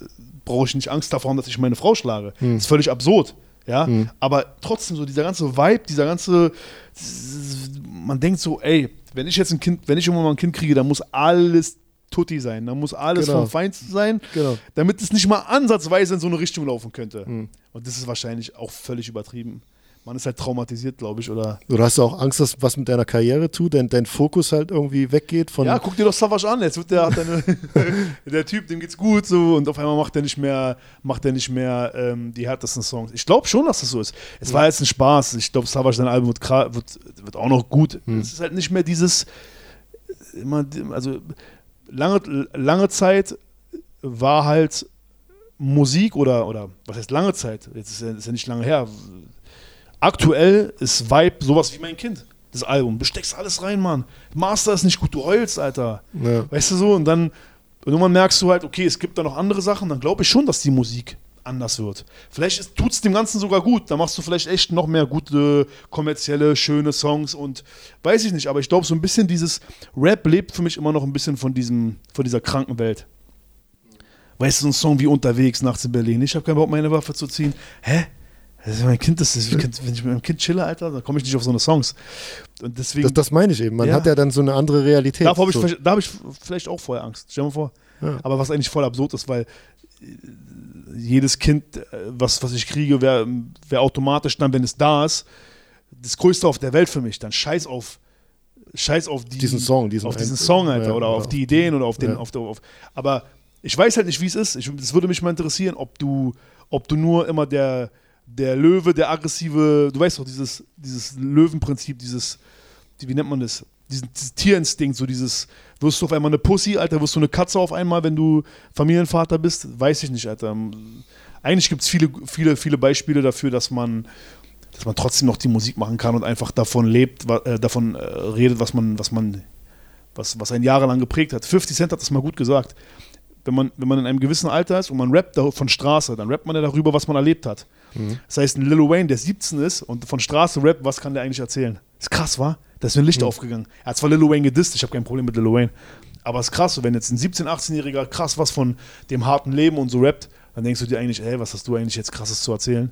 brauche ich nicht Angst davor haben, dass ich meine Frau schlage. Das ist völlig absurd. Ja, aber trotzdem so dieser ganze Vibe, dieser ganze, man denkt so, ey, wenn ich jetzt ein Kind, wenn ich irgendwann mal ein Kind kriege, dann muss alles tutti sein, dann muss alles Genau. vom Feinsten sein, Genau. damit es nicht mal ansatzweise in so eine Richtung laufen könnte. Und das ist wahrscheinlich auch völlig übertrieben. Man ist halt traumatisiert, glaube ich, oder Oder hast du auch Angst, dass was mit deiner Karriere tut, dein, dein Fokus halt irgendwie weggeht von. Ja, guck dir doch Savage an. Jetzt wird der, hat eine, (laughs) der Typ, dem geht's gut so und auf einmal macht er nicht mehr, macht er nicht mehr ähm, die härtesten Songs. Ich glaube schon, dass das so ist. Es war jetzt ein Spaß. Ich glaube, Savage sein Album wird, wird, wird auch noch gut. Es ist halt nicht mehr dieses immer, also lange, lange Zeit war halt Musik oder, oder was heißt lange Zeit? Jetzt ist ja, ist ja nicht lange her. Aktuell ist Vibe sowas wie mein Kind. Das Album. Du steckst alles rein, Mann. Master ist nicht gut, du heulst, Alter. Ja. Weißt du so? Und dann und irgendwann merkst du halt, okay, es gibt da noch andere Sachen, dann glaube ich schon, dass die Musik anders wird. Vielleicht tut es dem Ganzen sogar gut. Da machst du vielleicht echt noch mehr gute, kommerzielle, schöne Songs und weiß ich nicht, aber ich glaube, so ein bisschen dieses Rap lebt für mich immer noch ein bisschen von diesem, von dieser kranken Welt. Weißt du, so ein Song wie Unterwegs nachts in Berlin. Ich habe keinen Bock, meine Waffe zu ziehen. Hä? Das ist mein Kind, das ist, wenn ich mit meinem Kind chille, Alter, dann komme ich nicht auf so eine Songs. Und deswegen. Das, das meine ich eben. Man Ja. hat ja dann so eine andere Realität. Davor habe ich, so. vielleicht- da hab ich vielleicht auch vorher Angst. Stell dir mal vor. Ja. Aber was eigentlich voll absurd ist, weil äh, jedes Kind, äh, was, was ich kriege, wäre wär automatisch dann, wenn es da ist, das Größte auf der Welt für mich. Dann scheiß auf, scheiß auf die, Diesen Song, diesen auf diesen Song, Alter, ja, oder auf die Ideen oder auf den, Ja. auf der, auf, aber ich weiß halt nicht, wie es ist. Das würde mich mal interessieren, ob du, ob du nur immer der, der Löwe, der aggressive, du weißt doch, dieses, dieses Löwenprinzip, dieses, die, wie nennt man das? Diesen, dieses Tierinstinkt, so dieses, wirst du auf einmal eine Pussy, Alter, wirst du eine Katze auf einmal, wenn du Familienvater bist? Weiß ich nicht, Alter. Eigentlich gibt es viele, viele, viele Beispiele dafür, dass man, dass man trotzdem noch die Musik machen kann und einfach davon lebt, äh, davon äh, redet, was man, was man, was, was einen jahrelang geprägt hat. 50 Cent hat das mal gut gesagt. wenn man, wenn man in einem gewissen Alter ist und man rappt von Straße, dann rappt man ja darüber, was man erlebt hat. Das heißt, ein Lil Wayne, der 17 ist und von Straße rappt, was kann der eigentlich erzählen? Ist krass, war? Da ist mir ein Licht aufgegangen. Er hat zwar Lil Wayne gedisst, ich habe kein Problem mit Lil Wayne. Aber es ist krass, wenn jetzt ein 17-, 18-Jähriger krass was von dem harten Leben und so rappt, dann denkst du dir eigentlich, ey, was hast du eigentlich jetzt krasses zu erzählen?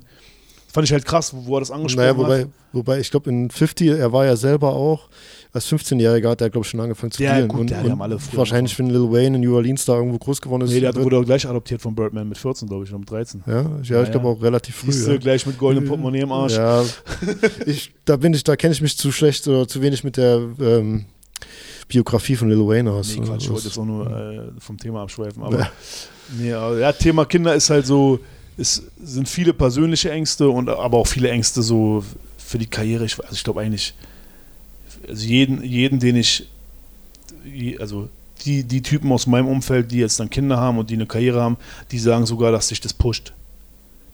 Fand ich halt krass, wo, wo er das angesprochen Naja, hat. wobei, wobei ich glaube, in 50, er war ja selber auch, als 15-Jähriger hat er, glaube ich, schon angefangen zu Ja, spielen. gut, und, ja, und haben alle wahrscheinlich, wenn Lil Wayne in New Orleans da irgendwo groß geworden ist. Nee, der wurde auch gleich adoptiert von Birdman mit 14, glaube ich, oder mit 13. ja, ja, ich glaube ja. auch relativ früh. Siehst du, Ja. gleich mit goldenem Portemonnaie im Arsch. Ja, (laughs) ich, da bin ich, da kenne ich mich zu schlecht oder zu wenig mit der ähm, Biografie von Lil Wayne aus. Nee, Quatsch, ich wollte jetzt auch nur äh, vom Thema abschweifen. Aber, nee, aber ja, Thema Kinder ist halt so, es sind viele persönliche Ängste und aber auch viele Ängste so für die Karriere. Ich, also ich glaube eigentlich, also jeden, jeden, den ich, also die, die Typen aus meinem Umfeld, die jetzt dann Kinder haben und die eine Karriere haben, die sagen sogar, dass sich das pusht.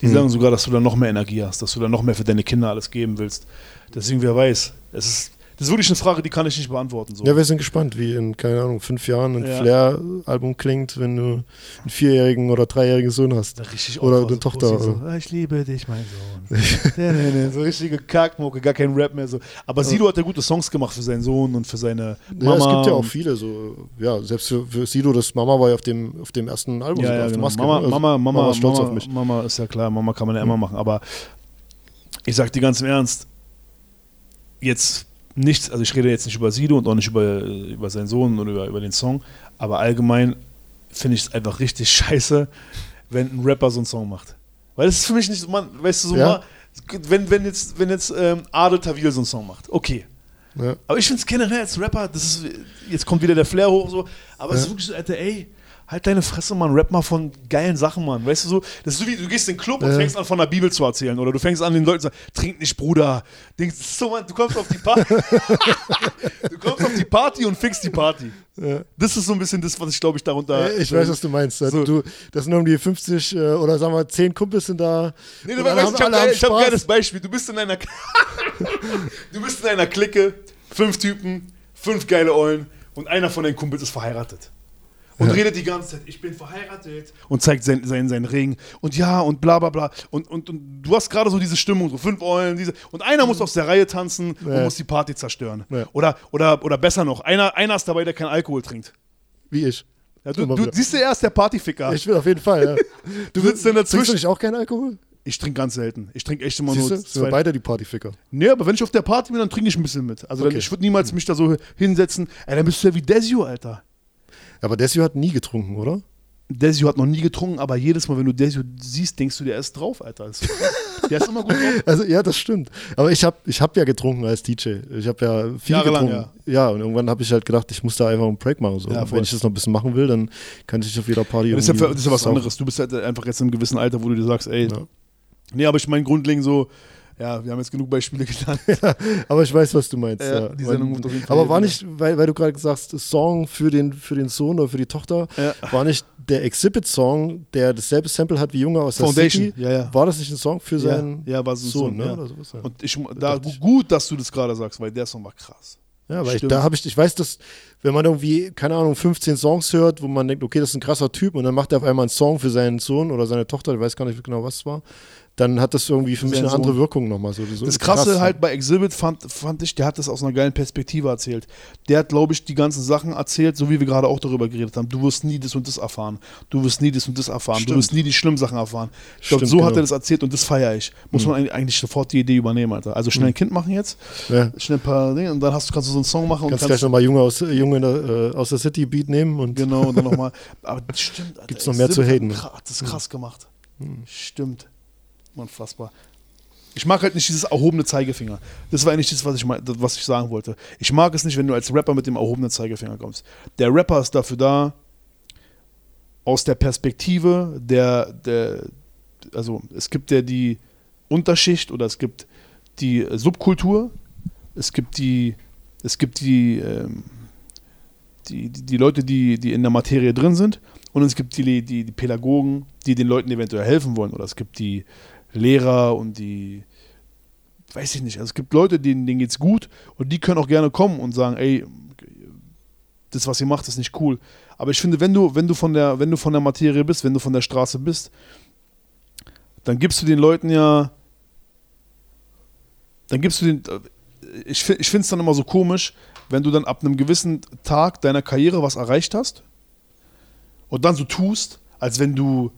Die Mhm. sagen sogar, dass du dann noch mehr Energie hast, dass du dann noch mehr für deine Kinder alles geben willst. Deswegen, wer weiß. Es ist, das ist wirklich eine Frage, die kann ich nicht beantworten. So. ja, wir sind gespannt, wie in, keine Ahnung, fünf Jahren ein Ja. Flair-Album klingt, wenn du einen vierjährigen oder dreijährigen Sohn hast. Richtig Oder eine so Tochter, So? "Ah, ich liebe dich, mein Sohn. (laughs) so richtige Kackmucke, gar kein Rap mehr. So. Aber Sido hat ja gute Songs gemacht für seinen Sohn und für seine Mama. Ja, es gibt ja auch viele so, ja, selbst für, für Sido, das Mama war ja auf dem, auf dem ersten Album, Ja, ja, genau. Maske. Mama, ne? Also, Mama, Mama, war stolz Mama, auf mich. Mama ist ja klar, Mama kann man ja immer machen. Aber ich sag dir ganz im Ernst, jetzt nichts, also ich rede jetzt nicht über Sido und auch nicht über, über seinen Sohn oder über, über den Song, aber allgemein finde ich es einfach richtig (laughs) scheiße, wenn ein Rapper so einen Song macht. Weil das ist für mich nicht so, man, weißt du, so Ja. mal, wenn, wenn jetzt, wenn jetzt ähm, Adel Tawil so einen Song macht, okay. Ja. Aber ich finde es generell als Rapper, das ist, jetzt kommt wieder der Flair hoch, so, aber es Ja. ist wirklich so, Alter, ey, halt deine Fresse, Mann, rap mal von geilen Sachen, Mann. Weißt du so, das ist so wie, du gehst in den Club und fängst an von der Bibel zu erzählen oder du fängst an den Leuten zu sagen, trink nicht, Bruder. Denkst, so, Mann, du kommst auf die Party. (laughs) du kommst auf die Party und fixst die Party. Ja. Das ist so ein bisschen das, was ich glaube ich darunter. Äh, Ich weiß, was du meinst. So. Du, das sind um die 50 äh, oder sagen wir 10 Kumpels sind da. Nee, du weißt, ich habe hab ein geiles Beispiel. Du bist in einer (laughs) Du bist in einer Clique, fünf Typen, fünf geile Eulen und einer von deinen Kumpels ist verheiratet. Und redet die ganze Zeit, ich bin verheiratet. Und zeigt seinen sein, sein Ring. Und ja, und bla bla bla. Und, und, und du hast gerade so diese Stimmung, so fünf Eulen, diese. Und einer muss aus der Reihe tanzen und Ja. muss die Party zerstören. Ja. Oder, oder, oder besser noch, einer, einer ist dabei, der keinen Alkohol trinkt. Wie ich. Ja, du, du siehst ja erst der Partyficker. Ich will auf jeden Fall, ja. (laughs) du sitzt dann Trinkst du dazwischen. nicht auch keinen Alkohol? Ich trinke ganz selten. Ich trinke echt immer Siehst du? nur Sind wir beide die Partyficker. Nee, aber wenn ich auf der Party bin, dann trinke ich ein bisschen mit. Also dann, Okay. ich würde niemals mich da so hinsetzen. Ey, dann bist du ja wie Desio, Alter. Aber Desio hat nie getrunken, oder? Desio hat noch nie getrunken, aber jedes Mal, wenn du Desio siehst, denkst du, der ist drauf, Alter. Der ist immer gut drauf. (laughs) Also ja, das stimmt. Aber ich habe ich hab ja getrunken als DJ. Ich habe ja viel Jahrelang, getrunken. Ja. und irgendwann habe ich halt gedacht, ich muss da einfach einen Break machen. So. Ja, wenn ich das noch ein bisschen machen will, dann kann ich auf jeder Party Das ist, ja, das ist ja was anderes. Du bist halt einfach jetzt in einem gewissen Alter, wo du dir sagst, ey, Ja. nee, aber ich meine grundlegend so, ja, wir haben jetzt genug Beispiele genannt. (laughs) Aber ich weiß, was du meinst. Ja, Ja, die Sendung ruft auf jeden Fall Aber war nicht, weil, weil du gerade gesagt hast, Song für den, für den Sohn oder für die Tochter, Ja. war nicht der Exhibit-Song, der dasselbe Sample hat wie Junge aus der Foundation, City, ja, ja. war das nicht ein Song für Ja, seinen ja, war so ein Sohn, Song, ne? ja. Oder sowas, ja. Und ich, da, gut, dass du das gerade sagst, weil der Song war krass. Ja, weil ich, da habe ich, ich weiß, dass, wenn man irgendwie, keine Ahnung, 15 Songs hört, wo man denkt, okay, das ist ein krasser Typ und dann macht er auf einmal einen Song für seinen Sohn oder seine Tochter, ich weiß gar nicht genau, was es war, dann hat das irgendwie für mich eine andere. Wirkung nochmal. So, so Das Krasse krass. halt bei Exhibit fand, fand ich, der hat das aus einer geilen Perspektive erzählt. Der hat, glaube ich, die ganzen Sachen erzählt, so wie wir gerade auch darüber geredet haben. Du wirst nie das und das erfahren. Du wirst nie das und das erfahren. Du Stimmt. wirst nie die schlimmen Sachen erfahren. Ich glaube, so hat genau. er das erzählt und das feiere ich. Muss man eigentlich- sofort die Idee übernehmen, Alter. Also schnell ein Kind machen jetzt, Ja. schnell ein paar Dinge und dann hast du, kannst du so einen Song machen und Kannst kannst, gleich nochmal Junge, aus, Junge in der, äh, aus der City Beat nehmen und Genau, und dann nochmal. (laughs) Aber das stimmt, Alter. Gibt's noch mehr zu Exhibit haten. hat Das ist krass gemacht. Stimmt. Unfassbar. Ich mag halt nicht dieses erhobene Zeigefinger. Das war eigentlich das, was ich, was ich sagen wollte. Ich mag es nicht, wenn du als Rapper mit dem erhobenen Zeigefinger kommst. Der Rapper ist dafür da, aus der Perspektive der, der also es gibt ja die Unterschicht oder es gibt die Subkultur, es gibt die, es gibt die, ähm, die, die, die Leute, die, die in der Materie drin sind und es gibt die, die, die Pädagogen, die den Leuten eventuell helfen wollen oder es gibt die Lehrer und die, weiß ich nicht, also es gibt Leute, denen, denen geht's gut und die können auch gerne kommen und sagen, ey, das, was ihr macht, ist nicht cool. Aber ich finde, wenn du, wenn du von der, wenn du von der Materie bist, wenn du von der Straße bist, dann gibst du den Leuten ja, dann gibst du den, ich, ich finde es dann immer so komisch, wenn du dann ab einem gewissen Tag deiner Karriere was erreicht hast und dann so tust, als wenn du,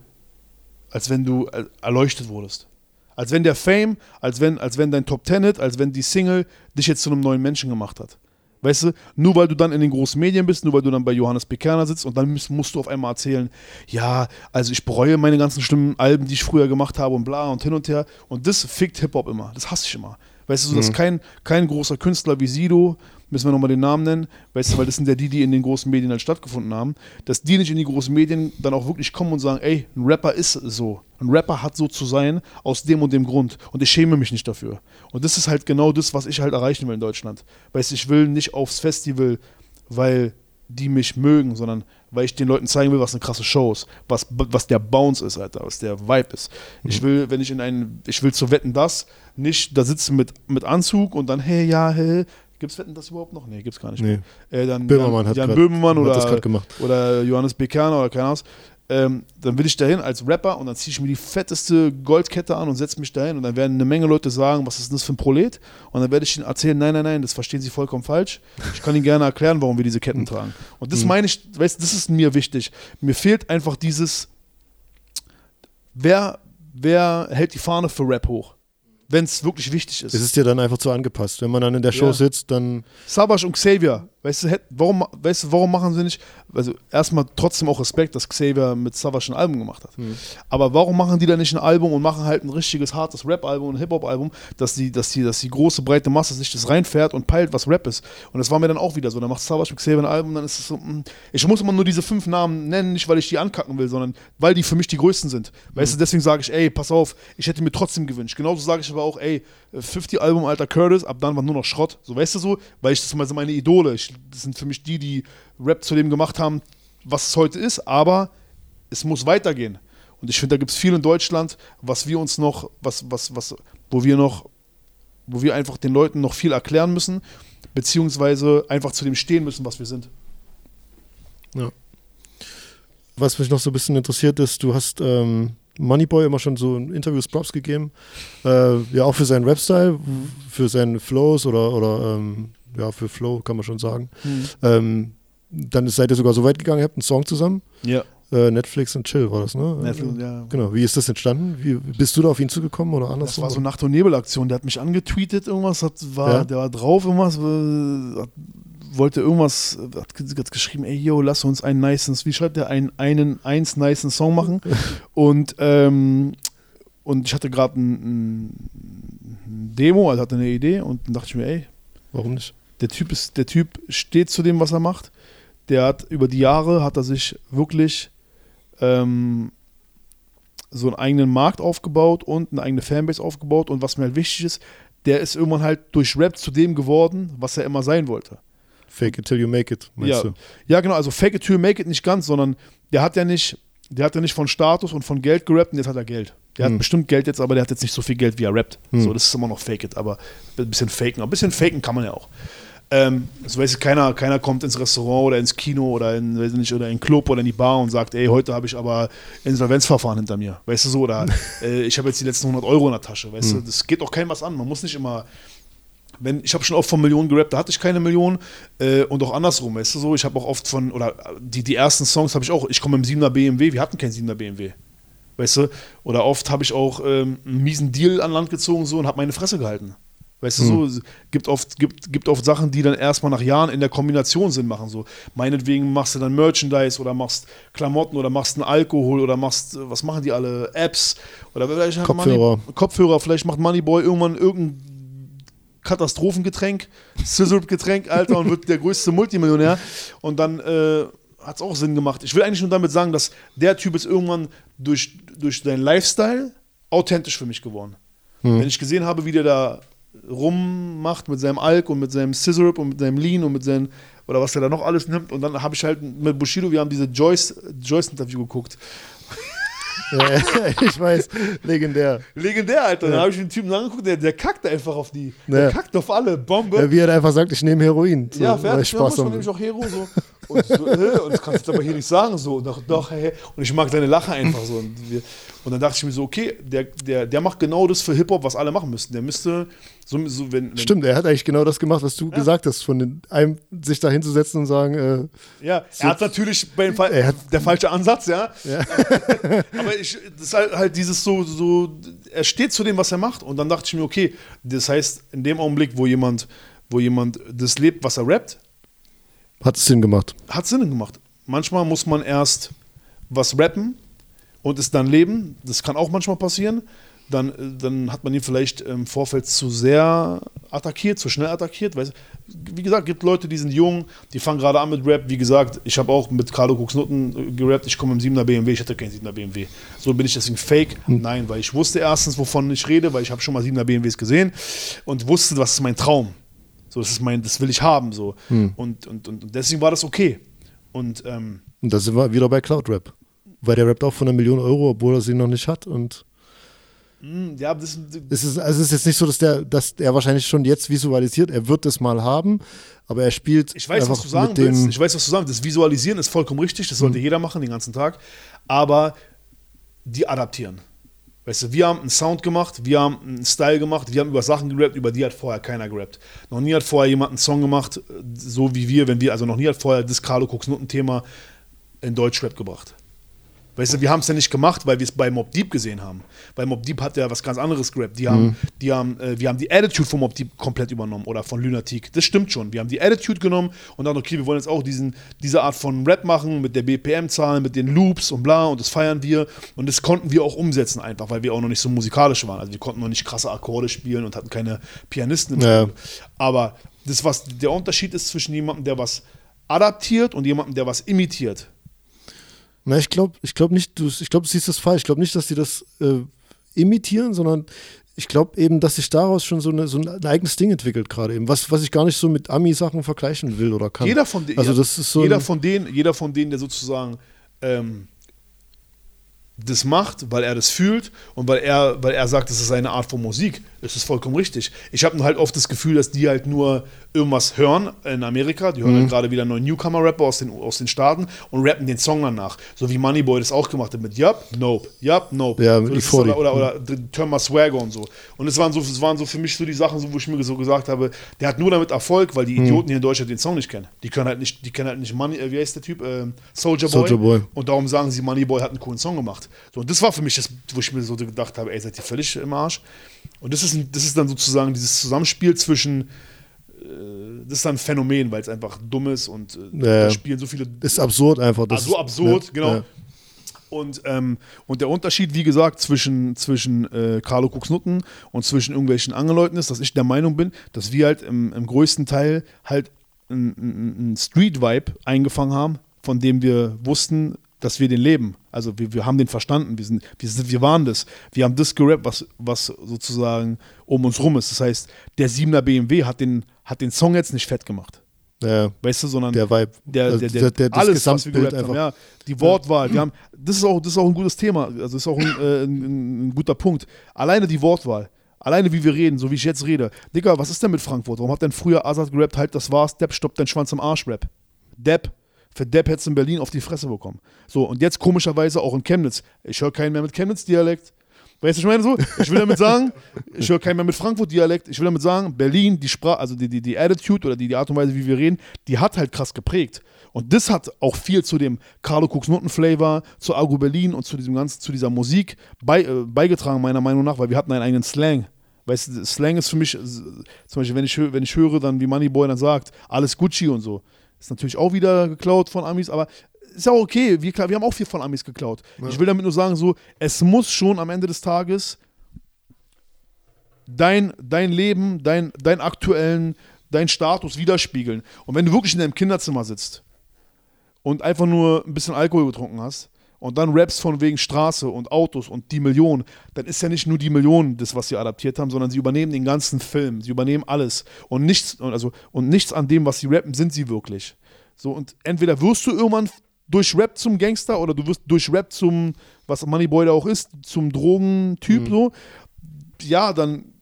als wenn du äh, erleuchtet wurdest. Als wenn der Fame, als wenn, als wenn dein Top Ten Hit, als wenn die Single dich jetzt zu einem neuen Menschen gemacht hat. Weißt du, nur weil du dann in den großen Medien bist, nur weil du dann bei Johannes Bekerner sitzt und dann musst, musst du auf einmal erzählen, ja, also ich bereue meine ganzen schlimmen Alben, die ich früher gemacht habe und bla und hin und her. Und das fickt Hip-Hop immer. Das hasse ich immer. Weißt du, so, dass kein, kein großer Künstler wie Sido, müssen wir nochmal den Namen nennen, weißt du, weil das sind ja die, die in den großen Medien halt stattgefunden haben, dass die nicht in die großen Medien dann auch wirklich kommen und sagen, ey, ein Rapper ist so. Ein Rapper hat so zu sein, aus dem und dem Grund. Und ich schäme mich nicht dafür. Und das ist halt genau das, was ich halt erreichen will in Deutschland. Weißt du, ich will nicht aufs Festival, weil die mich mögen, sondern weil ich den Leuten zeigen will, was eine krasse Show ist, was, was der Bounce ist, Alter, was der Vibe ist. Ich will, wenn ich in einen, ich will zu wetten, das nicht da sitzen mit, mit Anzug und dann, hey, ja, hey, gibt's Wetten das überhaupt noch? Nee, gibt's gar nicht. Nee. mehr. Äh, dann, Böhmermann Jan, hat Jan grad- Böhmermann hat oder, das grad gemacht. oder Johannes Bekerner oder keine Ahnung. Ähm, dann will ich dahin als Rapper und dann ziehe ich mir die fetteste Goldkette an und setze mich dahin und dann werden eine Menge Leute sagen, was ist denn das für ein Prolet? Und dann werde ich ihnen erzählen, nein, nein, nein, das verstehen sie vollkommen falsch. Ich kann ihnen gerne erklären, warum wir diese Ketten tragen. Und das meine ich, weißt, du, das ist mir wichtig. Mir fehlt einfach dieses, wer, wer hält die Fahne für Rap hoch? Wenn es wirklich wichtig ist. Es ist dir dann einfach zu angepasst. Wenn man dann in der Show Ja. sitzt, dann Sabash und Xavier, weißt du, warum, weißt du, warum machen sie nicht, also erstmal trotzdem auch Respekt, dass Xavier mit Sabash ein Album gemacht hat. Aber warum machen die dann nicht ein Album und machen halt ein richtiges, hartes Rap-Album, ein Hip-Hop-Album, dass die, dass, die, dass die große, breite Masse sich das reinfährt und peilt, was Rap ist. Und das war mir dann auch wieder so. Dann macht Sabash mit Xavier ein Album, dann ist es so, mh, ich muss immer nur diese fünf Namen nennen, nicht weil ich die ankacken will, sondern weil die für mich die größten sind. Weißt du, deswegen sage ich, ey, pass auf, ich hätte mir trotzdem gewünscht. Genauso sage ich aber auch, ey, 50 Album alter Curtis, ab dann war nur noch Schrott. So, weißt du so? Weil ich das mal so meine Idole. Ich, das sind für mich die, die Rap zu dem gemacht haben, was es heute ist, aber es muss weitergehen. Und ich finde, da gibt es viel in Deutschland, was wir uns noch, was, was, was, wo wir noch, wo wir einfach den Leuten noch viel erklären müssen, beziehungsweise einfach zu dem stehen müssen, was wir sind. Was mich noch so ein bisschen interessiert ist, du hast ähm, Moneyboy immer schon so in Interviews Props gegeben. Äh, ja, auch für seinen Rap-Style, für seine Flows oder, oder ähm, ja, für Flow kann man schon sagen. Ähm, dann seid ihr sogar so weit gegangen, ihr habt einen Song zusammen. Ja. Äh, Netflix und Chill war das, ne? Netflix, ja. Genau. Wie ist das entstanden? Wie, bist du da auf ihn zugekommen oder Das andersrum? war so Nacht- und Nebel-Aktion. Der hat mich angetweetet, irgendwas, hat, war, Ja. der war drauf, irgendwas, äh, hat, wollte irgendwas, hat, hat geschrieben, ey, yo, lass uns einen nicen, wie schreibt der, einen, einen, eins nicen Song machen. (laughs) und, ähm, und ich hatte gerade ein, ein, ein Demo, also hatte eine Idee und dann dachte ich mir, ey, Warum nicht? Der Typ ist, der Typ steht zu dem, was er macht. Der hat über die Jahre hat er sich wirklich ähm, so einen eigenen Markt aufgebaut und eine eigene Fanbase aufgebaut. Und was mir halt wichtig ist, der ist irgendwann halt durch Rap zu dem geworden, was er immer sein wollte. Fake it till you make it, meinst Ja, du? ja, genau, also fake it till you make it nicht ganz, sondern der hat ja nicht, der hat ja nicht von Status und von Geld gerappt und jetzt hat er Geld. Der Hm. hat bestimmt Geld jetzt, aber der hat jetzt nicht so viel Geld, wie er rappt. Hm. So, das ist immer noch fake it, aber ein bisschen faken. Aber ein bisschen faken kann man ja auch. Ähm, also weißt du, keiner, keiner kommt ins Restaurant oder ins Kino oder in, weiß ich nicht, oder in den Club oder in die Bar und sagt, ey, heute habe ich aber Insolvenzverfahren hinter mir. Weißt du so? Oder (laughs) äh, ich habe jetzt die letzten 100 Euro in der Tasche. Weißt du, das geht auch keinem was an. Man muss nicht immer wenn, ich habe schon oft von Millionen gerappt, da hatte ich keine Million äh, und auch andersrum, weißt du so, ich habe auch oft von, oder die, die ersten Songs habe ich auch, ich komme im 7er BMW, wir hatten keinen 7er BMW, weißt du, oder oft habe ich auch ähm, einen miesen Deal an Land gezogen so und habe meine Fresse gehalten. Weißt du, so, es gibt oft, gibt, gibt oft Sachen, die dann erstmal nach Jahren in der Kombination Sinn machen. So, meinetwegen machst du dann Merchandise oder machst Klamotten oder machst einen Alkohol oder machst, äh, was machen die alle? Apps oder vielleicht hat Kopfhörer. Money, Kopfhörer, vielleicht macht Moneyboy irgendwann irgendein Katastrophengetränk, Sizzurp-Getränk, Alter, und wird der größte Multimillionär. Und dann äh, hat es auch Sinn gemacht. Ich will eigentlich nur damit sagen, dass der Typ ist irgendwann durch, durch seinen Lifestyle authentisch für mich geworden. Wenn ich gesehen habe, wie der da rummacht mit seinem Alk und mit seinem Sizzurp und mit seinem Lean und mit seinem, oder was er da noch alles nimmt. Und dann habe ich halt mit Bushido, wir haben diese Joyce, Joyce-Interview geguckt. (laughs) Ich weiß, legendär. Legendär, Alter. Dann habe ich den Typen angeguckt, der, der kackt einfach auf die. Der kackt auf alle. Bombe. Wie er einfach sagt, ich nehme Heroin. So, Ja, fertig. ich Ja, Spaß muss man nämlich auch Hero so. Und, so, äh, und das kannst du aber hier nicht sagen. So. Und, doch, doch, hey, und ich mag deine Lache einfach so. Und, wir, und dann dachte ich mir so, okay, der, der, der macht genau das für Hip-Hop, was alle machen müssten. Der müsste, so, so wenn, wenn Stimmt, er hat eigentlich genau das gemacht, was du gesagt hast, von den, einem sich da hinzusetzen und sagen, äh, Ja, er hat natürlich bei dem Fall, Er hat- der falsche Ansatz, ja. (laughs) Aber ich, das ist halt, halt dieses so, so, er steht zu dem, was er macht. Und dann dachte ich mir, okay, das heißt, in dem Augenblick, wo jemand, wo jemand das lebt, was er rappt, hat es Sinn gemacht. hat Sinn gemacht. Manchmal muss man erst was rappen und es dann leben. Das kann auch manchmal passieren. Dann, äh, dann hat man ihn vielleicht im Vorfeld zu sehr attackiert, zu schnell attackiert. Weil, wie gesagt, gibt Leute, die sind jung, die fangen gerade an mit Rap. Wie gesagt, ich habe auch mit Carlo Kuxnutten äh, gerappt. Ich komme im 7er BMW, ich hatte keinen 7er BMW. So bin ich deswegen fake. Nein, weil ich wusste erstens, wovon ich rede, weil ich habe schon mal 7er BMWs gesehen und wusste, was ist mein Traum. So, das ist mein, das will ich haben. So. Und, und, und, und deswegen war das okay. Und ähm, Und da sind wir wieder bei Cloud Rap. Weil der rappt auch von einer Million Euro, obwohl er sie noch nicht hat. Und ja, das, es ist, also es ist jetzt nicht so, dass der, dass er wahrscheinlich schon jetzt visualisiert, er wird das mal haben, aber er spielt Ich weiß, was du sagen willst. Ich weiß, was du sagen willst. Das Visualisieren ist vollkommen richtig. Das sollte jeder machen den ganzen Tag. Aber die adaptieren. Weißt du, wir haben einen Sound gemacht, wir haben einen Style gemacht, wir haben über Sachen gerappt, über die hat vorher keiner gerappt. Noch nie hat vorher jemand einen Song gemacht, so wie wir, wenn wir, also noch nie hat vorher das Carlo Cooks Nutten-Thema in Deutschrap gebracht. Weißt du, wir haben es ja nicht gemacht, weil wir es bei Mob Deep gesehen haben. Bei Mob Deep hat er was ganz anderes gerappt. Die haben, die haben, äh, wir haben die Attitude von Mob Deep komplett übernommen oder von Lunatic. Das stimmt schon. Wir haben die Attitude genommen und dann, okay, wir wollen jetzt auch diesen, diese Art von Rap machen mit der BPM-Zahl, mit den Loops und bla und das feiern wir. Und das konnten wir auch umsetzen einfach, weil wir auch noch nicht so musikalisch waren. Also wir konnten noch nicht krasse Akkorde spielen und hatten keine Pianisten im Ja. Aber das, was der Unterschied ist zwischen jemandem, der was adaptiert und jemandem, der was imitiert. Na, ich glaube ich glaub nicht, du, ich glaube, du siehst das falsch. Ich glaube nicht, dass die das äh, imitieren, sondern ich glaube eben, dass sich daraus schon so, eine, so ein eigenes Ding entwickelt gerade eben, was, was ich gar nicht so mit Ami-Sachen vergleichen will oder kann. Jeder von denen, Also das ist so jeder von denen, jeder von denen, der sozusagen ähm, das macht, weil er das fühlt und weil er, weil er sagt, das ist seine Art von Musik, ist es vollkommen richtig. Ich habe halt oft das Gefühl, dass die halt nur irgendwas hören in Amerika. Die Mhm. hören halt gerade wieder neuen Newcomer-Rapper aus den, aus den Staaten und rappen den Song danach. So wie Moneyboy das auch gemacht hat mit Yup, Nope, Yup, Nope. Ja, so, das ist E40. oder, oder, oder Turn My Swagger und so. Und es waren so, es waren so für mich so die Sachen, so, wo ich mir so gesagt habe, der hat nur damit Erfolg, weil die Mhm. Idioten hier in Deutschland den Song nicht kennen. Die können halt nicht, die kennen halt nicht Money, äh, wie heißt der Typ? Ähm, Soldier Boy. Soulja Boy. Und darum sagen sie, Moneyboy hat einen coolen Song gemacht. So, und das war für mich das, wo ich mir so gedacht habe, ey, seid ihr völlig im Arsch? Und das ist, ein- das ist dann sozusagen dieses Zusammenspiel zwischen, äh, das ist dann ein Phänomen, weil es einfach dumm ist und äh, Ja, spielen so viele ist absurd einfach. Das Ah, so absurd, ja, genau. Ja. Und, ähm, und der Unterschied, wie gesagt, zwischen, zwischen äh, Carlo Kuxnutten und zwischen irgendwelchen anderen Leuten ist, dass ich der Meinung bin, dass wir halt im, im größten Teil halt einen Street-Vibe eingefangen haben, von dem wir wussten, dass wir den leben. Also wir, wir haben den verstanden, wir, sind, wir, sind, wir waren das. Wir haben das gerappt, was, was sozusagen um uns rum ist. Das heißt, der 7er BMW hat den, hat den Song jetzt nicht fett gemacht. Ja, Weißt du, sondern der Vibe. der, Also der, der, der- das alles, was wir Gesamtbild gerappt haben, einfach. ja, die Wortwahl, wir haben, das ist auch, das ist auch ein gutes Thema, also das ist auch ein, äh, ein, ein guter Punkt. Alleine die Wortwahl, alleine wie wir reden, so wie ich jetzt rede. Digga, was ist denn mit Frankfurt? Warum hat denn früher Azad gerappt, halt, das war's, Depp stoppt dein Schwanz im Arsch, Rap. Depp, für Depp hättest du in Berlin auf die Fresse bekommen. So, und jetzt komischerweise auch in Chemnitz. Ich höre keinen mehr mit Chemnitz-Dialekt. Weißt du, ich meine so? Ich will damit sagen, ich höre keinen mehr mit Frankfurt-Dialekt. Ich will damit sagen, Berlin, die Sprache, also die, die, die Attitude oder die, die Art und Weise, wie wir reden, die hat halt krass geprägt. Und das hat auch viel zu dem Carlo Cooks Noten-Flavor, zu Argo Berlin und zu diesem ganzen, zu dieser Musik bei, äh, beigetragen, meiner Meinung nach, weil wir hatten einen eigenen Slang. Weißt du, Slang ist für mich, äh, zum Beispiel, wenn ich, wenn ich höre, dann wie Moneyboy dann sagt, alles Gucci und so. Ist natürlich auch wieder geklaut von Amis, aber ist ja auch okay. Wir, wir haben auch viel von Amis geklaut. Ich will damit nur sagen, so, es muss schon am Ende des Tages dein, dein Leben, dein, dein aktuellen, dein Status widerspiegeln. Und wenn du wirklich in deinem Kinderzimmer sitzt und einfach nur ein bisschen Alkohol getrunken hast und dann rappst von wegen Straße und Autos und die Million, dann ist ja nicht nur die Million das, was sie adaptiert haben, sondern sie übernehmen den ganzen Film, sie übernehmen alles und nichts, und also, und nichts an dem, was sie rappen, sind sie wirklich. So, und entweder wirst du irgendwann durch Rap zum Gangster oder du wirst durch Rap zum, was Moneyboy da auch ist, zum Drogentyp so. Ja, dann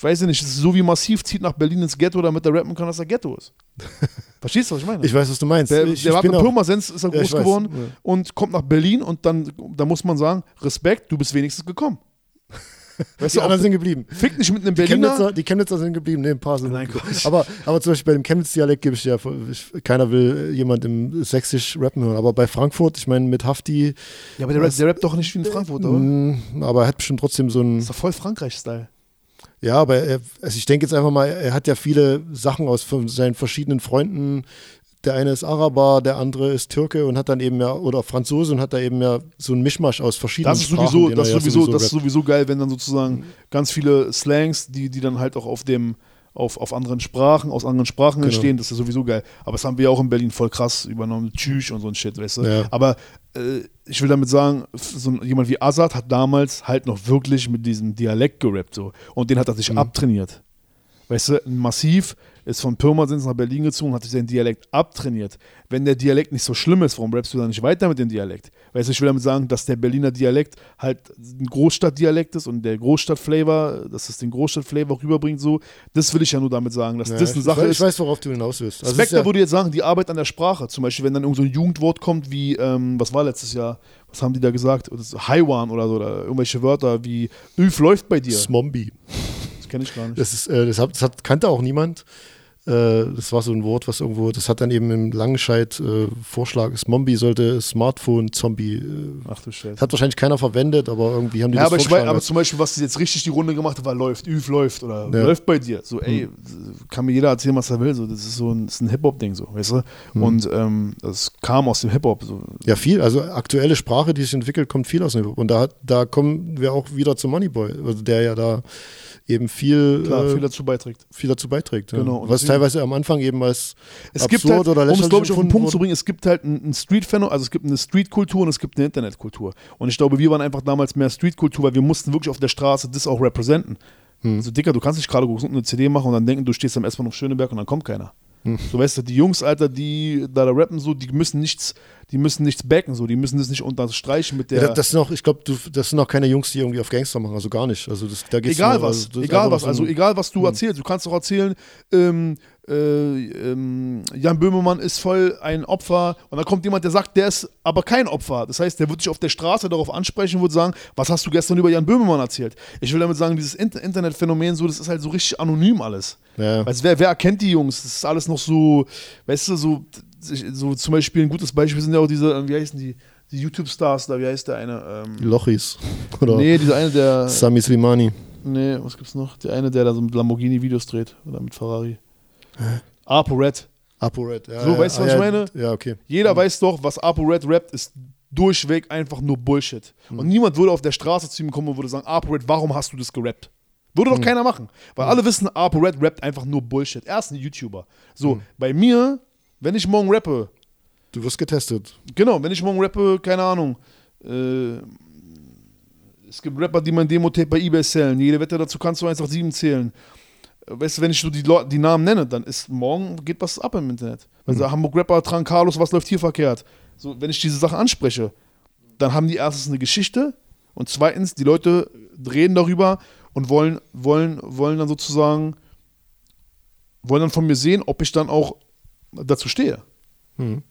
weiß ich nicht, so wie Massiv zieht nach Berlin ins Ghetto, damit er rappen kann, dass er Ghetto ist. (laughs) Verstehst du, was ich meine? Ich weiß, was du meinst. der, ich, der ich war mit Pirmasens, ist er Ja, groß geworden Ja. und kommt nach Berlin und dann, da muss man sagen, Respekt, du bist wenigstens gekommen. (laughs) Weißt die du, anderen sind geblieben. fick nicht mit einem Die Berliner. Chemnitzer, die Chemnitzer sind geblieben, ne, ein paar sind. Nein, Quatsch. aber, aber zum Beispiel bei dem Chemnitz-Dialekt gebe ich ja, ich, keiner will jemand im Sächsisch rappen hören. Aber bei Frankfurt, ich meine, mit Hafti, Ja, aber der, rappt- der rappt doch nicht wie in Frankfurt, oder? mh, aber er hat bestimmt trotzdem so ein. Das ist doch voll Frankreich-Style. Ja, aber er, also ich denke jetzt einfach mal, er hat ja viele Sachen aus von seinen verschiedenen Freunden. Der eine ist Araber, der andere ist Türke und hat dann eben ja, oder Franzose und hat da eben ja so ein Mischmasch aus verschiedenen Das ist Sprachen. sowieso, das ist ja sowieso, das ist sowieso geil, wenn dann sozusagen ganz viele Slangs, die, die dann halt auch auf dem, auf, auf anderen Sprachen, aus anderen Sprachen Genau. entstehen, das ist sowieso geil. Aber das haben wir ja auch in Berlin voll krass übernommen, Tschüss und so ein Shit, weißt du. Ja. Aber äh, ich will damit sagen, so jemand wie Azad hat damals halt noch wirklich mit diesem Dialekt gerappt so. Und den hat er sich Mhm. abtrainiert. Weißt du, Massiv ist von Pirmasens nach Berlin gezogen, hat sich seinen Dialekt abtrainiert. Wenn der Dialekt nicht so schlimm ist, warum rappst du dann nicht weiter mit dem Dialekt? Weißt du, ich will damit sagen, dass der Berliner Dialekt halt ein Großstadtdialekt ist und der Großstadtflavor, dass es den Großstadtflavor rüberbringt, so. Das will ich ja nur damit sagen, dass Ja, das eine ich, Sache weiß, ist. ich weiß, worauf du hinaus willst. Also Spectre ja, würde jetzt sagen, die Arbeit an der Sprache. Zum Beispiel, wenn dann irgend so ein Jugendwort kommt wie, ähm, was war letztes Jahr? Was haben die da gesagt? Haiwan oder so, oder irgendwelche Wörter wie Üf läuft bei dir. Smombi. Das kenne ich gar nicht. Das, ist, äh, das, hat, das hat, kannte auch niemand. Äh, das war so ein Wort, was irgendwo, das hat dann eben im Langenscheid äh, Vorschlag, Smombi sollte Smartphone-Zombie. Äh, Ach du Scheiße. hat wahrscheinlich keiner verwendet, aber irgendwie haben die Ja, das aber, ich weiß, aber zum Beispiel, was jetzt richtig die Runde gemacht hat, war läuft, Üf läuft oder Ja. läuft bei dir. So, ey, kann mir jeder erzählen, was er will. So, das ist so ein, das ist ein Hip-Hop-Ding, so, weißt du? Und ähm, das kam aus dem Hip-Hop. So. Ja, viel. Also aktuelle Sprache, die sich entwickelt, kommt viel aus dem Hip-Hop. Und da, da kommen wir auch wieder zu Moneyboy, also der ja da eben viel, Klar, äh, viel dazu beiträgt. viel dazu beiträgt. Ja. Genau. Und Was teilweise am Anfang eben als Es absurd gibt halt, oder um es lächerlich glaube ich auf den Punkt zu wurde. bringen, es gibt halt ein, Street-Phänomen, also es gibt eine Street-Kultur und es gibt eine Internetkultur. Und ich glaube, wir waren einfach damals mehr Street-Kultur, weil wir mussten wirklich auf der Straße das auch representen. Hm. Also Dicker, du kannst nicht gerade eine CD machen und dann denken, du stehst am S-Bahn auf Schöneberg und dann kommt keiner. Hm. So weißt du, die Jungs, Alter, die da, da rappen so, die müssen nichts, die müssen nichts backen, so, die müssen das nicht unterstreichen mit der. Ja, das sind auch, ich glaube, das sind auch keine Jungs, die irgendwie auf Gangster machen, also gar nicht. Also das, da geht's egal nur, was, also egal was, also egal was Hm. du erzählst. Du kannst doch erzählen, ähm, äh, ähm, Jan Böhmermann ist voll ein Opfer und dann kommt jemand, der sagt, der ist aber kein Opfer. Das heißt, der wird dich auf der Straße darauf ansprechen und wird sagen, was hast du gestern über Jan Böhmermann erzählt? Ich will damit sagen, dieses Inter Internetphänomen, so, das ist halt so richtig anonym alles. Ja. Weißt, wer, wer erkennt die Jungs? Das ist alles noch so, weißt du, so, so zum Beispiel ein gutes Beispiel sind ja auch diese, äh, wie heißen die, die YouTube-Stars da, wie heißt der eine? Ähm, Lochis. (laughs) Oder nee, dieser eine, der. Sami Slimani. Nee, was gibt's noch? Der eine, der da so mit Lamborghini Videos dreht oder mit Ferrari. ApoRed. ApoRed. Ja, So, ja, weißt du, ah, was ja, ich meine? Ja, okay. Jeder weiß doch, was ApoRed rappt, ist durchweg einfach nur Bullshit. Und niemand würde auf der Straße zu ihm kommen und würde sagen, ApoRed, warum hast du das gerappt? Würde doch keiner machen. Weil alle wissen, ApoRed rappt einfach nur Bullshit. Er ist ein YouTuber. So, bei mir, wenn ich morgen rappe, Du wirst getestet. Genau, wenn ich morgen rappe, keine Ahnung. Äh, es gibt Rapper, die mein Demo-Tape bei Ebay zählen. Jede Wette dazu kannst du 187 zählen. Weißt du, wenn ich so die, die Namen nenne, dann ist morgen geht was ab im Internet. Also Hamburg-Rapper, Tran Carlos, was läuft hier verkehrt? So, wenn ich diese Sache anspreche, dann haben die erstens eine Geschichte und zweitens, die Leute reden darüber und wollen, wollen, wollen dann sozusagen, wollen dann von mir sehen, ob ich dann auch dazu stehe Mhm.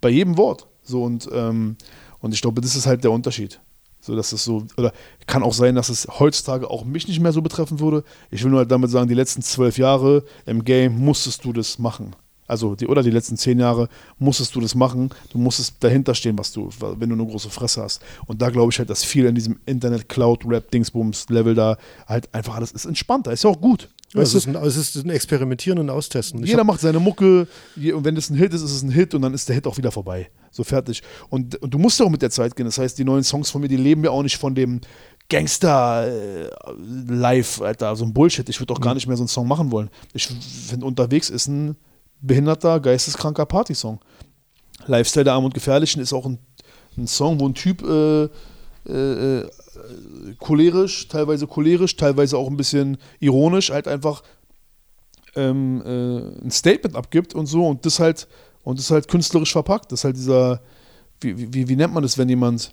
bei jedem Wort. So und, ähm, und ich glaube, das ist halt der Unterschied. So, dass es so, oder kann auch sein, dass es heutzutage auch mich nicht mehr so betreffen würde. Ich will nur halt damit sagen, die letzten zwölf Jahre im Game musstest du das machen. Also, die, oder die letzten zehn Jahre musstest du das machen. Du musstest dahinter stehen, was du, wenn du eine große Fresse hast. Und da glaube ich halt, dass viel in diesem Internet-Cloud-Rap-Dingsbums-Level da halt einfach alles ist entspannter. Ist ja auch gut. Ja, es, ist ein, es ist ein Experimentieren und Austesten. Ich Jeder macht seine Mucke je- und wenn es ein Hit ist, ist es ein Hit und dann ist der Hit auch wieder vorbei. So fertig. Und, und du musst auch mit der Zeit gehen. Das heißt, die neuen Songs von mir, die leben ja auch nicht von dem Gangster-Live, Alter, so ein Bullshit. Ich würde auch gar nicht mehr so einen Song machen wollen. Ich finde, unterwegs ist ein behinderter, geisteskranker Partysong. Lifestyle der Arm und Gefährlichen ist auch ein, ein Song, wo ein Typ äh, äh, äh, cholerisch, teilweise cholerisch, teilweise auch ein bisschen ironisch, halt einfach ähm, äh, ein Statement abgibt und so und das halt und das halt künstlerisch verpackt. Das ist halt dieser, wie, wie, wie nennt man das, wenn jemand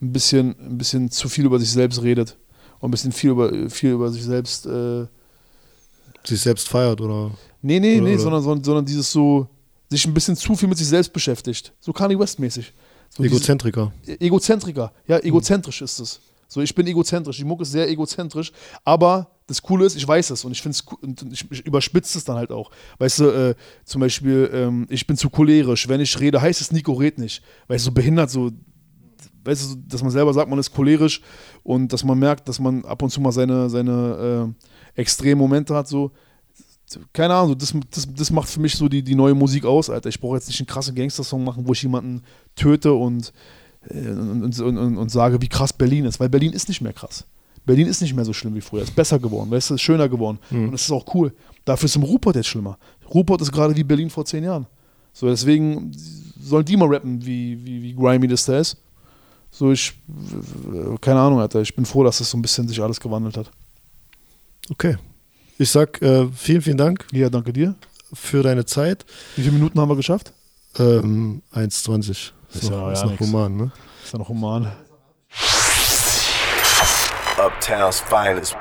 ein bisschen, ein bisschen zu viel über sich selbst redet und ein bisschen viel über, viel über sich selbst äh, sich selbst feiert oder. Nee, nee, Oder- nee, oder? sondern, sondern, sondern dieses so, sich ein bisschen zu viel mit sich selbst beschäftigt. So Kanye West-mäßig. So Egozentriker. Egozentriker. Ja, egozentrisch ist es. So, ich bin egozentrisch. Die Mucke ist sehr egozentrisch. Aber das Coole ist, ich weiß es und ich finde es ich, überspitze es dann halt auch. Weißt du, äh, zum Beispiel, ähm, ich bin zu cholerisch. Wenn ich rede, heißt es Nico red nicht. Weißt du, so behindert, so, weißt du, dass man selber sagt, man ist cholerisch und dass man merkt, dass man ab und zu mal seine, seine äh, extremen Momente hat, so. Keine Ahnung, das, das, das macht für mich so die, die neue Musik aus, Alter. Ich brauche jetzt nicht einen krassen Gangster-Song machen, wo ich jemanden töte und und, und, und, und sage, wie krass Berlin ist, weil Berlin ist nicht mehr krass. Berlin ist nicht mehr so schlimm wie früher, ist besser geworden, du, ist schöner geworden und es ist auch cool. Dafür ist im Ruhrpott jetzt schlimmer. Ruhrpott ist gerade wie Berlin vor zehn Jahren. So, deswegen sollen die mal rappen, wie, wie, wie grimy das da ist. So, ich, keine Ahnung, Alter, ich bin froh, dass das so ein bisschen sich alles gewandelt hat. Okay. Ich sag äh, vielen, vielen Dank Ja, danke dir. für deine Zeit. Wie viele Minuten haben wir geschafft? Ähm, 1,20. Ist, Ist ja noch, ja ist noch nix. human, ne? Ist ja noch human. Uptown's finest.